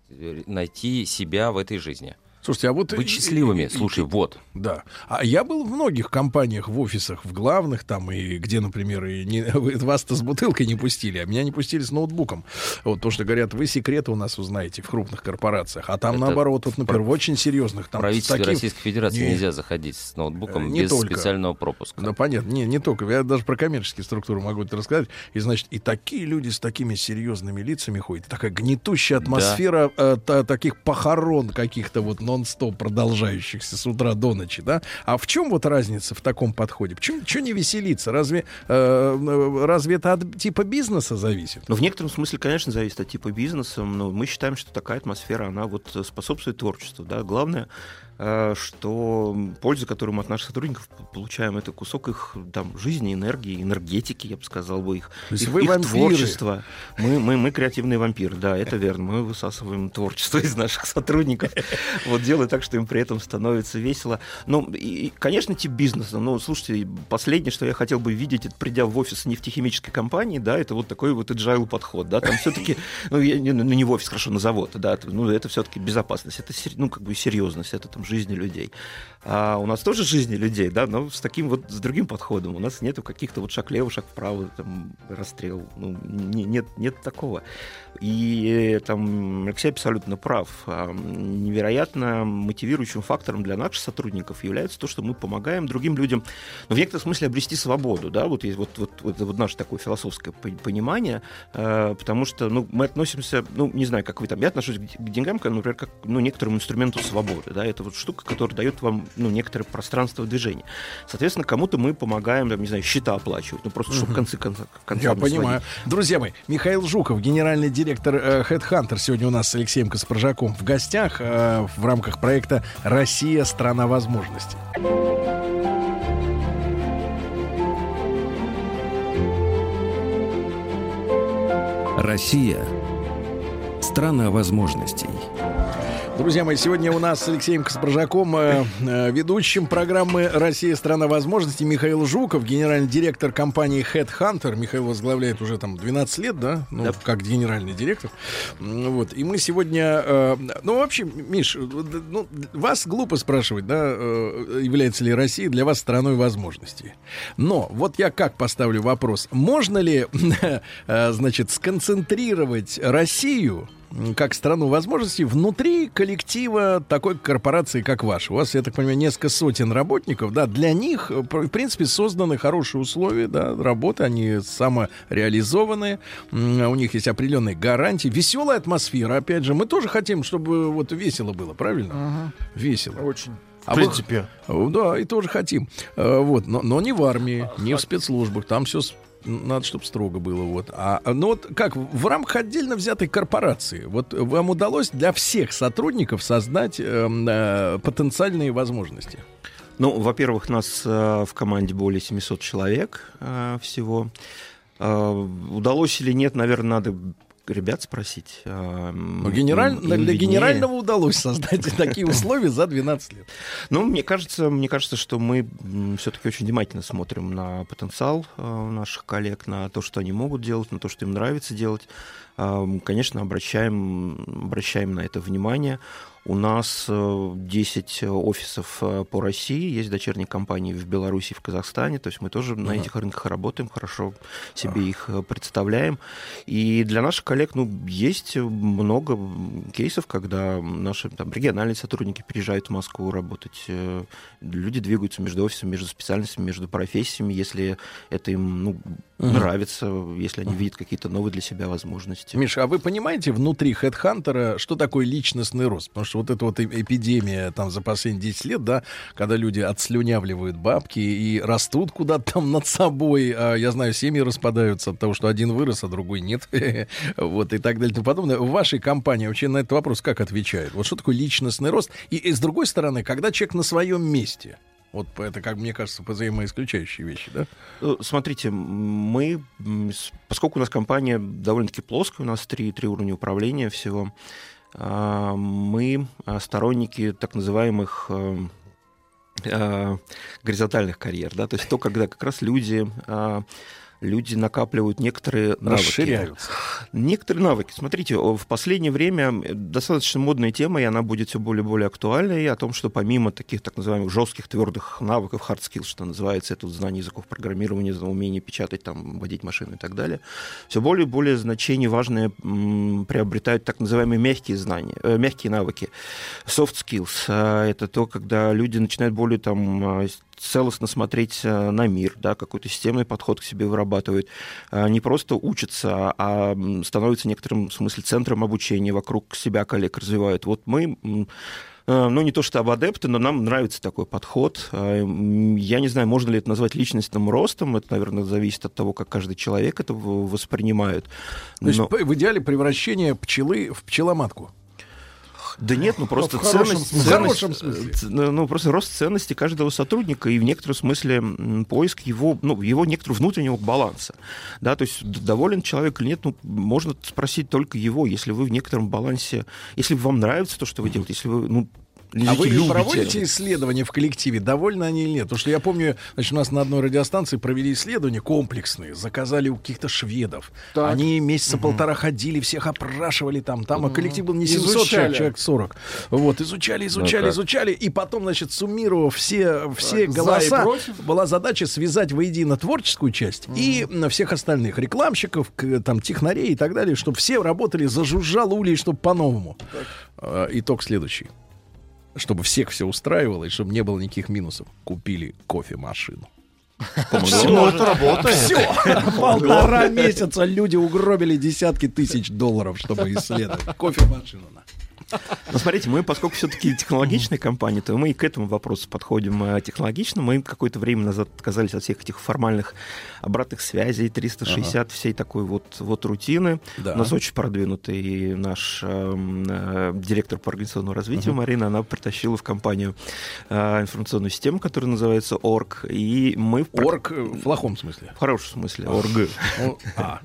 э, найти себя в этой жизни.
Слушайте, а вот...
Быть
и-
счастливыми.
и- и-
Слушай, вот.
Да. А я был в многих компаниях, в офисах, в главных там, и где, например, и не, [laughs] вас-то с бутылкой не пустили, а меня не пустили с ноутбуком. Вот то, что говорят, вы секреты у нас узнаете в крупных корпорациях. А там,
Это
наоборот, вот, например, в очень серьезных
В
там... с
правительстве
таким-
Российской Федерации
Не.
нельзя заходить с ноутбуком
Э, не
без
только.
специального пропуска.
Да, понятно. Не, не только. Я даже про коммерческие структуры могу это рассказать. И, значит, и такие люди с такими серьезными лицами ходят. Такая гнетущая атмосфера э, та- таких похорон каких-то вот нон-стоп продолжающихся с утра до ночи, да? А в чем вот разница в таком подходе? Почему чё не веселиться? Разве, э, э, разве это от типа бизнеса зависит?
Ну, в некотором смысле, конечно, зависит от типа бизнеса, но мы считаем, что такая атмосфера, она вот способствует творчеству, да. Главное, что польза, которую мы от наших сотрудников получаем, это кусок их там жизни, энергии, энергетики, я бы сказал бы, их, их,
вы
их
вампиры.
творчества. Мы, мы, мы креативные вампиры, да, это верно. Мы высасываем творчество из наших сотрудников, вот делая так, что им при этом становится весело. Ну, и, конечно, тип бизнеса. Ну, слушайте, последнее, что я хотел бы видеть, это придя в офис нефтехимической компании, да, это вот такой вот agile подход, да, там все-таки, ну, я, не, ну, не в офис, хорошо, на завод, да, ну, это все-таки безопасность, это, ну, как бы серьезность, это там жизни людей. А у нас тоже жизни людей, да, но с таким вот, с другим подходом. У нас нету каких-то вот шаг лево, шаг вправо, там, расстрел, ну, не- нет, нет такого. И э, там Алексей абсолютно прав. А, Невероятно мотивирующим фактором для наших сотрудников является то, что мы помогаем другим людям ну, в некотором смысле обрести свободу. Да? Вот есть вот, вот, вот, вот наше такое философское по- понимание, э, потому что ну, мы относимся, ну, не знаю, как вы там, я отношусь к, деньгам, например, как ну, некоторому инструменту свободы. Да? Это вот штука, которая дает вам ну, некоторое пространство движения. Соответственно, кому-то мы помогаем, там, не знаю, счета оплачивать, ну, просто чтобы в конце концов
Я понимаю. Друзья мои, Михаил Жуков, генеральный директор э, Headhunter, сегодня у нас с Алексеем Каспаржаком в гостях э, в рамках проекта «Россия. Страна возможностей».
Россия. Страна возможностей.
Друзья мои, сегодня у нас с Алексеем Каспаржаком, э, э, ведущим программы «Россия. Страна возможностей» Михаил Жуков, генеральный директор компании Headhunter. Михаил возглавляет уже там 12 лет, да? Ну,
Да.
как генеральный директор. Вот. И мы сегодня... э, ну, вообще, Миш, э, ну, вас глупо спрашивать, да, э, является ли Россия для вас страной возможностей. Но вот я как поставлю вопрос. Можно ли, [laughs] значит, сконцентрировать Россию как страну возможностей внутри коллектива такой корпорации, как ваша. У вас, я так понимаю, несколько сотен работников, да, для них, э, в принципе, созданы хорошие условия, да, работы, они самореализованные, м, у них есть определенные гарантии, веселая атмосфера, опять же, мы тоже хотим, чтобы вот весело было, правильно? Весело.
Очень.
А
В
вы-
принципе.
Э, Да, и тоже хотим. Э, Вот, но, но не в армии, не в спецслужбах. Там все надо, чтобы строго было. Вот. А, ну вот как, в рамках отдельно взятой корпорации, вот вам удалось для всех сотрудников создать эм, э, потенциальные возможности?
Ну, во-первых, нас э, в команде более 700 человек э, всего. Э, удалось или нет, наверное, надо ребят спросить. Э,
Ну, генераль-
им- им
для генерального удалось создать [laughs] такие [laughs] условия за 12 лет.
Ну, мне кажется, мне кажется, что мы все-таки очень внимательно смотрим на потенциал э, наших коллег, на то, что они могут делать, на то, что им нравится делать. Конечно, обращаем, обращаем на это внимание. У нас э, 10 офисов э, по России, есть дочерние компании в Беларуси в Казахстане, то есть мы тоже на этих рынках работаем, хорошо себе их э, представляем. И для наших коллег ну, есть много кейсов, когда наши там, региональные сотрудники приезжают в Москву работать. э, Люди двигаются между офисами, между специальностями, между профессиями, если это им ну,
Мгм.
нравится, если они видят какие-то новые для себя возможности.
Миша, а вы понимаете внутри Хедхантера, что такое личностный рост? Потому что вот эта вот эпидемия там за последние 10 лет, да, когда люди отслюнявливают бабки и растут куда-то там над собой, а, я знаю, семьи распадаются от того, что один вырос, а другой нет, [laughs] вот и так далее и тому подобное. В вашей компании вообще на этот вопрос как отвечают? Вот что такое личностный рост? И, и с другой стороны, когда человек на своем месте, вот это, как мне кажется, взаимоисключающие вещи, да?
Ну, Смотрите, мы, поскольку у нас компания довольно-таки плоская, у нас три, три уровня управления всего, а, мы а, сторонники так называемых э, а, горизонтальных карьер, да, то есть то, когда как раз люди а, люди накапливают некоторые навыки.
Расширяются.
Некоторые навыки. Смотрите, в последнее время достаточно модная тема, и она будет все более и более актуальной, о том, что помимо таких так называемых жестких, твердых навыков, hard skills, что называется, это вот знание языков программирования, умение печатать, там, водить машину и так далее, все более и более значение важное приобретают так называемые мягкие знания, э, мягкие навыки. Soft skills э, — это то, когда люди начинают более там э, целостно смотреть э, на мир, да, какой-то системный подход к себе вырабатывают, э, не просто учатся, а м, становятся в некотором смысле центром обучения, вокруг себя коллег развивают. Вот мы э, ну, не то чтобы адепты, но нам нравится такой подход. Я не знаю, можно ли это назвать личностным ростом. Это, наверное, зависит от того, как каждый человек это воспринимает.
То есть
Но-
в идеале превращение пчелы в пчеломатку.
Да нет, ну просто
в
ценность,
смысле. В
ценность,
хорошем смысле.
ц- ну ну, просто рост ценности каждого сотрудника и в некотором смысле поиск его, ну, его некоторого внутреннего баланса. Да, то есть доволен человек или нет, ну, можно спросить только его, если вы в некотором балансе, если вам нравится то, что вы делаете, если вы, ну,
А вы
любите.
проводите исследования в коллективе, довольны они или нет? Потому что я помню, значит, у нас на одной радиостанции провели исследования комплексные, заказали у каких-то шведов.
Так.
Они месяца полтора ходили, всех опрашивали там, там, а коллектив был не 700
Изучали.
человек, человек 40. Вот, изучали, изучали,
так.
изучали, и потом, значит, суммировав все, все
Так,
голоса, была задача связать воедино творческую часть и м, всех остальных рекламщиков, к- там, технарей и так далее, чтобы все работали, зажужжал улей, чтобы по-новому. Э, Итог следующий. Чтобы всех все устраивало и чтобы не было никаких минусов, купили кофемашину.
Ну, это работает.
Все. [laughs] Полтора [laughs] месяца люди угробили десятки тысяч долларов, чтобы исследовать. Кофемашину.
Но смотрите, мы, поскольку все-таки технологичная компания, то мы и к этому вопросу подходим э, технологично. Мы какое-то время назад отказались от всех этих формальных обратных связей, 360, всей такой вот, вот рутины.
Да.
У нас очень продвинутый наш эм, э, директор по организационному развитию Марина, она притащила в компанию э, информационную систему, которая называется ОРГ, и мы...
Орг в плохом смысле.
В хорошем смысле, ОРГ. [laughs]
Ну, а.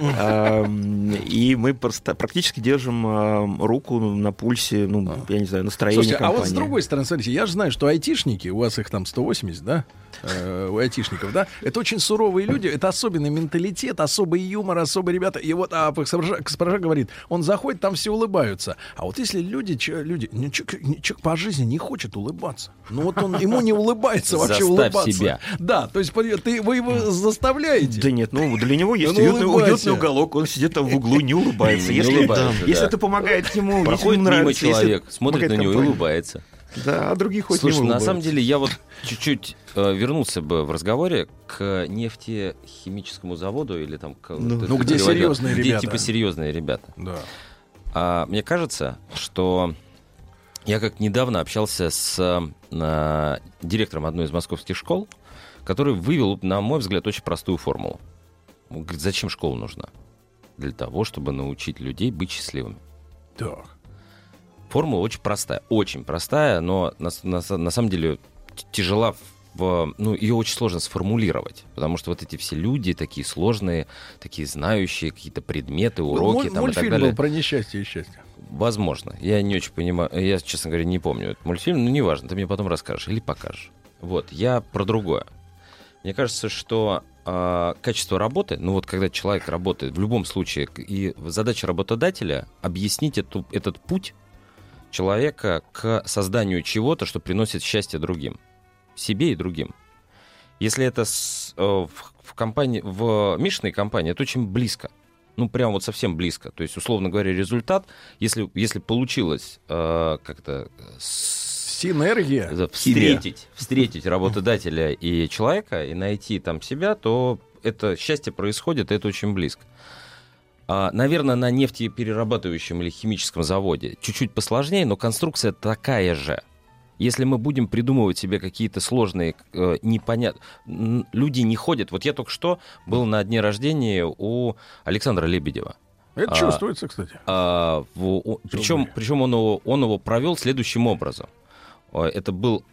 Эм, И мы просто практически держим эм, руку на пульсе, ну, я не знаю, настроения
Слушайте, а вот с
компании.
другой стороны, смотрите, я же знаю, что айтишники, у вас их там 180, да? Э, у айтишников, да? Это очень суровые люди, это особенный менталитет, особый юмор, особые ребята. И вот а Каспаржа говорит, он заходит, там все улыбаются. А вот если люди, че- люди, ну, человек, не- человек по жизни не хочет улыбаться, ну вот он, ему не улыбается вообще
Заставь
улыбаться.
себя.
Да, то есть ты, вы его заставляете.
Да нет, ну для него есть
ну,
уютный, уютный уголок, он сидит там в углу, не улыбается.
Не
Если,
улыбается,
если
да.
это помогает ему, если
Проходит мимо
нравится,
человек, смотрит на него и улыбается.
Да, а другие хоть
Слушай,
не
на самом деле я вот чуть-чуть э, вернулся бы в разговоре к нефтехимическому заводу или там... к-
Ну,
ты-
ну,
ты
где
переводил,
серьезные
где
ребята.
типа серьезные ребята.
Да.
А, мне кажется, что я как недавно общался с э, директором одной из московских школ, который вывел, на мой взгляд, очень простую формулу. Он говорит, зачем школа нужна? Для того, чтобы научить людей быть счастливыми.
Так.
Формула очень простая, очень простая, но на, на на самом деле тяжела в, ну, ее очень сложно сформулировать, потому что вот эти все люди такие сложные, такие знающие какие-то предметы, уроки
Муль-
там и так далее.
был про несчастье и счастье.
Возможно. Я не очень понимаю. Я, честно говоря, не помню этот мультфильм, но неважно, ты мне потом расскажешь или покажешь. Вот, я про другое. Мне кажется, что а, качество работы, ну вот когда человек работает, в любом случае, и задача работодателя объяснить эту, этот путь человека к созданию чего-то, что приносит счастье другим, себе и другим. Если это с- э, в, в компании, в Мишиной компании, это очень близко. Ну, прям вот совсем близко. То есть, условно говоря, результат, если, если получилось э, как-то с-
Синергия.
встретить, встретить работодателя и человека и найти там себя, то это счастье происходит, и это очень близко. А, наверное, на нефтеперерабатывающем или химическом заводе чуть-чуть посложнее, но конструкция такая же. Если мы будем придумывать себе какие-то сложные, э, непонятные... Люди не ходят. Вот я только что был на дне рождения у Александра Лебедева.
Это
А,
чувствуется, кстати.
А, в- о- причем, причем он его, он его провел следующим образом. Э, Это был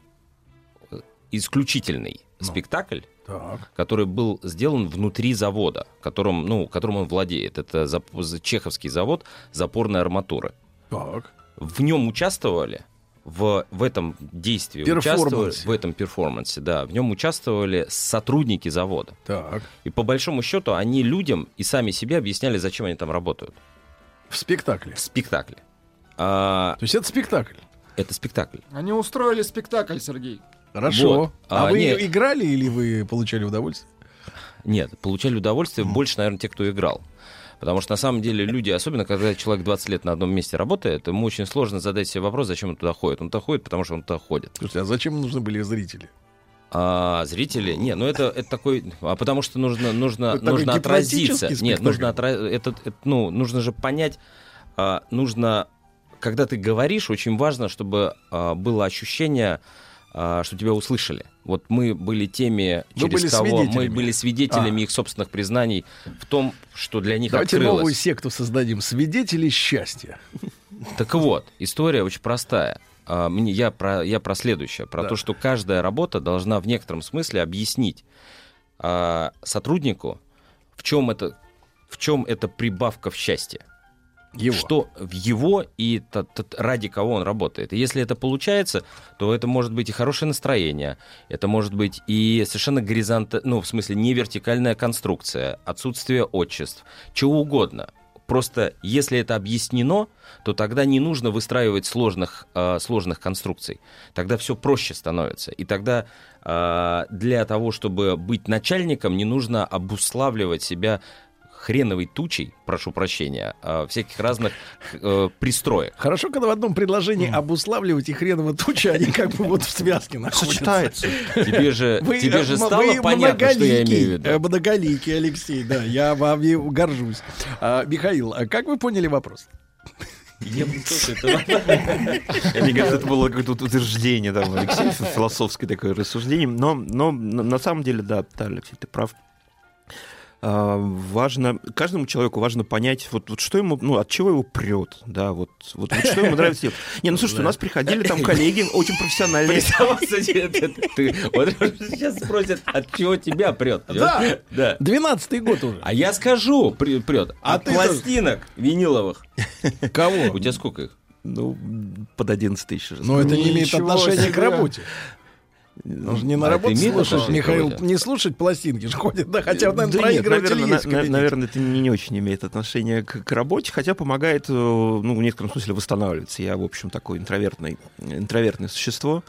э, исключительный
Ну.
спектакль,
Так.
который был сделан внутри завода, которым, ну, которым он владеет. Это зап- чеховский завод запорной арматуры.
Так.
В нем участвовали, в, в этом действии участвовали, в этом перформансе, да, в нем участвовали сотрудники завода.
Так.
И по большому счету они людям и сами себе объясняли, зачем они там работают.
В спектакле.
В спектакле. А,
То есть это спектакль.
это спектакль.
Они устроили спектакль, Сергей.
Хорошо.
Вот.
А,
А,
вы
не-
играли или вы получали удовольствие?
Нет, получали удовольствие больше, наверное, те, кто играл. Потому что на самом деле люди, особенно когда человек 20 лет на одном месте работает, ему очень сложно задать себе вопрос, зачем он туда ходит. Он туда ходит, потому что он туда ходит.
Слушайте, а зачем нужны были зрители?
А зрители, не, ну это, это такой, а потому что нужно, нужно,
Это
нужно отразиться. Нет, нужно,
спектакль.
отра- это, это, ну, нужно же понять, а, нужно, когда ты говоришь, очень важно, чтобы а, было ощущение, что тебя услышали. Вот мы были теми, через
были
кого мы были свидетелями
А.
их собственных признаний в том, что для них
Давайте
открылось.
новую секту создадим. Свидетели счастья.
Так вот, история очень простая. А, мне, я, про, я про следующее, про
Да.
то, что каждая работа должна в некотором смысле объяснить а, сотруднику, в чем это, в чем это прибавка в счастье.
Его.
Что в его и т- т- ради кого он работает. И если это получается, то это может быть и хорошее настроение, это может быть и совершенно горизонта, ну, в смысле, не вертикальная конструкция, отсутствие отчеств, чего угодно. Просто если это объяснено, то тогда не нужно выстраивать сложных, э, сложных конструкций. Тогда все проще становится. И тогда э, для того, чтобы быть начальником, не нужно обуславливать себя хреновой тучей, прошу прощения, э, всяких разных э, пристроек.
Хорошо, когда в одном предложении обуславливать и хреново туча, они как бы вот в связке находятся.
Сочетается.
Тебе же,
Вы,
тебе
э,
же
м-
стало
вы
понятно, что я имею в виду.
э, Многоликий, Алексей, да, я вами горжусь. А, Михаил, а как вы поняли вопрос?
Я.
Мне [laughs] кажется, это было какое-то утверждение, там, Алексей, философское такое рассуждение. Но, но на на самом деле, да, да, Алексей, ты прав. А, важно, каждому человеку важно понять, вот, вот что ему, ну, от чего его прет, да, вот, вот, вот что ему нравится делать. Не, ну, слушайте, у нас приходили там коллеги очень профессиональные.
Ты [laughs] вот сейчас спросят, от чего тебя прет.
Да.
да.
Двенадцатый год уже.
А я скажу, прет.
А
От пластинок виниловых.
Кого?
У тебя сколько их?
Ну, под 11 тысяч.
Но это не имеет отношения к работе. Он же не на
А
работу
к
Михаил,
работе?
не слушать пластинки же ходит, да, хотя, наверное,
Да нет,
проигрыватель
наверное,
есть
на- наверное, это не, не очень имеет отношения к, к работе, хотя помогает, э, ну, в некотором смысле восстанавливаться. Я, в общем, такое интровертное, интровертное существо.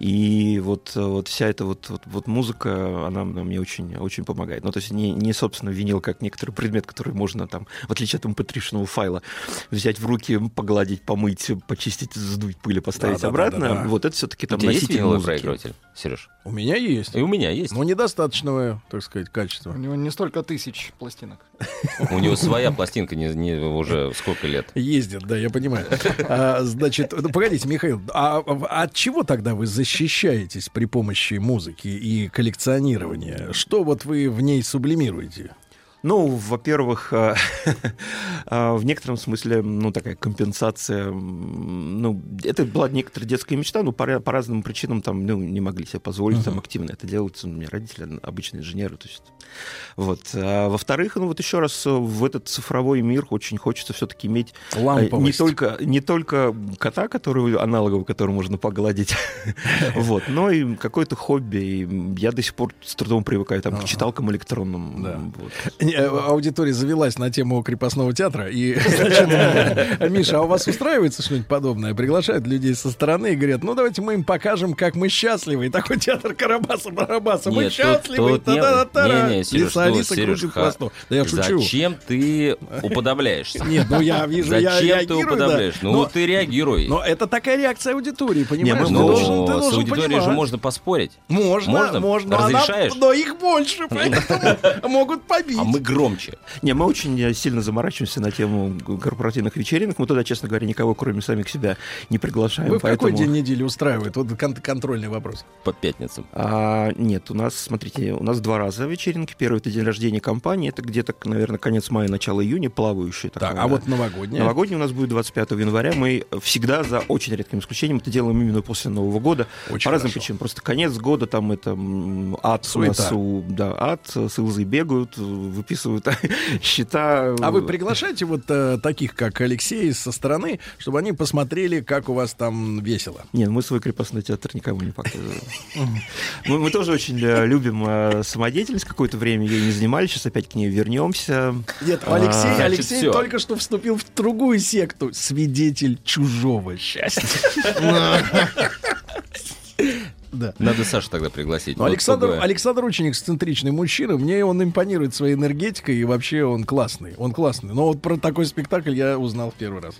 И вот, э, вот вся эта вот, вот, вот музыка, она, она мне очень, очень помогает. Ну, то есть не, не, собственно, винил как некоторый предмет, который можно там, в отличие от mp3 файла, взять в руки, погладить, помыть, почистить, сдуть пыль и поставить
Да, да,
обратно.
да, да, да.
Вот это все-таки
У
там
тебя есть
носитель
виниловый
музыки.
проигрыватель, Сереж?
У меня есть.
И у меня есть.
Но недостаточного, так сказать, качества.
У него не столько тысяч пластинок.
У него своя пластинка не, не уже сколько лет.
Ездит, да, я понимаю. А, значит, ну, погодите, Михаил, а в- от чего тогда вы защищаетесь при помощи музыки и коллекционирования? Что вот вы в ней сублимируете?
Ну, во-первых, э, [laughs] э, в некотором смысле, ну, такая компенсация, ну, это была некоторая детская мечта, но по, по разным причинам там, ну, не могли себе позволить там активно это делать. У меня родители обычные инженеры, то есть, вот. А во-вторых, ну, вот еще раз, э, в этот цифровой мир очень хочется все-таки иметь э, не
Ламповость.
только, не только кота, который аналоговый, который можно погладить, [laughs] вот, но и какое-то хобби. И я до сих пор с трудом привыкаю там, к читалкам электронным.
Да.
вот.
Э, Аудитория завелась на тему крепостного театра. И, [laughs] [laughs] Миша, а у вас устраивается что-нибудь подобное? Приглашают людей со стороны и говорят, ну давайте мы им покажем, как мы счастливы. И такой театр Карабаса-Барабаса. Мы счастливы. Лиса Алиса крутит хвостом. Да я шучу.
Зачем ты уподобляешься? [laughs]
Нет, ну я вижу, я
Зачем ты уподобляешь? Ну, ты реагируй.
Но это такая реакция аудитории, понимаешь?
Ну, с аудиторией же можно поспорить.
Можно,
Можно? Разрешаешь?
но их больше, поэтому могут побить.
А мы громче.
Не, мы очень э, сильно заморачиваемся на тему корпоративных вечеринок. Мы туда, честно говоря, никого, кроме самих себя, не приглашаем.
Вы в какой день недели устраивают? Вот кон- контрольный вопрос.
По пятницам.
А, нет, у нас, смотрите, у нас два раза вечеринки. Первый это день рождения компании, это где-то, наверное, конец мая, начало июня, плавающий.
Так, а вот новогодняя?
Новогодний у нас будет 25 января. Мы всегда, за очень редким исключением, это делаем именно после Нового года.
Очень
по разным
хорошо.
причинам. Просто конец года, там это ад у
Суета.
нас, у- да, ад, с Илзой бегают, выписывают [laughs] счета.
А вы приглашаете вот э, таких, как Алексей, со стороны, чтобы они посмотрели, как у вас там весело?
Нет, мы свой крепостной театр никому не показываем. Мы, мы тоже очень э, любим э, самодеятельность. Какое-то время ей не занимались, сейчас опять к ней вернемся.
Нет,
А,
Алексей,
значит,
Алексей только что вступил в другую секту. Свидетель чужого счастья. [laughs] [laughs] Да.
Надо Сашу тогда пригласить.
Ну,
Вот
Александр,
чтобы-
Александр очень эксцентричный мужчина. Мне он импонирует своей энергетикой, и вообще он классный. Он классный. Но вот про такой спектакль я узнал в первый раз.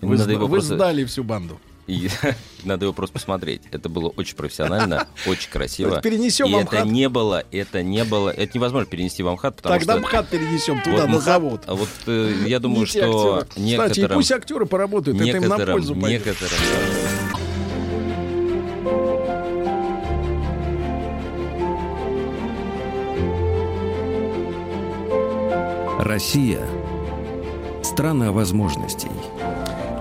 Вы,
его
вы
просто-
сдали всю банду.
И [laughs] надо его просто посмотреть. Это было очень профессионально, [laughs] очень красиво.
Перенесем
И это не было, это не было, это невозможно перенести в Амхат, потому
Тогда
что...
МХАТ перенесем туда,
вот
на завод.
а вот э, я думаю, что
актеры. Кстати, и
некоторым...
пусть актеры поработают, это им на
некоторым,
пользу пойдет.
некоторым,
Россия – страна возможностей.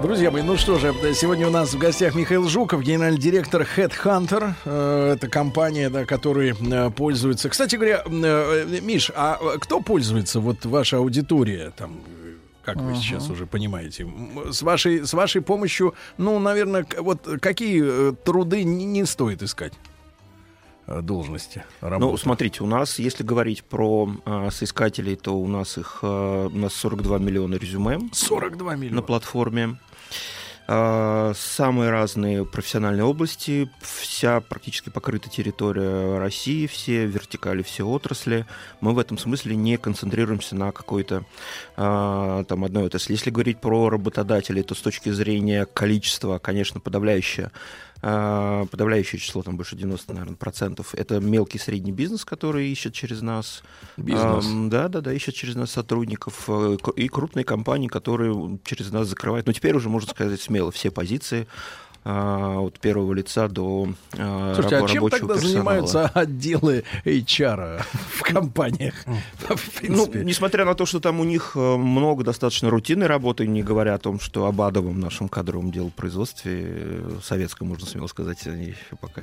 Друзья мои, ну что же, сегодня у нас в гостях Михаил Жуков, генеральный директор Headhunter. Э, Это компания, да, которая э, пользуется... Кстати говоря, э, Миш, а кто пользуется, вот ваша аудитория, там, как вы
Ага.
сейчас уже понимаете, с вашей, с вашей помощью, ну, наверное, вот какие труды не, не стоит искать? Э, Должности, работы.
Ну, смотрите, у нас, если говорить про а, соискателей, то у нас их а, у нас 42 миллиона резюме
42 миллиона.
на платформе. А, Самые разные профессиональные области, вся практически покрыта территория России, все вертикали, все отрасли. Мы в этом смысле не концентрируемся на какой-то там одной отрасли. Если говорить про работодателей, то с точки зрения количества, конечно, подавляющее подавляющее число, там больше 90, наверное, процентов, это мелкий и средний бизнес, который ищет через нас.
Бизнес.
Да, да, да, ищет через нас сотрудников. э, И крупные компании, которые через нас закрывают. Ну, теперь уже, можно сказать, смело все позиции а, от первого лица до а,
Слушайте, а
рабо-
чем
рабочего
тогда
персонала.
занимаются отделы HR в компаниях? [laughs] В
Ну, несмотря на то, что там у них э, много достаточно рутинной работы, не говоря о том, что об адовом нашем кадровом делопроизводстве, э, советском, можно смело сказать, они еще пока.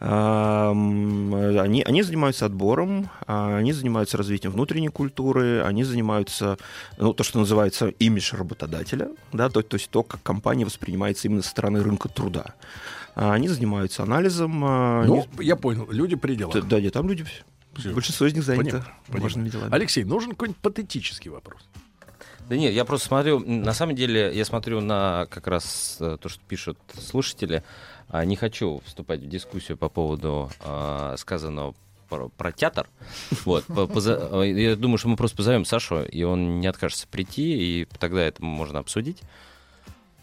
А, м, Они, они занимаются отбором, а, они занимаются развитием внутренней культуры, они занимаются, ну, то, что называется имидж работодателя, да, то, то есть то, как компания воспринимается именно со стороны рынка труда. А Они занимаются анализом. а,
Ну,
они-
я понял, люди при делах.
Да, нет, там люди,
Всё.
большинство из них занято
Понимаю, понимаю.
важными делами.
Алексей, нужен какой-нибудь патетический вопрос.
Да нет, я просто смотрю, на самом деле, я смотрю на как раз э, то, что пишут слушатели. А, Не хочу вступать в дискуссию по поводу а, сказанного про, про театр. [laughs] Вот, поза- э, я думаю, что мы просто позовем Сашу, и он не откажется прийти, и тогда это можно обсудить.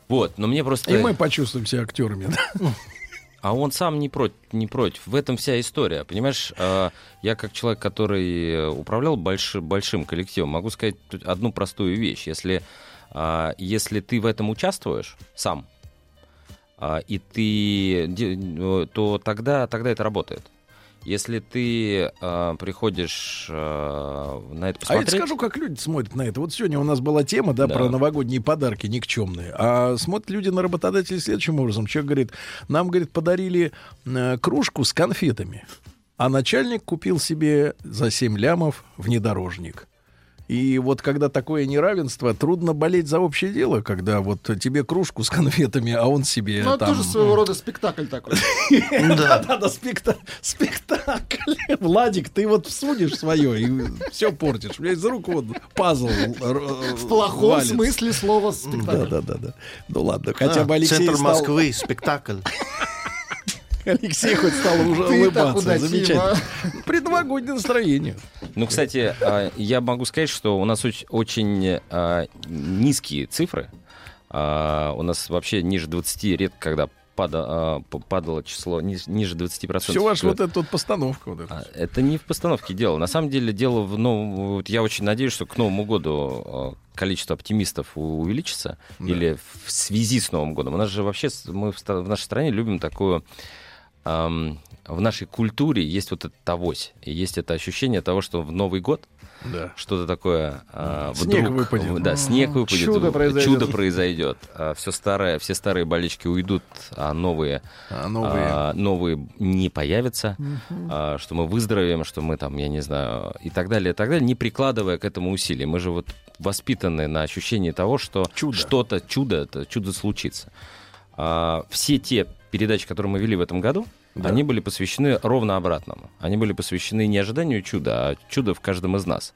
Вот, но мне просто...
И мы почувствуем себя актерами. да? [laughs]
А он сам не против, не против. В этом вся история. Понимаешь, э, я как человек, который управлял больш- большим коллективом, могу сказать одну простую вещь. Если, а, если ты в этом участвуешь сам, а, и ты, э, то тогда, тогда это работает. Если ты а, приходишь а, на это
А я
посмотреть...
тебе скажу, как люди смотрят на это. Вот сегодня у нас была тема, да,
Да.
про новогодние подарки никчемные. А смотрят люди на работодателей следующим образом. Человек говорит, нам, говорит, подарили э, кружку с конфетами, а начальник купил себе за 7 лямов внедорожник. И вот когда такое неравенство, трудно болеть за общее дело, когда вот тебе кружку с [laughs] конфетами, а он себе
Ну, это
там...
тоже своего рода спектакль такой. [laughs]
Да, да, да, спекта- спектакль. [laughs] Владик, ты вот всунешь свое и все портишь. У меня из рук вот пазл.
В плохом смысле слова спектакль.
да, да, да. Ну ладно, хотя
А,
бы Алексей
Центр. Москвы, спектакль.
Алексей хоть стал уже улыбаться. Замечательно. [laughs] Предновогоднее настроение.
Ну, кстати, а, я могу сказать, что у нас оч- очень а, низкие цифры. А, У нас вообще ниже 20 редко, когда падало число ни- ниже 20%.
Все ваша вот эта вот постановка. Вот.
Это не в постановке дело. На самом деле дело в новом... вот Я очень надеюсь, что к Новому году количество оптимистов увеличится. Или в связи с Новым годом. У нас же вообще мы в нашей стране любим такую... ам, в нашей культуре есть вот этот авось. И есть это ощущение того, что в Новый год
Да.
что-то такое а,
Снег
вдруг,
выпадет.
Да, снег выпадет.
Чудо произойдет.
Чудо произойдет. все старое, все старые болельщики уйдут, а новые,
А новые...
а, новые не появятся. а, что мы выздоровеем, что мы там, я не знаю, и так далее, и так далее, не прикладывая к этому усилий. Мы же вот воспитаны на ощущении того, что
Чудо.
что-то чудо, это чудо случится. А, все те передачи, которые мы вели в этом году, они были посвящены ровно обратному. Они были посвящены не ожиданию чуда, а чудо в каждом из нас.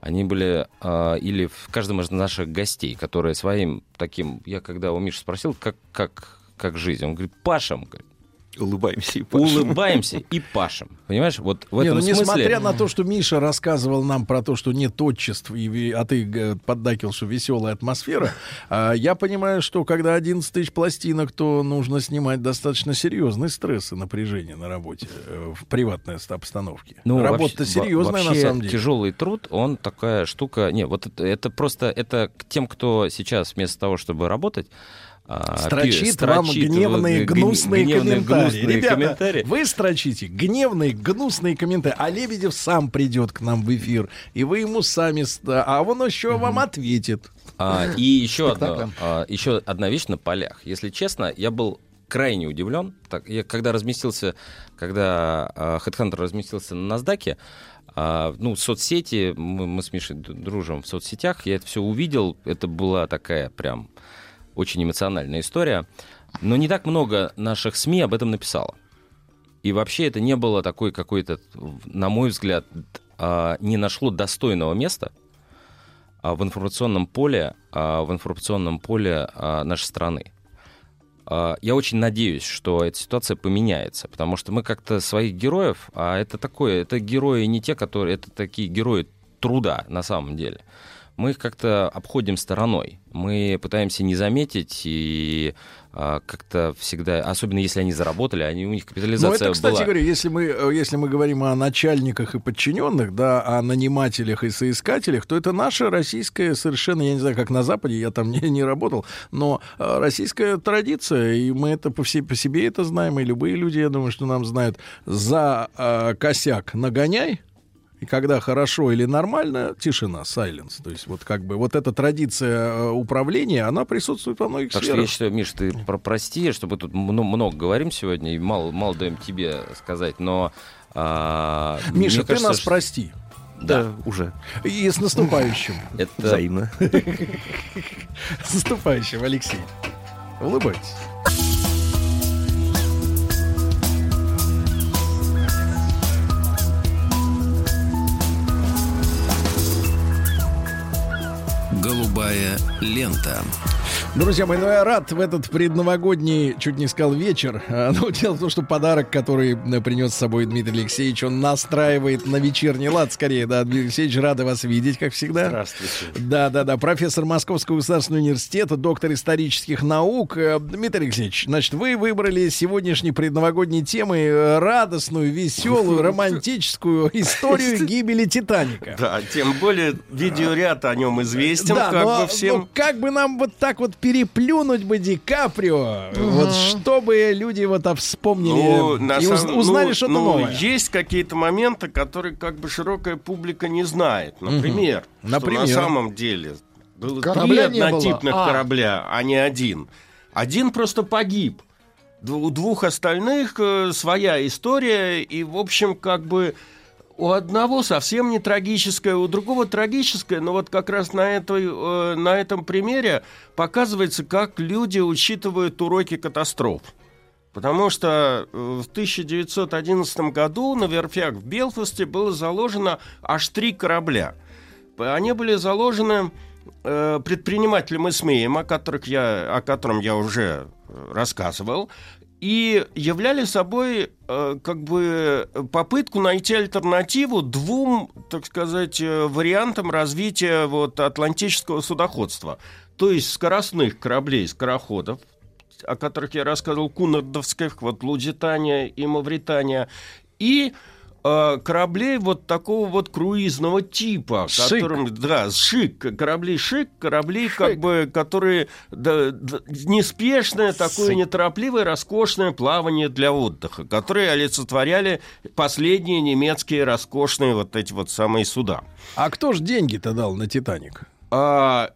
Они были а, или в каждом из наших гостей, которые своим таким... Я когда у Миши спросил, как, как, как жизнь, он говорит, пашем. говорит.
Улыбаемся и пашем.
Улыбаемся и пашем. Понимаешь, вот в
Не,
этом
ну,
смысле...
несмотря на то, что Миша рассказывал нам про то, что нет отчеств, и, а ты поддакил, что веселая атмосфера, а, я понимаю, что когда 11 тысяч пластинок, то нужно снимать достаточно серьезный стресс и напряжение на работе э, в приватной обстановке.
Ну,
Работа
вообще-
серьезная на самом деле.
Тяжелый труд, он такая штука. Не, вот это, это просто это к тем, кто сейчас вместо того, чтобы работать, а,
Строчит
пи-
вам
строчит
гневные,
гн-
гнусные
гневные,
комментарии.
гнусные
Ребята,
комментарии.
вы строчите гневные, гнусные комментарии, а Лебедев сам придет к нам в эфир, и вы ему сами, а он еще вам ответит.
А, и еще, [laughs] одно, а, еще одна вещь на полях. Если честно, я был крайне удивлен. Так, я когда разместился, когда а, Headhunter разместился на NASDAQ, а, ну, соцсети, мы, мы с Мишей дружим в соцсетях, я это все увидел, это была такая прям очень эмоциональная история. Но не так много наших СМИ об этом написало. И вообще это не было такой какой-то, на мой взгляд, а, не нашло достойного места а, в информационном поле, а, в информационном поле нашей страны. Я очень надеюсь, что эта ситуация поменяется, потому что мы как-то своих героев, а это такое, это герои не те, которые, это такие герои труда на самом деле. Мы их как-то обходим стороной. Мы пытаемся не заметить и а, как-то всегда, особенно если они заработали, они, у них
Ну,
капитализация
это, кстати
была.
говоря, если мы, э, если мы говорим о начальниках и подчиненных, да, о нанимателях и соискателях, то это наша российская совершенно, я не знаю, как на Западе, я там [laughs] не, не работал, но э, российская традиция, и мы это по, все, по себе это знаем, и любые люди, я думаю, что нам знают, за э, косяк нагоняй, и когда хорошо или нормально, тишина, silence. То есть вот как бы вот эта традиция э, управления, она присутствует во многих
Так что
сферах.
я считаю, Миш, ты про прости, чтобы тут мно- много говорим сегодня и мало, мало даем тебе сказать, но... а,
Миша, ты
кажется,
нас
что-
прости.
Да,
уже.
И с наступающим. [laughs]
Это
Взаимно. [laughs]
С наступающим, Алексей. Улыбайтесь.
Голубая лента.
Друзья мои, ну я рад в этот предновогодний, чуть не сказал, вечер. А, Ну, [laughs] дело в том, что подарок, который э, принес с собой Дмитрий Алексеевич, он настраивает на вечерний лад скорее. Да, Дмитрий Алексеевич, рады вас видеть, как всегда.
Здравствуйте.
Да, да, да. Профессор Московского государственного университета, доктор исторических наук. Э, Дмитрий Алексеевич, значит, вы выбрали сегодняшней предновогодней темой э, радостную, веселую, [laughs] романтическую историю гибели Титаника.
Да, тем более видеоряд о нем известен,
Да,
как
но,
бы всем.
но как бы нам вот так вот переплюнуть бы Ди Каприо, вот чтобы люди вот а, вспомнили
Ну,
и уз-
самом-
узнали
ну,
что-то
ну,
новое.
Есть какие-то моменты, которые как бы широкая публика не знает. Например, что
Например?
на самом деле было
Корабля
три
не было.
однотипных
А.
корабля, а не один. Один просто погиб. У двух остальных э, своя история, и, в общем, как бы у одного совсем не трагическое, у другого трагическое, но вот как раз на, этой, э, на этом примере показывается, как люди учитывают уроки катастроф. Потому что э, в 1911 году на верфях в Белфасте было заложено аж три корабля. Они были заложены э, предпринимателем Исмеем, о, которых я, о котором я уже рассказывал, и являли собой э, как бы попытку найти альтернативу двум, так сказать, э, вариантам развития вот, атлантического судоходства. То есть скоростных кораблей, скороходов, о которых я рассказывал, кунардовских, вот Лудитания и Мавритания, и кораблей вот такого вот круизного типа,
Шик.
которым, да, шик, корабли шик, корабли как бы, которые да, да, неспешное такое
Шик.
неторопливое, роскошное плавание для отдыха, которые олицетворяли последние немецкие роскошные вот эти вот самые суда.
А кто ж деньги-то дал на Титаник?
А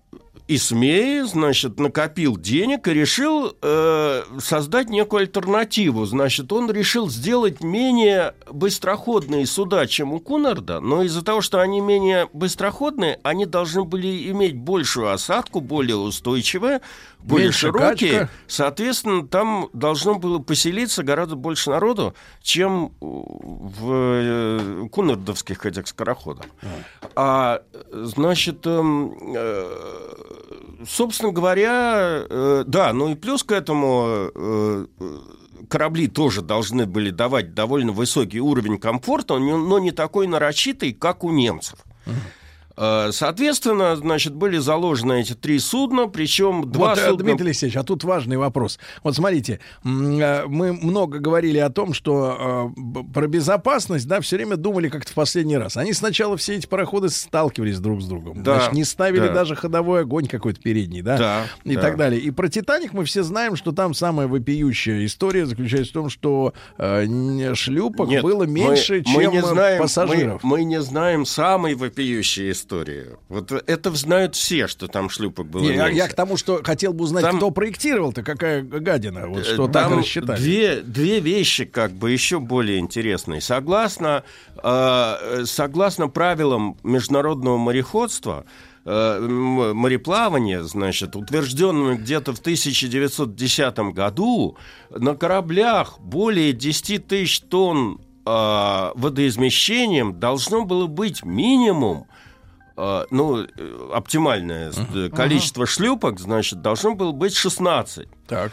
Исмей, значит, накопил денег и решил э, создать некую альтернативу. Значит, он решил сделать менее быстроходные суда, чем у Кунарда, но из-за того, что они менее быстроходные, они должны были иметь большую осадку, более устойчивые, более
Меньше
широкие.
качка.
Соответственно, там должно было поселиться гораздо больше народу, чем в э, кунардовских этих скороходах. А, значит, эм, э, собственно говоря, э, да, ну и плюс к этому э, э, корабли тоже должны были давать довольно высокий уровень комфорта, но не такой нарочитый, как у немцев. Э, Соответственно, значит, были заложены эти три судна, причем два
вот, э,
судна...
Дмитрий Алексеевич, а тут важный вопрос. Вот смотрите, э, мы много говорили о том, что про безопасность, да, все время думали как-то в последний раз. Они сначала все эти пароходы сталкивались друг с другом.
Да,
Значит, не ставили
да.
даже ходовой огонь какой-то передний, да?
Да,
И
да.
так далее. И про Титаник мы все знаем, что там самая вопиющая история заключается в том, что э, шлюпок
Нет,
было
мы-
меньше,
мы
чем
не
э,
знаем,
пассажиров.
Мы, мы не знаем самой вопиющей истории. Вот это знают все, что там шлюпок было
Не, я, я к тому, что хотел бы узнать,
Там-
кто проектировал-то, какая гадина, вот что
Э,
так
Там
рассчитали.
Две, две вещи как бы еще более интересные. Согласно, э, согласно правилам международного мореходства, э, мореплавания, значит, утвержденным где-то в 1910 году, на кораблях более 10 тысяч тонн э, водоизмещением должно было быть минимум ну, э, оптимальное э, количество шлюпок, значит, должно было быть 16.
Так.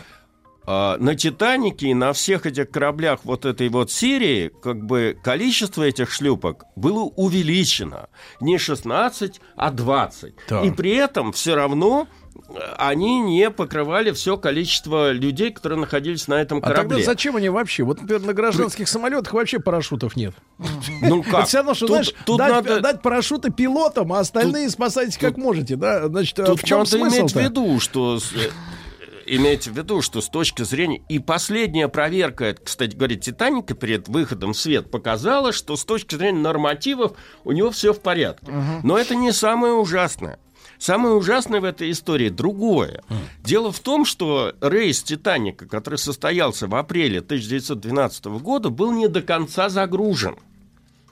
А, на Титанике и на всех этих кораблях вот этой вот серии как бы количество этих шлюпок было увеличено. Не 16, а 20.
Так.
И при этом все равно они не покрывали все количество людей, которые находились на этом
А тогда
корабле.
зачем они вообще? Вот, например, на гражданских самолетах вообще парашютов нет.
Ну [laughs] как?
Это все равно, что,
Тут-
знаешь,
тут
дать,
надо-
дать парашюты пилотам, а остальные спасайтесь как можете, да? Значит, а
Тут
в чем
надо иметь в
смысл
виду, что э, имейте в виду, что с точки зрения... И последняя проверка, кстати говоря, Титаника перед выходом в свет показала, что с точки зрения нормативов у него все в порядке. Но это не самое ужасное. Самое ужасное в этой истории другое. Дело в том, что рейс Титаника, который состоялся в апреле 1912 года, был не до конца загружен.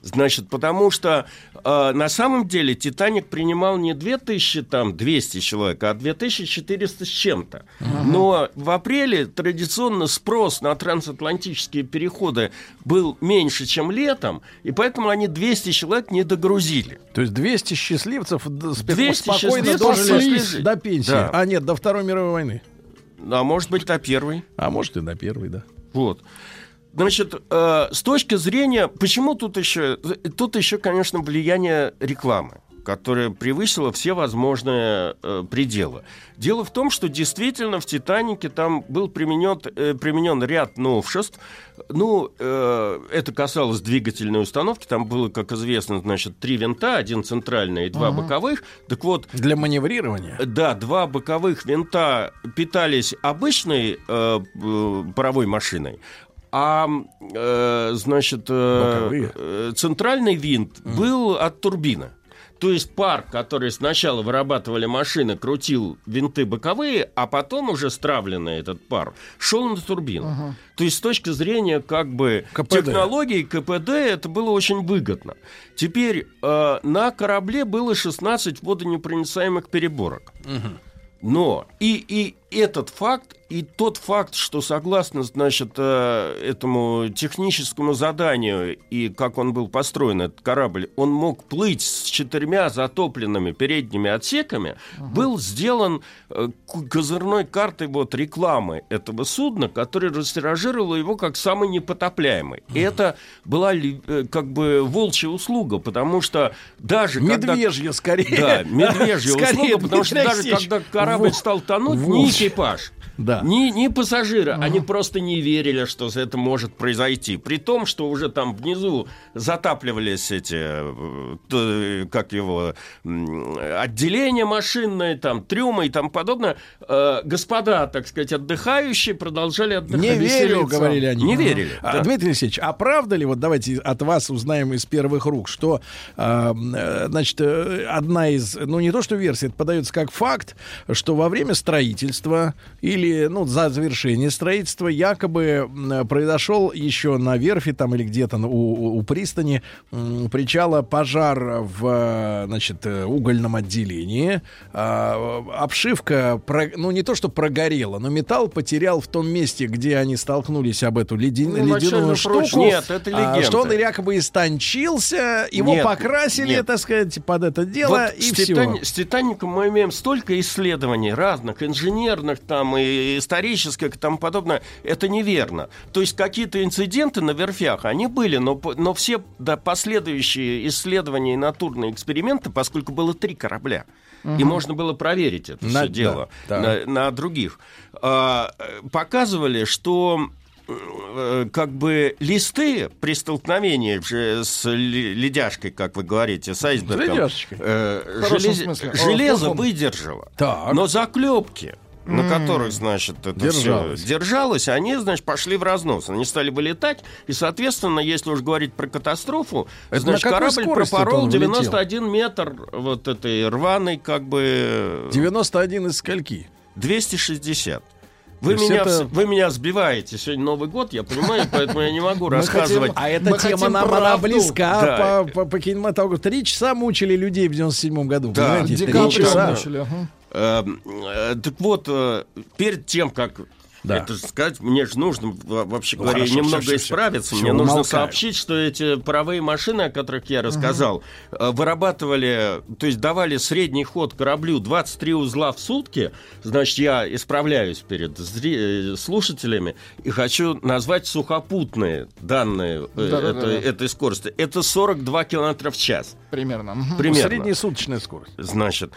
Значит, потому что э, на самом деле Титаник принимал не 2000, там, 200 человек, а 2400 с чем-то. Но в апреле традиционно спрос на трансатлантические переходы был меньше, чем летом, и поэтому они 200 человек не догрузили.
То есть 200 счастливцев д- спе-
200
спокойно
счастливцев
дожили до пенсии.
Да.
А нет, до Второй мировой войны.
А может быть, до первой.
А может и до первой, да.
Вот. Значит, э, с точки зрения, почему тут еще, тут еще, конечно, влияние рекламы, которая превысила все возможные э, пределы. Дело в том, что действительно в Титанике там был применен, э, применен ряд новшеств. Ну, э, это касалось двигательной установки. Там было, как известно, значит, три винта, один центральный и два
Ага.
боковых. Так вот,
Для маневрирования.
да, два боковых винта питались обычной э, э, паровой машиной, а э, значит э, э, центральный винт был от турбины. То есть пар, который сначала вырабатывали машины, крутил винты боковые, а потом уже стравленный этот пар шел на турбину. То есть с точки зрения как бы
КПД.
технологий КПД это было очень выгодно. Теперь э, на корабле было 16 водонепроницаемых переборок. Но и, и этот факт, и тот факт, что согласно, значит, э, этому техническому заданию и как он был построен, этот корабль, он мог плыть с четырьмя затопленными передними отсеками, был сделан э, козырной картой вот рекламы этого судна, который растиражировал его как самый непотопляемый. И это была э, как бы волчья услуга, потому что даже когда-
Медвежья скорее.
да, медвежья [laughs] услуга, потому что даже когда корабль стал тонуть. Экипаж,
Да.
ни, ни пассажиры, они просто не верили, что это может произойти. При том, что уже там внизу затапливались эти, э, как его, отделения машинные, там, трюмы и тому подобное. Э, Господа, так сказать, отдыхающие продолжали отдыхать.
Не верю, говорили они.
Не верили.
А. Дмитрий Алексеевич, а правда ли, вот давайте от вас узнаем из первых рук, что, э, значит, одна из, ну не то что версия, это подается как факт, что во время строительства или, ну, за завершение строительства якобы произошел еще на верфи там или где-то у, у пристани причала пожар в, значит, э, угольном отделении. А, обшивка, ну не то что прогорела, но металл потерял в том месте, где они столкнулись об эту ледин-
Ну,
ледяную штуку.
Нет, это
А,
легенда.
что он якобы истончился, его
Нет,
покрасили,
нет.
так сказать, под это дело,
Вот
и
с,
все.
Титани- с Титаником мы имеем столько исследований разных, инженерных там и исторических и тому подобное. Это неверно. То есть какие-то инциденты на верфях, они были, но, но все да, последующие исследования и натурные эксперименты, поскольку было три корабля, и
Мгм.
можно было проверить это
На-
все дело
да,
на, на других, а, показывали, что э, как бы листы при столкновении с ле- ледяшкой, как вы говорите, с айсбергом, э, желез- железо выдержало.
Так.
Но заклепки, на которых, значит, это
Держалось.
все держалось, они, значит, пошли в разнос. Они стали вылетать, и, соответственно, если уж говорить про катастрофу,
Это
значит, корабль пропорол
он влетел?
91 метр вот этой рваной, как бы...
91 из скольки?
260. Вы меня,
это-
вы меня сбиваете. Сегодня Новый год, я понимаю, поэтому я не могу рассказывать.
хотим-
А эта тема нам она близка
Да.
по, по, по кинематографу. Три часа мучили людей в 97 году.
Да.
понимаете? Три часа.
ага.
Эм, э, Так вот, э, перед тем, как
Да.
Это сказать, мне же нужно, во- вообще
Ну,
говоря,
хорошо,
немного
всё.
исправиться.
Всё,
мне нужно
умолкаю.
сообщить, что эти паровые машины, о которых я рассказал, э, вырабатывали, то есть давали средний ход кораблю 23 узла в сутки. Значит, я исправляюсь перед зри- слушателями и хочу назвать сухопутные данные
Да-да-да.
этой, этой скорости. Это 42 километра в час.
Примерно.
Примерно.
Среднесуточная скорость.
Значит,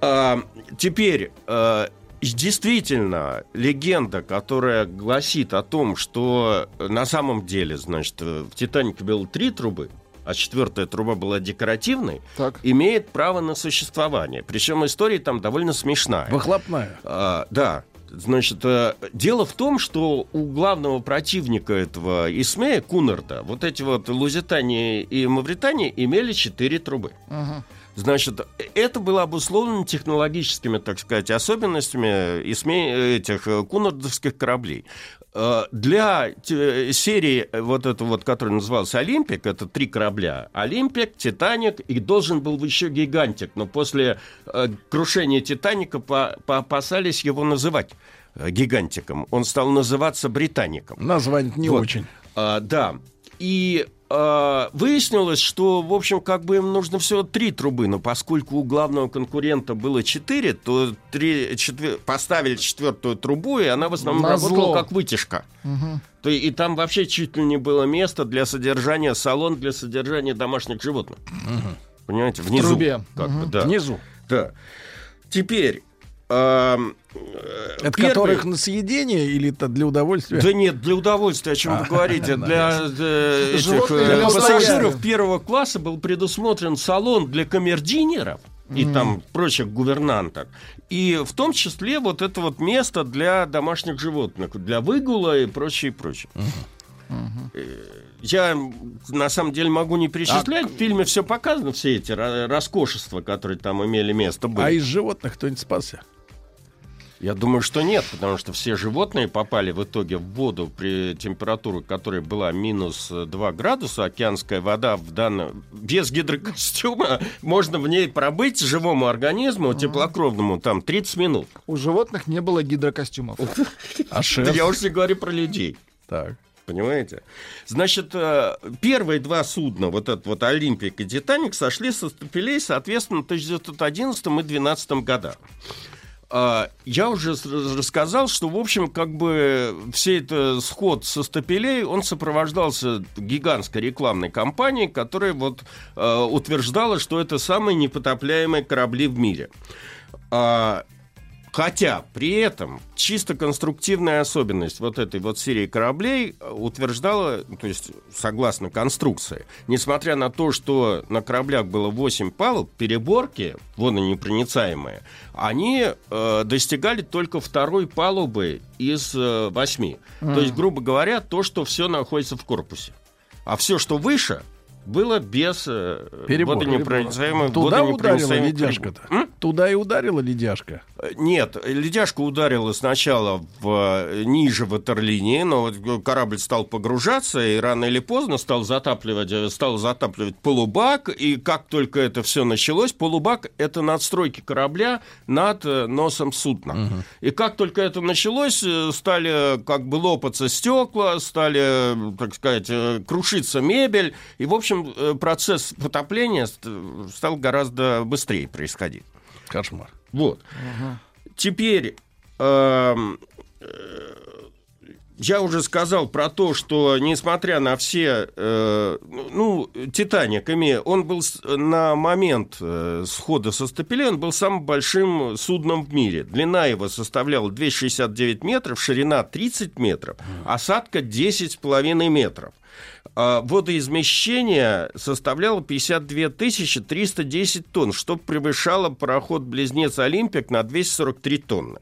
а, теперь а, действительно легенда, которая гласит о том, что на самом деле, значит, э, в Титанике было три трубы, а четвертая труба была декоративной,
Так.
имеет право на существование. Причем история там довольно смешная.
Выхлопная.
А, да. Значит, э, дело в том, что у главного противника этого Исмея, Кунарда, вот эти вот Лузитания и Мавритания имели четыре трубы.
Мгм.
Значит, это было обусловлено технологическими, так сказать, особенностями этих э, кунардовских кораблей. Э, Для серии э, вот это вот, которая называлась «Олимпик», это три корабля. «Олимпик», «Титаник» и должен был еще «Гигантик», но после крушения «Титаника» по- поопасались его называть «Гигантиком». Он стал называться «Британиком».
Название не
Вот.
очень.
А, да. И а, выяснилось, что, в общем, как бы им нужно всего три трубы, но поскольку у главного конкурента было четыре, то три, четвер- поставили четвертую трубу, и она в основном
Назло.
работала как вытяжка.
Мгм.
То и, там вообще чуть ли не было место для содержания, салон для содержания домашних животных. Понимаете, внизу.
трубе.
как бы,
Мгм.
да.
Внизу.
Да. Теперь... э,
Это
первый-
которых на съедение или это для удовольствия?
да нет, для удовольствия, о чем
А,
вы говорите. [laughs] Для э, этих э,
для
пассажиров первого класса был предусмотрен салон для камердинеров и там прочих гувернанток. И в том числе вот это вот место для домашних животных, для выгула и прочее, прочее. Я на самом деле могу не перечислять. В фильме все показано, все эти роскошества, которые там имели место быть.
А из животных кто-нибудь спасся?
Я думаю, что нет, потому что все животные попали в итоге в воду при температуре, которая была минус э, 2 градуса. Океанская вода в данном... без гидрокостюма [laughs] можно в ней пробыть живому организму, теплокровному, там 30 минут.
У животных не было гидрокостюмов. [laughs]
А
я уж не говорю про людей.
Так.
Понимаете? Значит, э, первые два судна, вот этот вот Олимпик и Титаник, сошли со стапелей, соответственно, в 1911 и 2012 годах. А, Я уже рассказал, что, в общем, как бы все это сход со стапелей, он сопровождался гигантской рекламной кампанией, которая вот э, утверждала, что это самые непотопляемые корабли в мире. Хотя при этом чисто конструктивная особенность вот этой вот серии кораблей утверждала, то есть согласно конструкции, несмотря на то, что на кораблях было 8 палуб, переборки, водонепроницаемые, они э, достигали только второй палубы из э, восьми. То есть, грубо говоря, то, что все находится в корпусе. А все, что выше, было без э,
Перебор.
водонепроницаемых
Туда ударила
водонепроницаемых
ледяшка-то?
М?
Туда и ударила ледяшка.
Э, Нет, ледяшка ударила сначала в, э, ниже ватерлинии, но вот корабль стал погружаться и рано или поздно стал затапливать, стал затапливать полубак, и как только это все началось, полубак — это надстройки корабля над носом судна. И как только это началось, стали как бы лопаться стекла, стали, так сказать, крушиться мебель, и, в общем, э, процесс потопления ст- стал гораздо быстрее происходить.
Кошмар.
Вот. Теперь эм, э, я уже сказал про то, что несмотря на все, э, ну, Титаник, име- он был на момент э, схода со стапелей, он был самым большим судном в мире. Длина его составляла 269 метров, ширина 30 метров, осадка 10,5 метров. А водоизмещение составляло 52 310 тонн, что превышало пароход-близнец «Олимпик» на 243 тонны.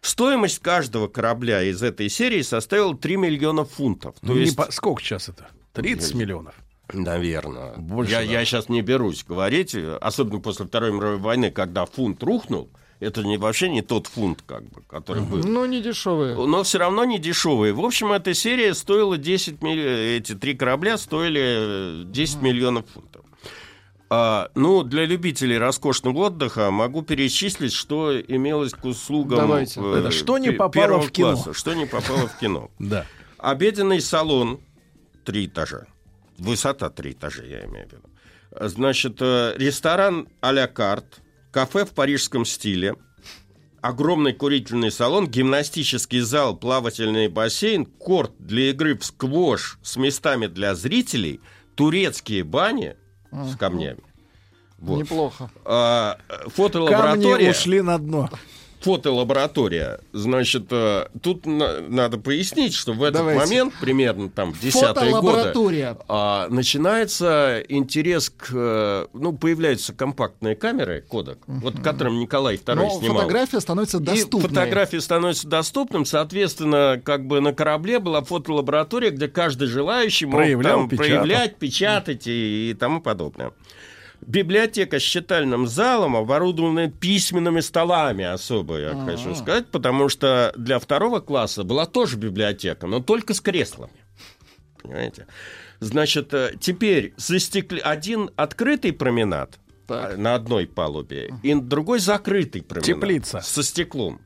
Стоимость каждого корабля из этой серии составила 3 миллиона фунтов. То
Ну,
есть,
по- Сколько сейчас это? 30 миллионов.
наверное.
Больше,
я,
да.
я сейчас не берусь говорить, особенно после Второй мировой войны, когда фунт рухнул, это не, вообще не тот фунт, как бы, который был.
Ну, не дешевые.
Но все равно не дешевые. В общем, эта серия стоила 10 миллионов, эти три корабля стоили э, 10 миллионов фунтов. А, ну, для любителей роскошного отдыха могу перечислить, что имелось к услугам...
Давайте.
э,
Это что не попало в кино?
класса, Что не попало в кино. [laughs]
Да.
Обеденный салон, три этажа. Высота три этажа, я имею в виду. Значит, э, ресторан а-ля карт, кафе в парижском стиле, огромный курительный салон, гимнастический зал, плавательный бассейн, корт для игры в сквош с местами для зрителей, турецкие бани с камнями. Вот.
Неплохо.
А,
Камни
фотолаборатория
ушли на дно.
Фотолаборатория. Значит, э, тут на- надо пояснить, что в этот
Давайте.
момент, примерно там, в десятые годы,
Фотолаборатория.
а, начинается интерес к... э, Ну, появляются компактные камеры, кодек, вот которым Николай II
Но
снимал.
фотография становится
И
доступной.
фотографии становятся доступным, соответственно, как бы на корабле была фотолаборатория, где каждый желающий мог
Проявлял,
там
печатал.
проявлять, печатать и, и тому подобное. Библиотека с читальным залом оборудована письменными столами особо, я
А.
хочу сказать, потому что для второго класса была тоже библиотека, но только с креслами. Понимаете? Значит, э, теперь застекли... один открытый променад
Так.
э, на одной палубе, и другой закрытый променад.
Теплица.
Со стеклом.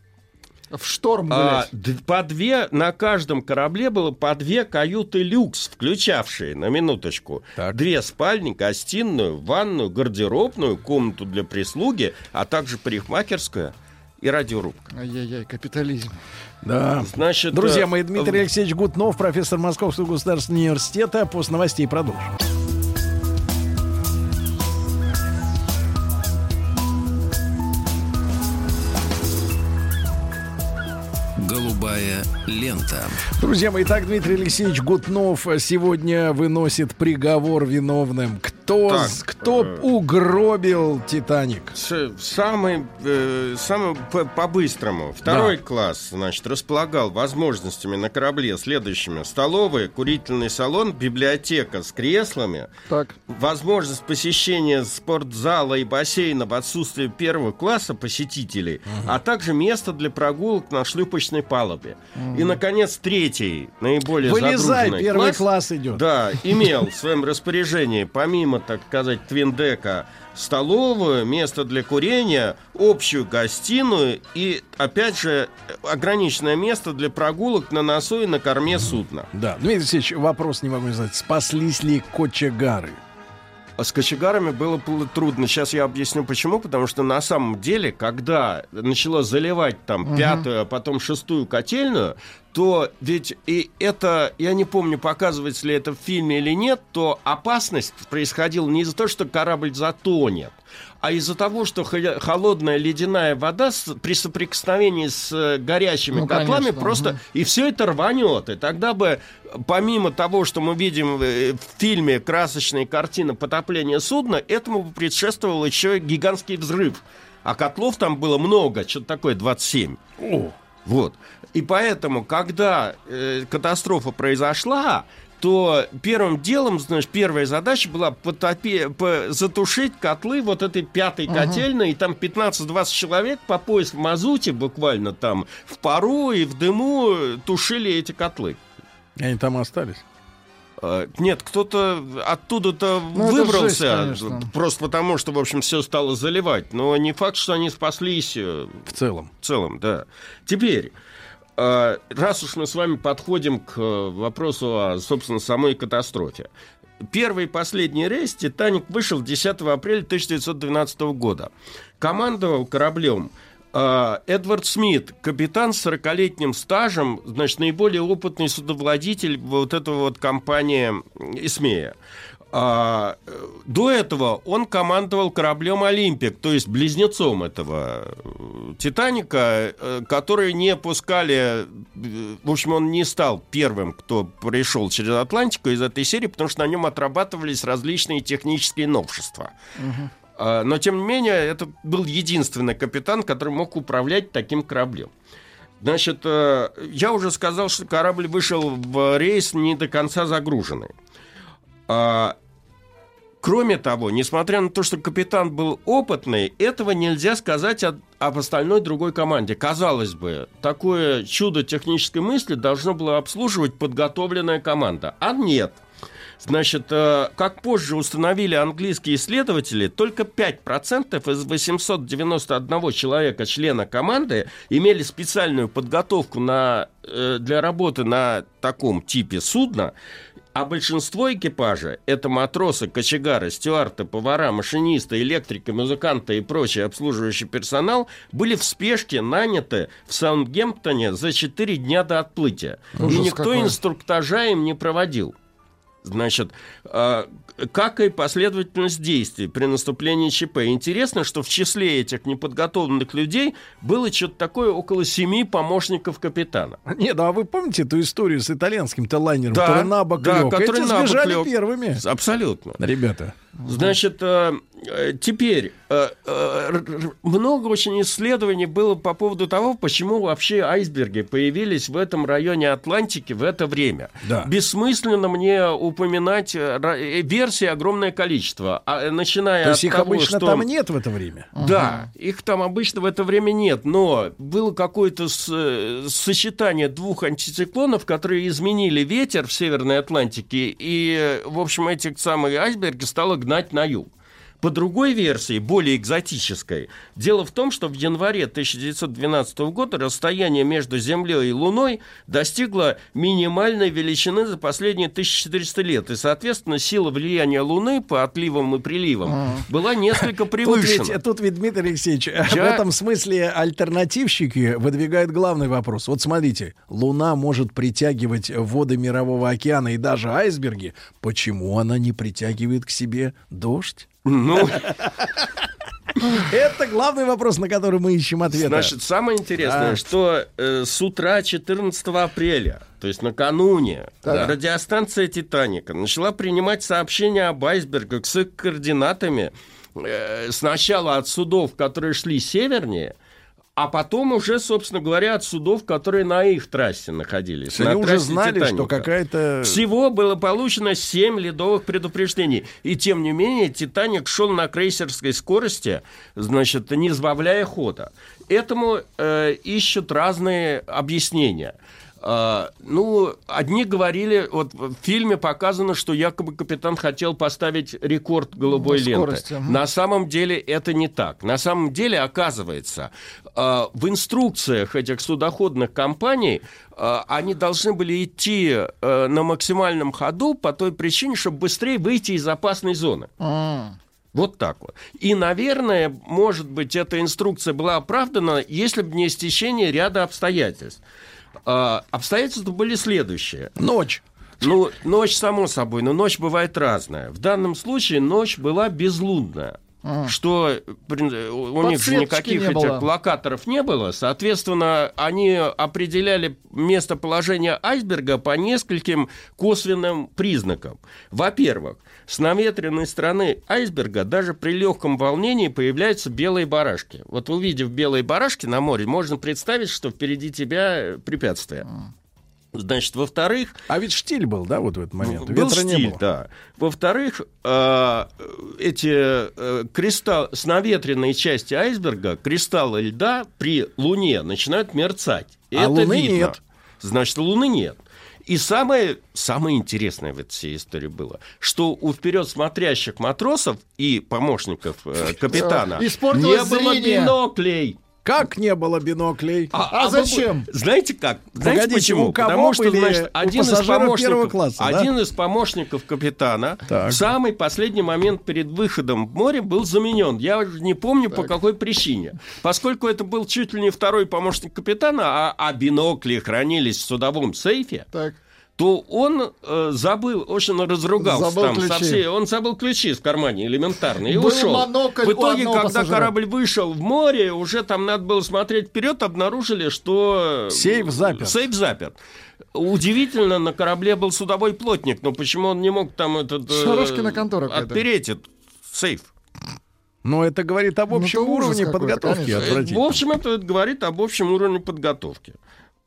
В шторм
А,
гулять.
д- по две, на каждом корабле было по две каюты люкс, включавшие, на минуточку,
Так.
две спальни, гостиную, ванную, гардеробную, комнату для прислуги, а также парикмахерская и радиорубка.
Ай-яй-яй, капитализм.
Да.
Значит,
Друзья
э,
мои, Дмитрий Алексеевич Гутнов, профессор Московского государственного университета. После новостей продолжим.
Голубая лента.
Друзья мои, итак, Дмитрий Алексеевич Гутнов сегодня выносит приговор виновным. Кто,
Так,
с- кто
э,
угробил Титаник?
С- Самый, э, самый по- по-быстрому. Второй класс, значит, располагал возможностями на корабле следующими. Столовая, курительный салон, библиотека с креслами,
Так.
возможность посещения спортзала и бассейна в отсутствие первого класса посетителей, а также место для прогулок на шлюпочной палубе. И, наконец, третий, наиболее
Вылезай,
загруженный
первый
класс,
класс идет.
да, имел в своем распоряжении, помимо, так сказать, твиндека, столовую, место для курения, общую гостиную и, опять же, ограниченное место для прогулок на носу и на корме судна.
Да, Дмитрий Алексеевич, вопрос не могу не задать. Спаслись ли кочегары?
А с кочегарами было трудно. Сейчас я объясню почему. Потому что на самом деле, когда начало заливать там пятую, а потом шестую котельную, то ведь и это, я не помню, показывается ли это в фильме или нет, то опасность происходила не из-за того, что корабль затонет, а из-за того, что хо- холодная ледяная вода с- при соприкосновении с э, горячими
Ну,
котлами
конечно,
просто
мгм.
и все это рванет. И тогда бы, помимо того, что мы видим э, в фильме красочные картины потопления судна, этому бы предшествовал еще гигантский взрыв. А котлов там было много, что-то такое 27. Вот. И поэтому, когда э, катастрофа произошла, то первым делом, знаешь, первая задача была потопе- по- затушить котлы вот этой пятой котельной, и там 15-20 человек по пояс в мазуте буквально там в пару и в дыму тушили эти котлы.
И Они там остались.
Э, Нет, кто-то оттуда-то
Ну,
выбрался,
жесть, конечно.
просто потому, что, в общем, все стало заливать. Но не факт, что они спаслись э,
В целом.
в целом, да. Теперь, раз уж мы с вами подходим к э, вопросу о, собственно, самой катастрофе. Первый и последний рейс «Титаник» вышел 10 апреля 1912 года. Командовал кораблем э, Эдвард Смит, капитан с 40-летним стажем, значит, наиболее опытный судовладитель вот этого вот компании «Исмея». А, до этого он командовал кораблем «Олимпик», то есть близнецом этого э, «Титаника», э, которые не пускали... э, В общем, он не стал первым, кто пришел через Атлантику из этой серии, потому что на нем отрабатывались различные технические новшества. А, Но, тем не менее, это был единственный капитан, который мог управлять таким кораблем. Значит, я уже сказал, что корабль вышел в рейс не до конца загруженный. А, Кроме того, несмотря на то, что капитан был опытный, этого нельзя сказать о- об остальной другой команде. Казалось бы, такое чудо технической мысли должно было обслуживать подготовленная команда. А нет. Значит, э, как позже установили английские исследователи, только 5% из 891 человека, члена команды, имели специальную подготовку на, э, для работы на таком типе судна, а большинство экипажа – это матросы, кочегары, стюарты, повара, машинисты, электрики, музыканты и прочий обслуживающий персонал – были в спешке наняты в Саундгемптоне за 4 дня до отплытия.
Ужас
и никто
какой.
инструктажа им не проводил. Значит, э, как и последовательность действий при наступлении ЧП. Интересно, что в числе этих неподготовленных людей было что-то такое около семи помощников капитана.
Нет, а вы помните эту историю с итальянским-то лайнером,
Да,
который на бок
да,
лег?
который
Эти сбежали
лег.
первыми.
Абсолютно.
Ребята.
Значит, э, э, теперь э, много очень исследований было по поводу того, почему вообще айсберги появились в этом районе Атлантики в это время.
Да.
Бессмысленно мне упоминать версий огромное количество, а, начиная
То есть
от
их
того,
обычно
что...
там нет в это время?
Да, их там обычно в это время нет, но было какое-то с- сочетание двух антициклонов, которые изменили ветер в Северной Атлантике, и, в общем, эти самые айсберги стало гнать на юг. По другой версии, более экзотической, дело в том, что в январе 1912 года расстояние между Землей и Луной достигло минимальной величины за последние 1400 лет, и, соответственно, сила влияния Луны по отливам и приливам была несколько
Тут
превышена.
ведь, тут ведь, Дмитрий Алексеевич, в
Я-
этом смысле альтернативщики выдвигают главный вопрос. Вот смотрите, Луна может притягивать воды Мирового океана и даже айсберги. Почему она не притягивает к себе дождь?
Ну,
Это главный вопрос, на который мы ищем ответ.
Значит, самое интересное,
Да.
что э, с утра 14 апреля, то есть накануне,
Да.
радиостанция «Титаника» начала принимать сообщения об айсбергах с их координатами э, сначала от судов, которые шли севернее, а потом уже, собственно говоря, от судов, которые на их трассе находились.
Они
на
уже знали, что
«Титаника».
какая-то...
Всего было получено 7 ледовых предупреждений. И тем не менее, «Титаник» шел на крейсерской скорости, значит, не сбавляя хода. Этому э, ищут разные объяснения. А, ну, одни говорили, вот в фильме показано, что якобы капитан хотел поставить рекорд голубой
Ну,
ленты. На самом деле это не так. На самом деле, оказывается, э, в инструкциях этих судоходных компаний э, они должны были идти э, на максимальном ходу по той причине, чтобы быстрее выйти из опасной зоны. Вот так вот. И, наверное, может быть, эта инструкция была оправдана, если бы не стечение ряда обстоятельств. А, обстоятельства были следующие.
Ночь.
Ну, ночь, само собой, но ночь бывает разная. В данном случае ночь была безлунная.
М.
Что у них же
Подсветочки
никаких
не
этих локаторов не было. Соответственно, они определяли местоположение айсберга по нескольким косвенным признакам. Во-первых, с наветренной стороны айсберга даже при легком волнении появляются белые барашки. Вот увидев белые барашки на море, можно представить, что впереди тебя препятствие. Значит, во-вторых,
А ведь штиль был, да, вот в этот момент?
был
Ветра не
стиль,
было.
да. Во-вторых, э, эти э, кристаллы с наветренной части айсберга, кристаллы льда при Луне начинают мерцать. И
А
это
Луны
видно.
нет.
Значит, Луны нет. И самое, самое интересное в этой всей истории было, что у вперед смотрящих матросов и помощников э, капитана не было биноклей.
Как не было биноклей?
А зачем?
вы- Знаете как? Знаете
Погодите,
почему?
у кого
Потому что,
были
значит, один из помощников,
класса, да?
один из помощников капитана
Так.
в самый последний момент перед выходом в море был заменен. Я уже не помню по какой причине. Поскольку это был чуть ли не второй помощник капитана, а, а бинокли хранились в судовом сейфе,
Так.
То он э, забыл, очень разругался
Забыл
там
ключи.
со всей- Он забыл ключи в кармане элементарно и
Был
ушел.
монокль
В итоге, когда
пассажира.
корабль вышел в море, уже там надо было смотреть вперед, обнаружили, что...
Сейф заперт.
Сейф заперт. Удивительно, на корабле был судовой плотник, но почему он не мог там этот... э,
Шарашкина контора какая-то.
Отпереть этот сейф?
Но это говорит об
Ну,
общем
ужас
уровне подготовки.
Э, В общем, это говорит об общем уровне подготовки.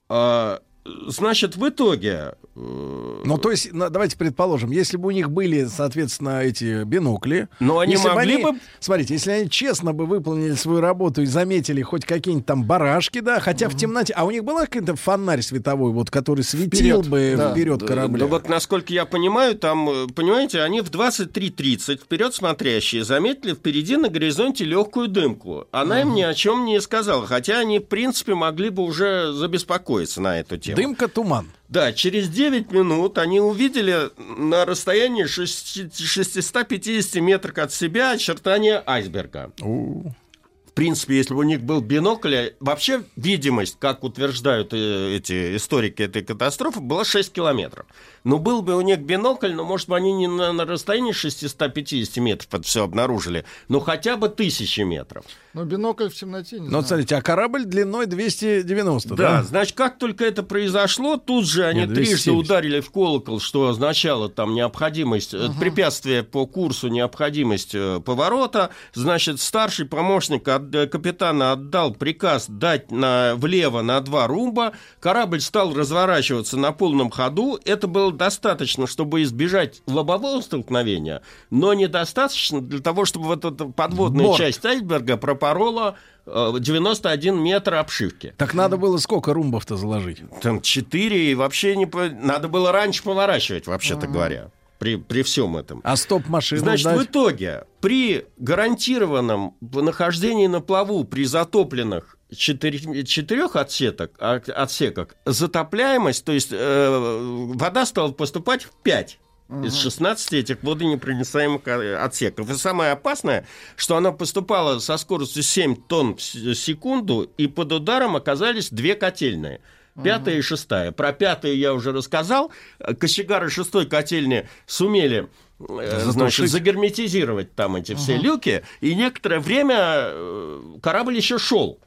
А, значит, в итоге... э,
Ну, то есть, давайте предположим, если бы у них были, соответственно, эти бинокли...
Но они могли
они-
бы-
Смотрите, если они честно бы выполнили свою работу и заметили хоть какие-нибудь там барашки, да, хотя в темноте... А у них была какой-то фонарь световой, вот, который светил
Вперед,
бы
да.
вперед корабля?
Да вот, насколько я понимаю, там, э, понимаете, они в 23.30 вперед смотрящие заметили впереди на горизонте легкую дымку. Она им ни о чем не сказала, хотя они, в принципе, могли бы уже забеспокоиться на эту тему.
Дымка, туман.
Да, через 9 минут они увидели на расстоянии шести- 650 метров от себя очертания айсберга. В принципе, если бы у них был бинокль, вообще видимость, как утверждают э, эти историки этой катастрофы, была 6 километров. Но был бы у них бинокль, но, может быть, они не на, на расстоянии 650 метров это все обнаружили, но хотя бы тысячи метров.
Ну, бинокль в темноте, не
Ну,
знаю.
смотрите, а корабль длиной 290,
Да,
да?
значит, как только это произошло, тут же они
Нет,
трижды
270.
ударили в колокол, что означало там необходимость, э, препятствие по курсу, необходимость э, поворота. Значит, старший помощник от- э, капитана отдал приказ дать на, влево на два румба. Корабль стал разворачиваться на полном ходу. Это было достаточно, чтобы избежать лобового столкновения, но недостаточно для того, чтобы вот эта подводная
Борт.
часть айсберга пропорола э, 91 метр обшивки.
Так надо было сколько румбов-то заложить?
Там 4, и вообще не... Надо было раньше поворачивать, вообще-то говоря, при, при всем этом.
А стоп-машину
Значит,
дать?
в итоге, при гарантированном нахождении на плаву при затопленных четыре- четырех отсеток, отсеках, затопляемость, то есть э, вода стала поступать в 5 из 16 этих водонепроницаемых э, отсеков. И самое опасное, что она поступала со скоростью 7 тонн в секунду, и под ударом оказались две котельные. Пятая и шестая. Про пятую я уже рассказал. Кочегары шестой котельни сумели э, значит, загерметизировать там эти все люки, и некоторое время э, корабль еще шел.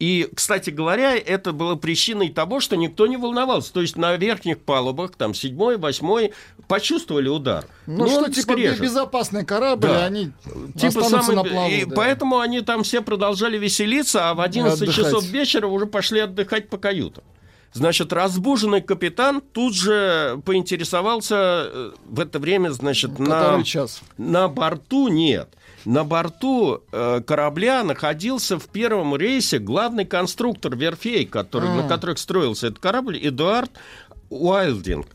И, кстати говоря, это было причиной того, что никто не волновался. То есть на верхних палубах, там, седьмой, восьмой, почувствовали удар.
Ну,
Но
что, типа,
скрежет.
безопасный корабль,
Да.
они
Типа самый-
на плаву.
и
да.
поэтому они там все продолжали веселиться, а в 11
Отдыхать.
часов вечера уже пошли отдыхать по каютам. Значит, разбуженный капитан тут же поинтересовался э, в это время, значит, на,
Который час.
на борту нет. На борту э, корабля находился в первом рейсе главный конструктор верфей, который,
А.
на которых строился этот корабль, Эдуард Уайлдинг.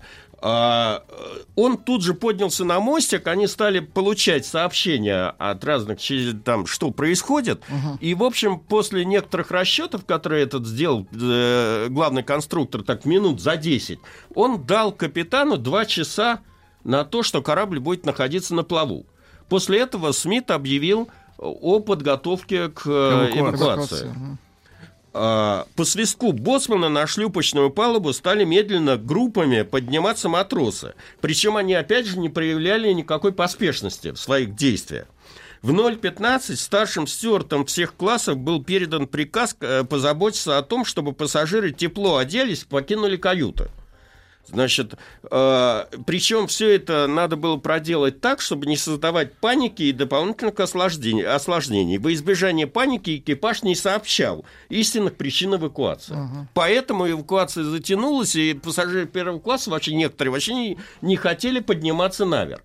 А, э, он тут же поднялся на мостик, они стали получать сообщения от разных, там, что происходит. И, в общем, после некоторых расчетов, которые этот сделал э, главный конструктор, так минут за 10, он дал капитану 2 часа на то, что корабль будет находиться на плаву. После этого Смит объявил о подготовке к э,
Эвакуации.
эвакуации. А, По свистку боцмана на шлюпочную палубу стали медленно группами подниматься матросы. Причем они, опять же, не проявляли никакой поспешности в своих действиях. В 0.15 старшим стюартам всех классов был передан приказ э, позаботиться о том, чтобы пассажиры тепло оделись покинули каюты. Значит, э, причем все это надо было проделать так, чтобы не создавать паники и дополнительных осложнений. осложнений. Во избежание паники экипаж не сообщал истинных причин эвакуации. Поэтому эвакуация затянулась, и пассажиры первого класса, вообще некоторые вообще не, не хотели подниматься наверх.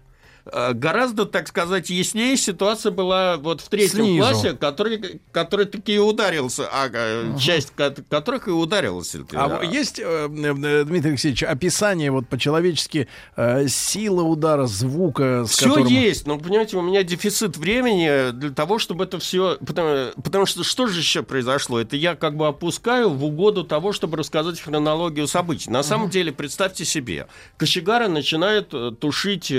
Э, Гораздо, так сказать, яснее ситуация была вот в третьем
Снизу.
классе, который, который таки и ударился, а э, часть ко- которых и ударилась.
А
Э,
есть, э, Дмитрий Алексеевич, описание вот по-человечески сила удара, звука,
Все
которым...
есть, но понимаете, у меня дефицит времени для того, чтобы это все. Потому, потому что что же еще произошло? Это я как бы опускаю в угоду того, чтобы рассказать хронологию событий. На самом деле, представьте себе, кочегары начинают э, тушить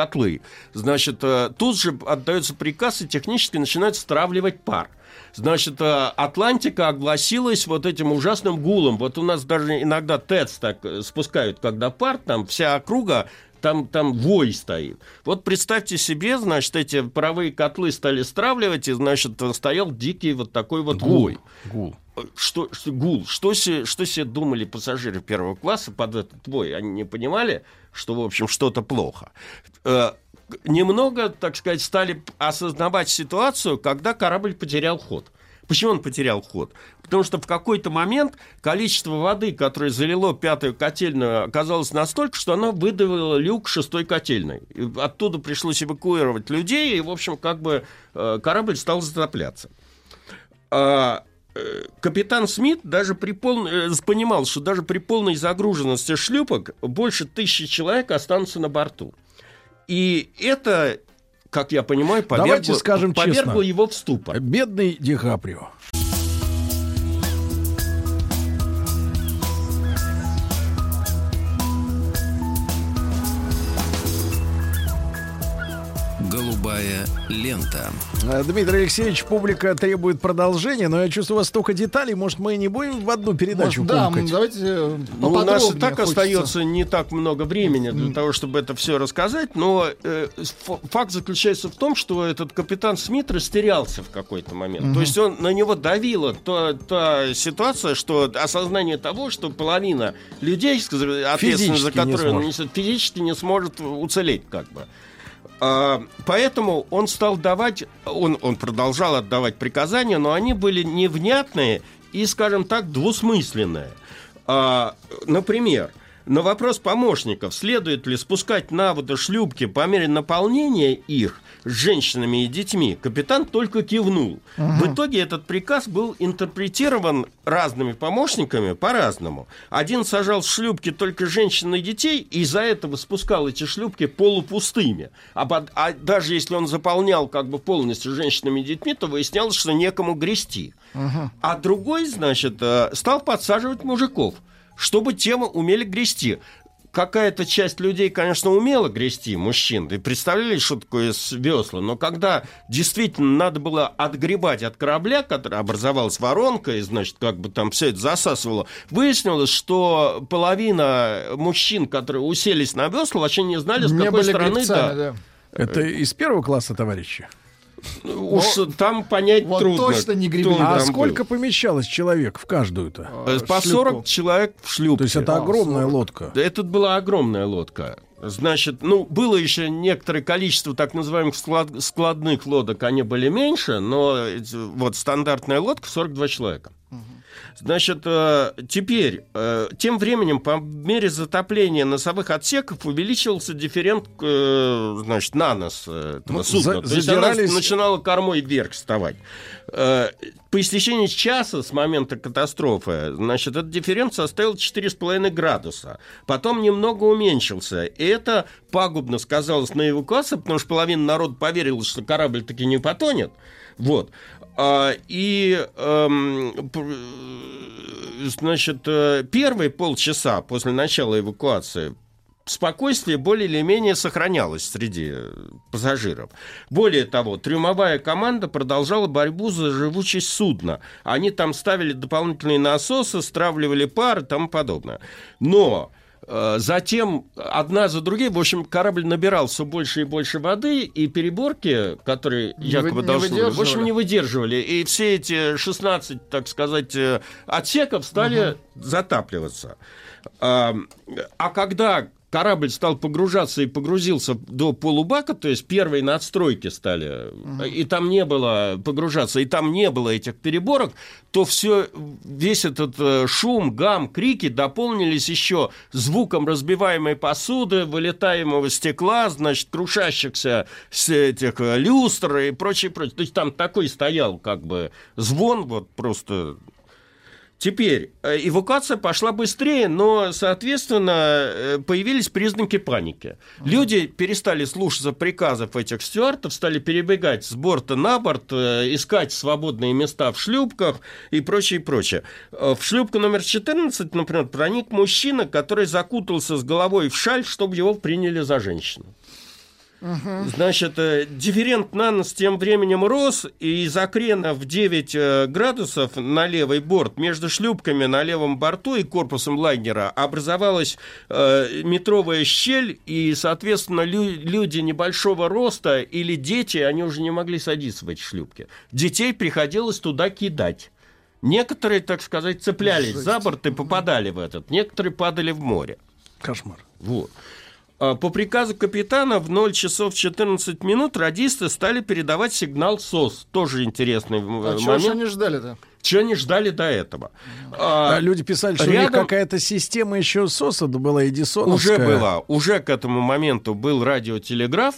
котлы. Значит, э, тут же отдается приказ, и технически начинают стравливать пар. Значит, э, Атлантика огласилась вот этим ужасным гулом. Вот у нас даже иногда ТЭЦ так э, спускают, когда пар, там вся округа там, там вой стоит. Вот представьте себе, значит, эти паровые котлы стали стравливать, и, значит, стоял дикий вот такой вот вой.
Гул.
Что, что, гул. Что себе, что себе думали пассажиры первого класса под этот вой? Они не понимали, что, в общем, что-то плохо. Э, немного, так сказать, стали осознавать ситуацию, когда корабль потерял ход. Почему он потерял ход? Потому что в какой-то момент количество воды, которое залило пятую котельную, оказалось настолько, что оно выдавило люк шестой котельной. И оттуда пришлось эвакуировать людей, и, в общем, как бы э, корабль стал затопляться. А, э, капитан Смит даже при пол... э, понимал, что даже при полной загруженности шлюпок больше тысячи человек останутся на борту. И это, как я понимаю, повергло,
Давайте скажем
повергло
честно.
его в ступор.
Бедный Ди Каприо.
Голубая лента.
Э, Дмитрий Алексеевич, публика требует продолжения, но я чувствую, у вас столько деталей, может, мы не будем в одну передачу
Может, да, давайте э,
Ну, у нас и так
хочется.
остается не так много времени для того, чтобы это все рассказать, но э, факт заключается в том, что этот капитан Смит растерялся в какой-то момент.
Мгм.
То есть он на него давила та, та ситуация, что осознание того, что половина людей, ответственность за
не
которую он несет, физически не сможет уцелеть как бы. А, Поэтому он стал давать, он, он продолжал отдавать приказания, но они были невнятные и, скажем так, двусмысленные. А, Например, на вопрос помощников, следует ли спускать на воду шлюпки по мере наполнения их с женщинами и детьми, капитан только кивнул. В итоге этот приказ был интерпретирован разными помощниками по-разному. Один сажал в шлюпки только женщин и детей, и из-за этого спускал эти шлюпки полупустыми. А, под- а даже если он заполнял как бы полностью женщинами и детьми, то выяснялось, что некому грести. А другой, значит, э, стал подсаживать мужиков, чтобы те умели грести. Какая-то часть людей, конечно, умела грести, мужчин, и представляли, что такое с весла, но когда действительно надо было отгребать от корабля, который образовалась воронка, и, значит, как бы там все это засасывало, выяснилось, что половина мужчин, которые уселись на весла, вообще не знали, с
Не
какой
были
стороны...
гребцами,
да.
да.
Это из первого класса, товарищи?
Уж там понять
вот
трудно.
точно не гребли.
А сколько
был.
помещалось человек в каждую-то?
Э, По 40 человек в шлюпке.
То есть это огромная лодка.
Да, Это была огромная лодка. Значит, ну, было еще некоторое количество так называемых склад- складных лодок, они были меньше, но эти- вот стандартная лодка 42 человека. Значит, э, теперь, э, тем временем, по мере затопления носовых отсеков увеличивался дифферент, э, значит, на нос этого
Ну,
судна.
за-
То есть она начинала кормой вверх вставать. По истечении часа с момента катастрофы, значит, этот дифферент составил 4,5 градуса. Потом немного уменьшился. И это пагубно сказалось на эвакуации, потому что половина народа поверила, что корабль таки не потонет. Вот. А, И, эм, п- значит, э, первые полчаса после начала эвакуации спокойствие более или менее сохранялось среди э, пассажиров. Более того, трюмовая команда продолжала борьбу за живучесть судна. Они там ставили дополнительные насосы, стравливали пар и тому подобное. Но э, Затем одна за другой, в общем, корабль набирал все больше и больше воды, и переборки, которые
Не
якобы
вы-
должны были, в общем, не выдерживали. И все эти 16, так сказать, э, отсеков стали затапливаться. А, а когда корабль стал погружаться и погрузился до полубака, то есть первые надстройки стали, и там не было погружаться, и там не было этих переборок, то все, весь этот э, шум, гам, крики дополнились еще звуком разбиваемой посуды, вылетаемого стекла, значит, крушащихся с этих э, люстр и прочее, прочее. То есть там такой стоял как бы звон, вот просто Теперь э, эвакуация пошла быстрее, но, соответственно, э, появились признаки паники. Люди перестали слушаться приказов этих стюартов, стали перебегать с борта на борт, э, искать свободные места в шлюпках и прочее, прочее. В шлюпку номер 14, например, проник мужчина, который закутался с головой в шаль, чтобы его приняли за женщину. Значит, э, дифферент на нос тем временем рос, и из-за крена в 9 э, градусов на левый борт между шлюпками на левом борту и корпусом лайнера образовалась э, метровая щель, и, соответственно, лю- люди небольшого роста или дети, они уже не могли садиться в эти шлюпки. Детей приходилось туда кидать. Некоторые, так сказать, цеплялись за борт и попадали в этот, некоторые падали в море.
Кошмар.
Вот. А, По приказу капитана в 0 часов 14 минут радисты стали передавать сигнал СОС. Тоже интересный э,
А чего
момент.
же они ждали-то?
Чего они ждали до этого? А,
А люди писали, что у них
рядом-
какая-то система еще СОСа была, Эдисоновская.
Уже была. Уже к этому моменту был радиотелеграф.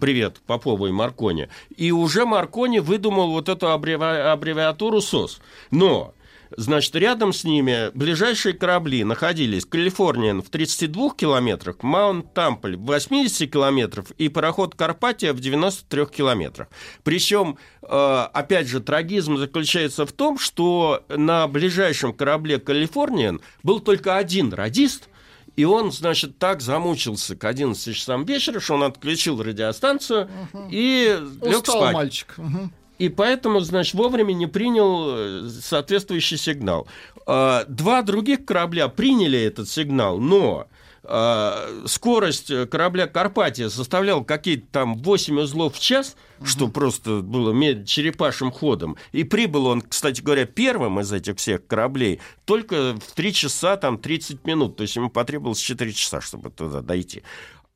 Привет, Попову и Маркони. И уже Маркони выдумал вот эту аббреви- аббревиатуру СОС. Но Значит, рядом с ними ближайшие корабли находились Калифорниан в 32 километрах, Маунт Тампль в 80 километрах и пароход Карпатия в 93 километрах. Причем, э, опять же, трагизм заключается в том, что на ближайшем корабле Калифорниан был только один радист, и он, значит, так замучился к 11 часам вечера, что он отключил радиостанцию и лег
Устал
спать.
мальчик. Мгм.
И поэтому, значит, вовремя не принял э, соответствующий сигнал. А, Два других корабля приняли этот сигнал, но а, скорость корабля Карпатия составляла какие-то там 8 узлов в час, что просто было черепашьим ходом. И прибыл он, кстати говоря, первым из этих всех кораблей только в 3 часа там 30 минут. То есть ему потребовалось 4 часа, чтобы туда дойти.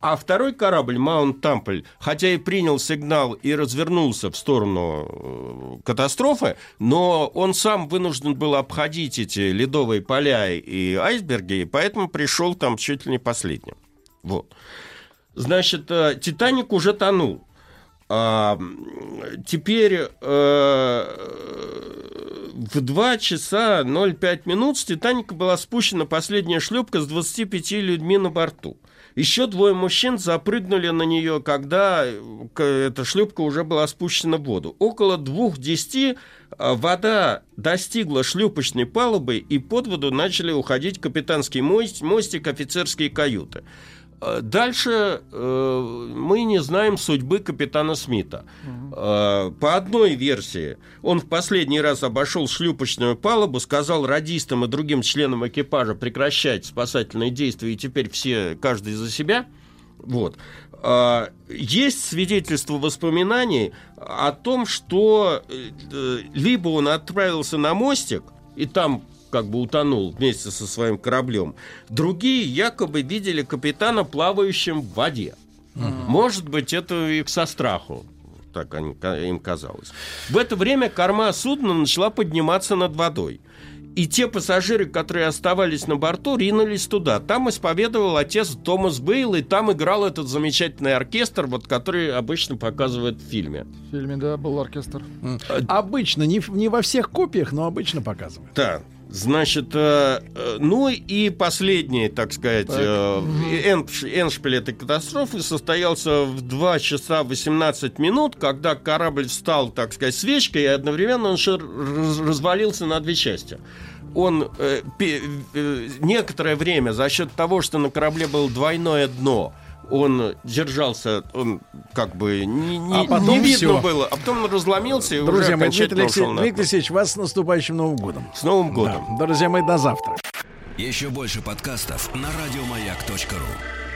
А второй корабль, Маунт Тампль, хотя и принял сигнал и развернулся в сторону э, катастрофы, но он сам вынужден был обходить эти ледовые поля и айсберги, и поэтому пришел там чуть ли не последним. Вот. Значит, э, Титаник уже тонул. А, теперь э, в 2 часа 05 минут с Титаника была спущена последняя шлюпка с 25 людьми на борту. Еще двое мужчин запрыгнули на нее, когда э, эта шлюпка уже была спущена в воду. Около двух десяти э, вода достигла шлюпочной палубы, и под воду начали уходить капитанский мост- мостик, офицерские каюты. Э, Дальше э, мы не знаем судьбы капитана Смита. Э, по одной версии, он в последний раз обошел шлюпочную палубу, сказал радистам и другим членам экипажа прекращать спасательные действия, и теперь все, каждый за себя. Вот. А, Есть свидетельство воспоминаний о том, что э, э, либо он отправился на мостик, и там как бы утонул вместе со своим кораблем. Другие якобы видели капитана плавающим в воде. Может быть, это их со страху. Так они- им казалось. В это время корма судна начала подниматься над водой. И те пассажиры, которые оставались на борту, ринулись туда. Там исповедовал отец Томас Бейл, и там играл этот замечательный оркестр, вот, который обычно показывают в фильме.
В фильме, да, был оркестр.
Обычно, не, не во всех копиях, но обычно показывают.
Да. Значит, э, э, ну и последний, так сказать,
Так.
э, эншпиль этой катастрофы состоялся в 2 часа 18 минут, когда корабль встал, так сказать, свечкой, и одновременно он развалился на две части. Он э, пе- э, некоторое время за счет того, что на корабле было двойное дно, он держался, он как бы не, не-
А потом
не видно
всё.
было, а потом он разломился и
Друзья
уже
мои, Дмитрий
на
Дмитрий. Алексеевич, вас с наступающим Новым годом.
С Новым годом.
Да. Друзья мои, до завтра.
Еще больше подкастов на радиомаяк.ру.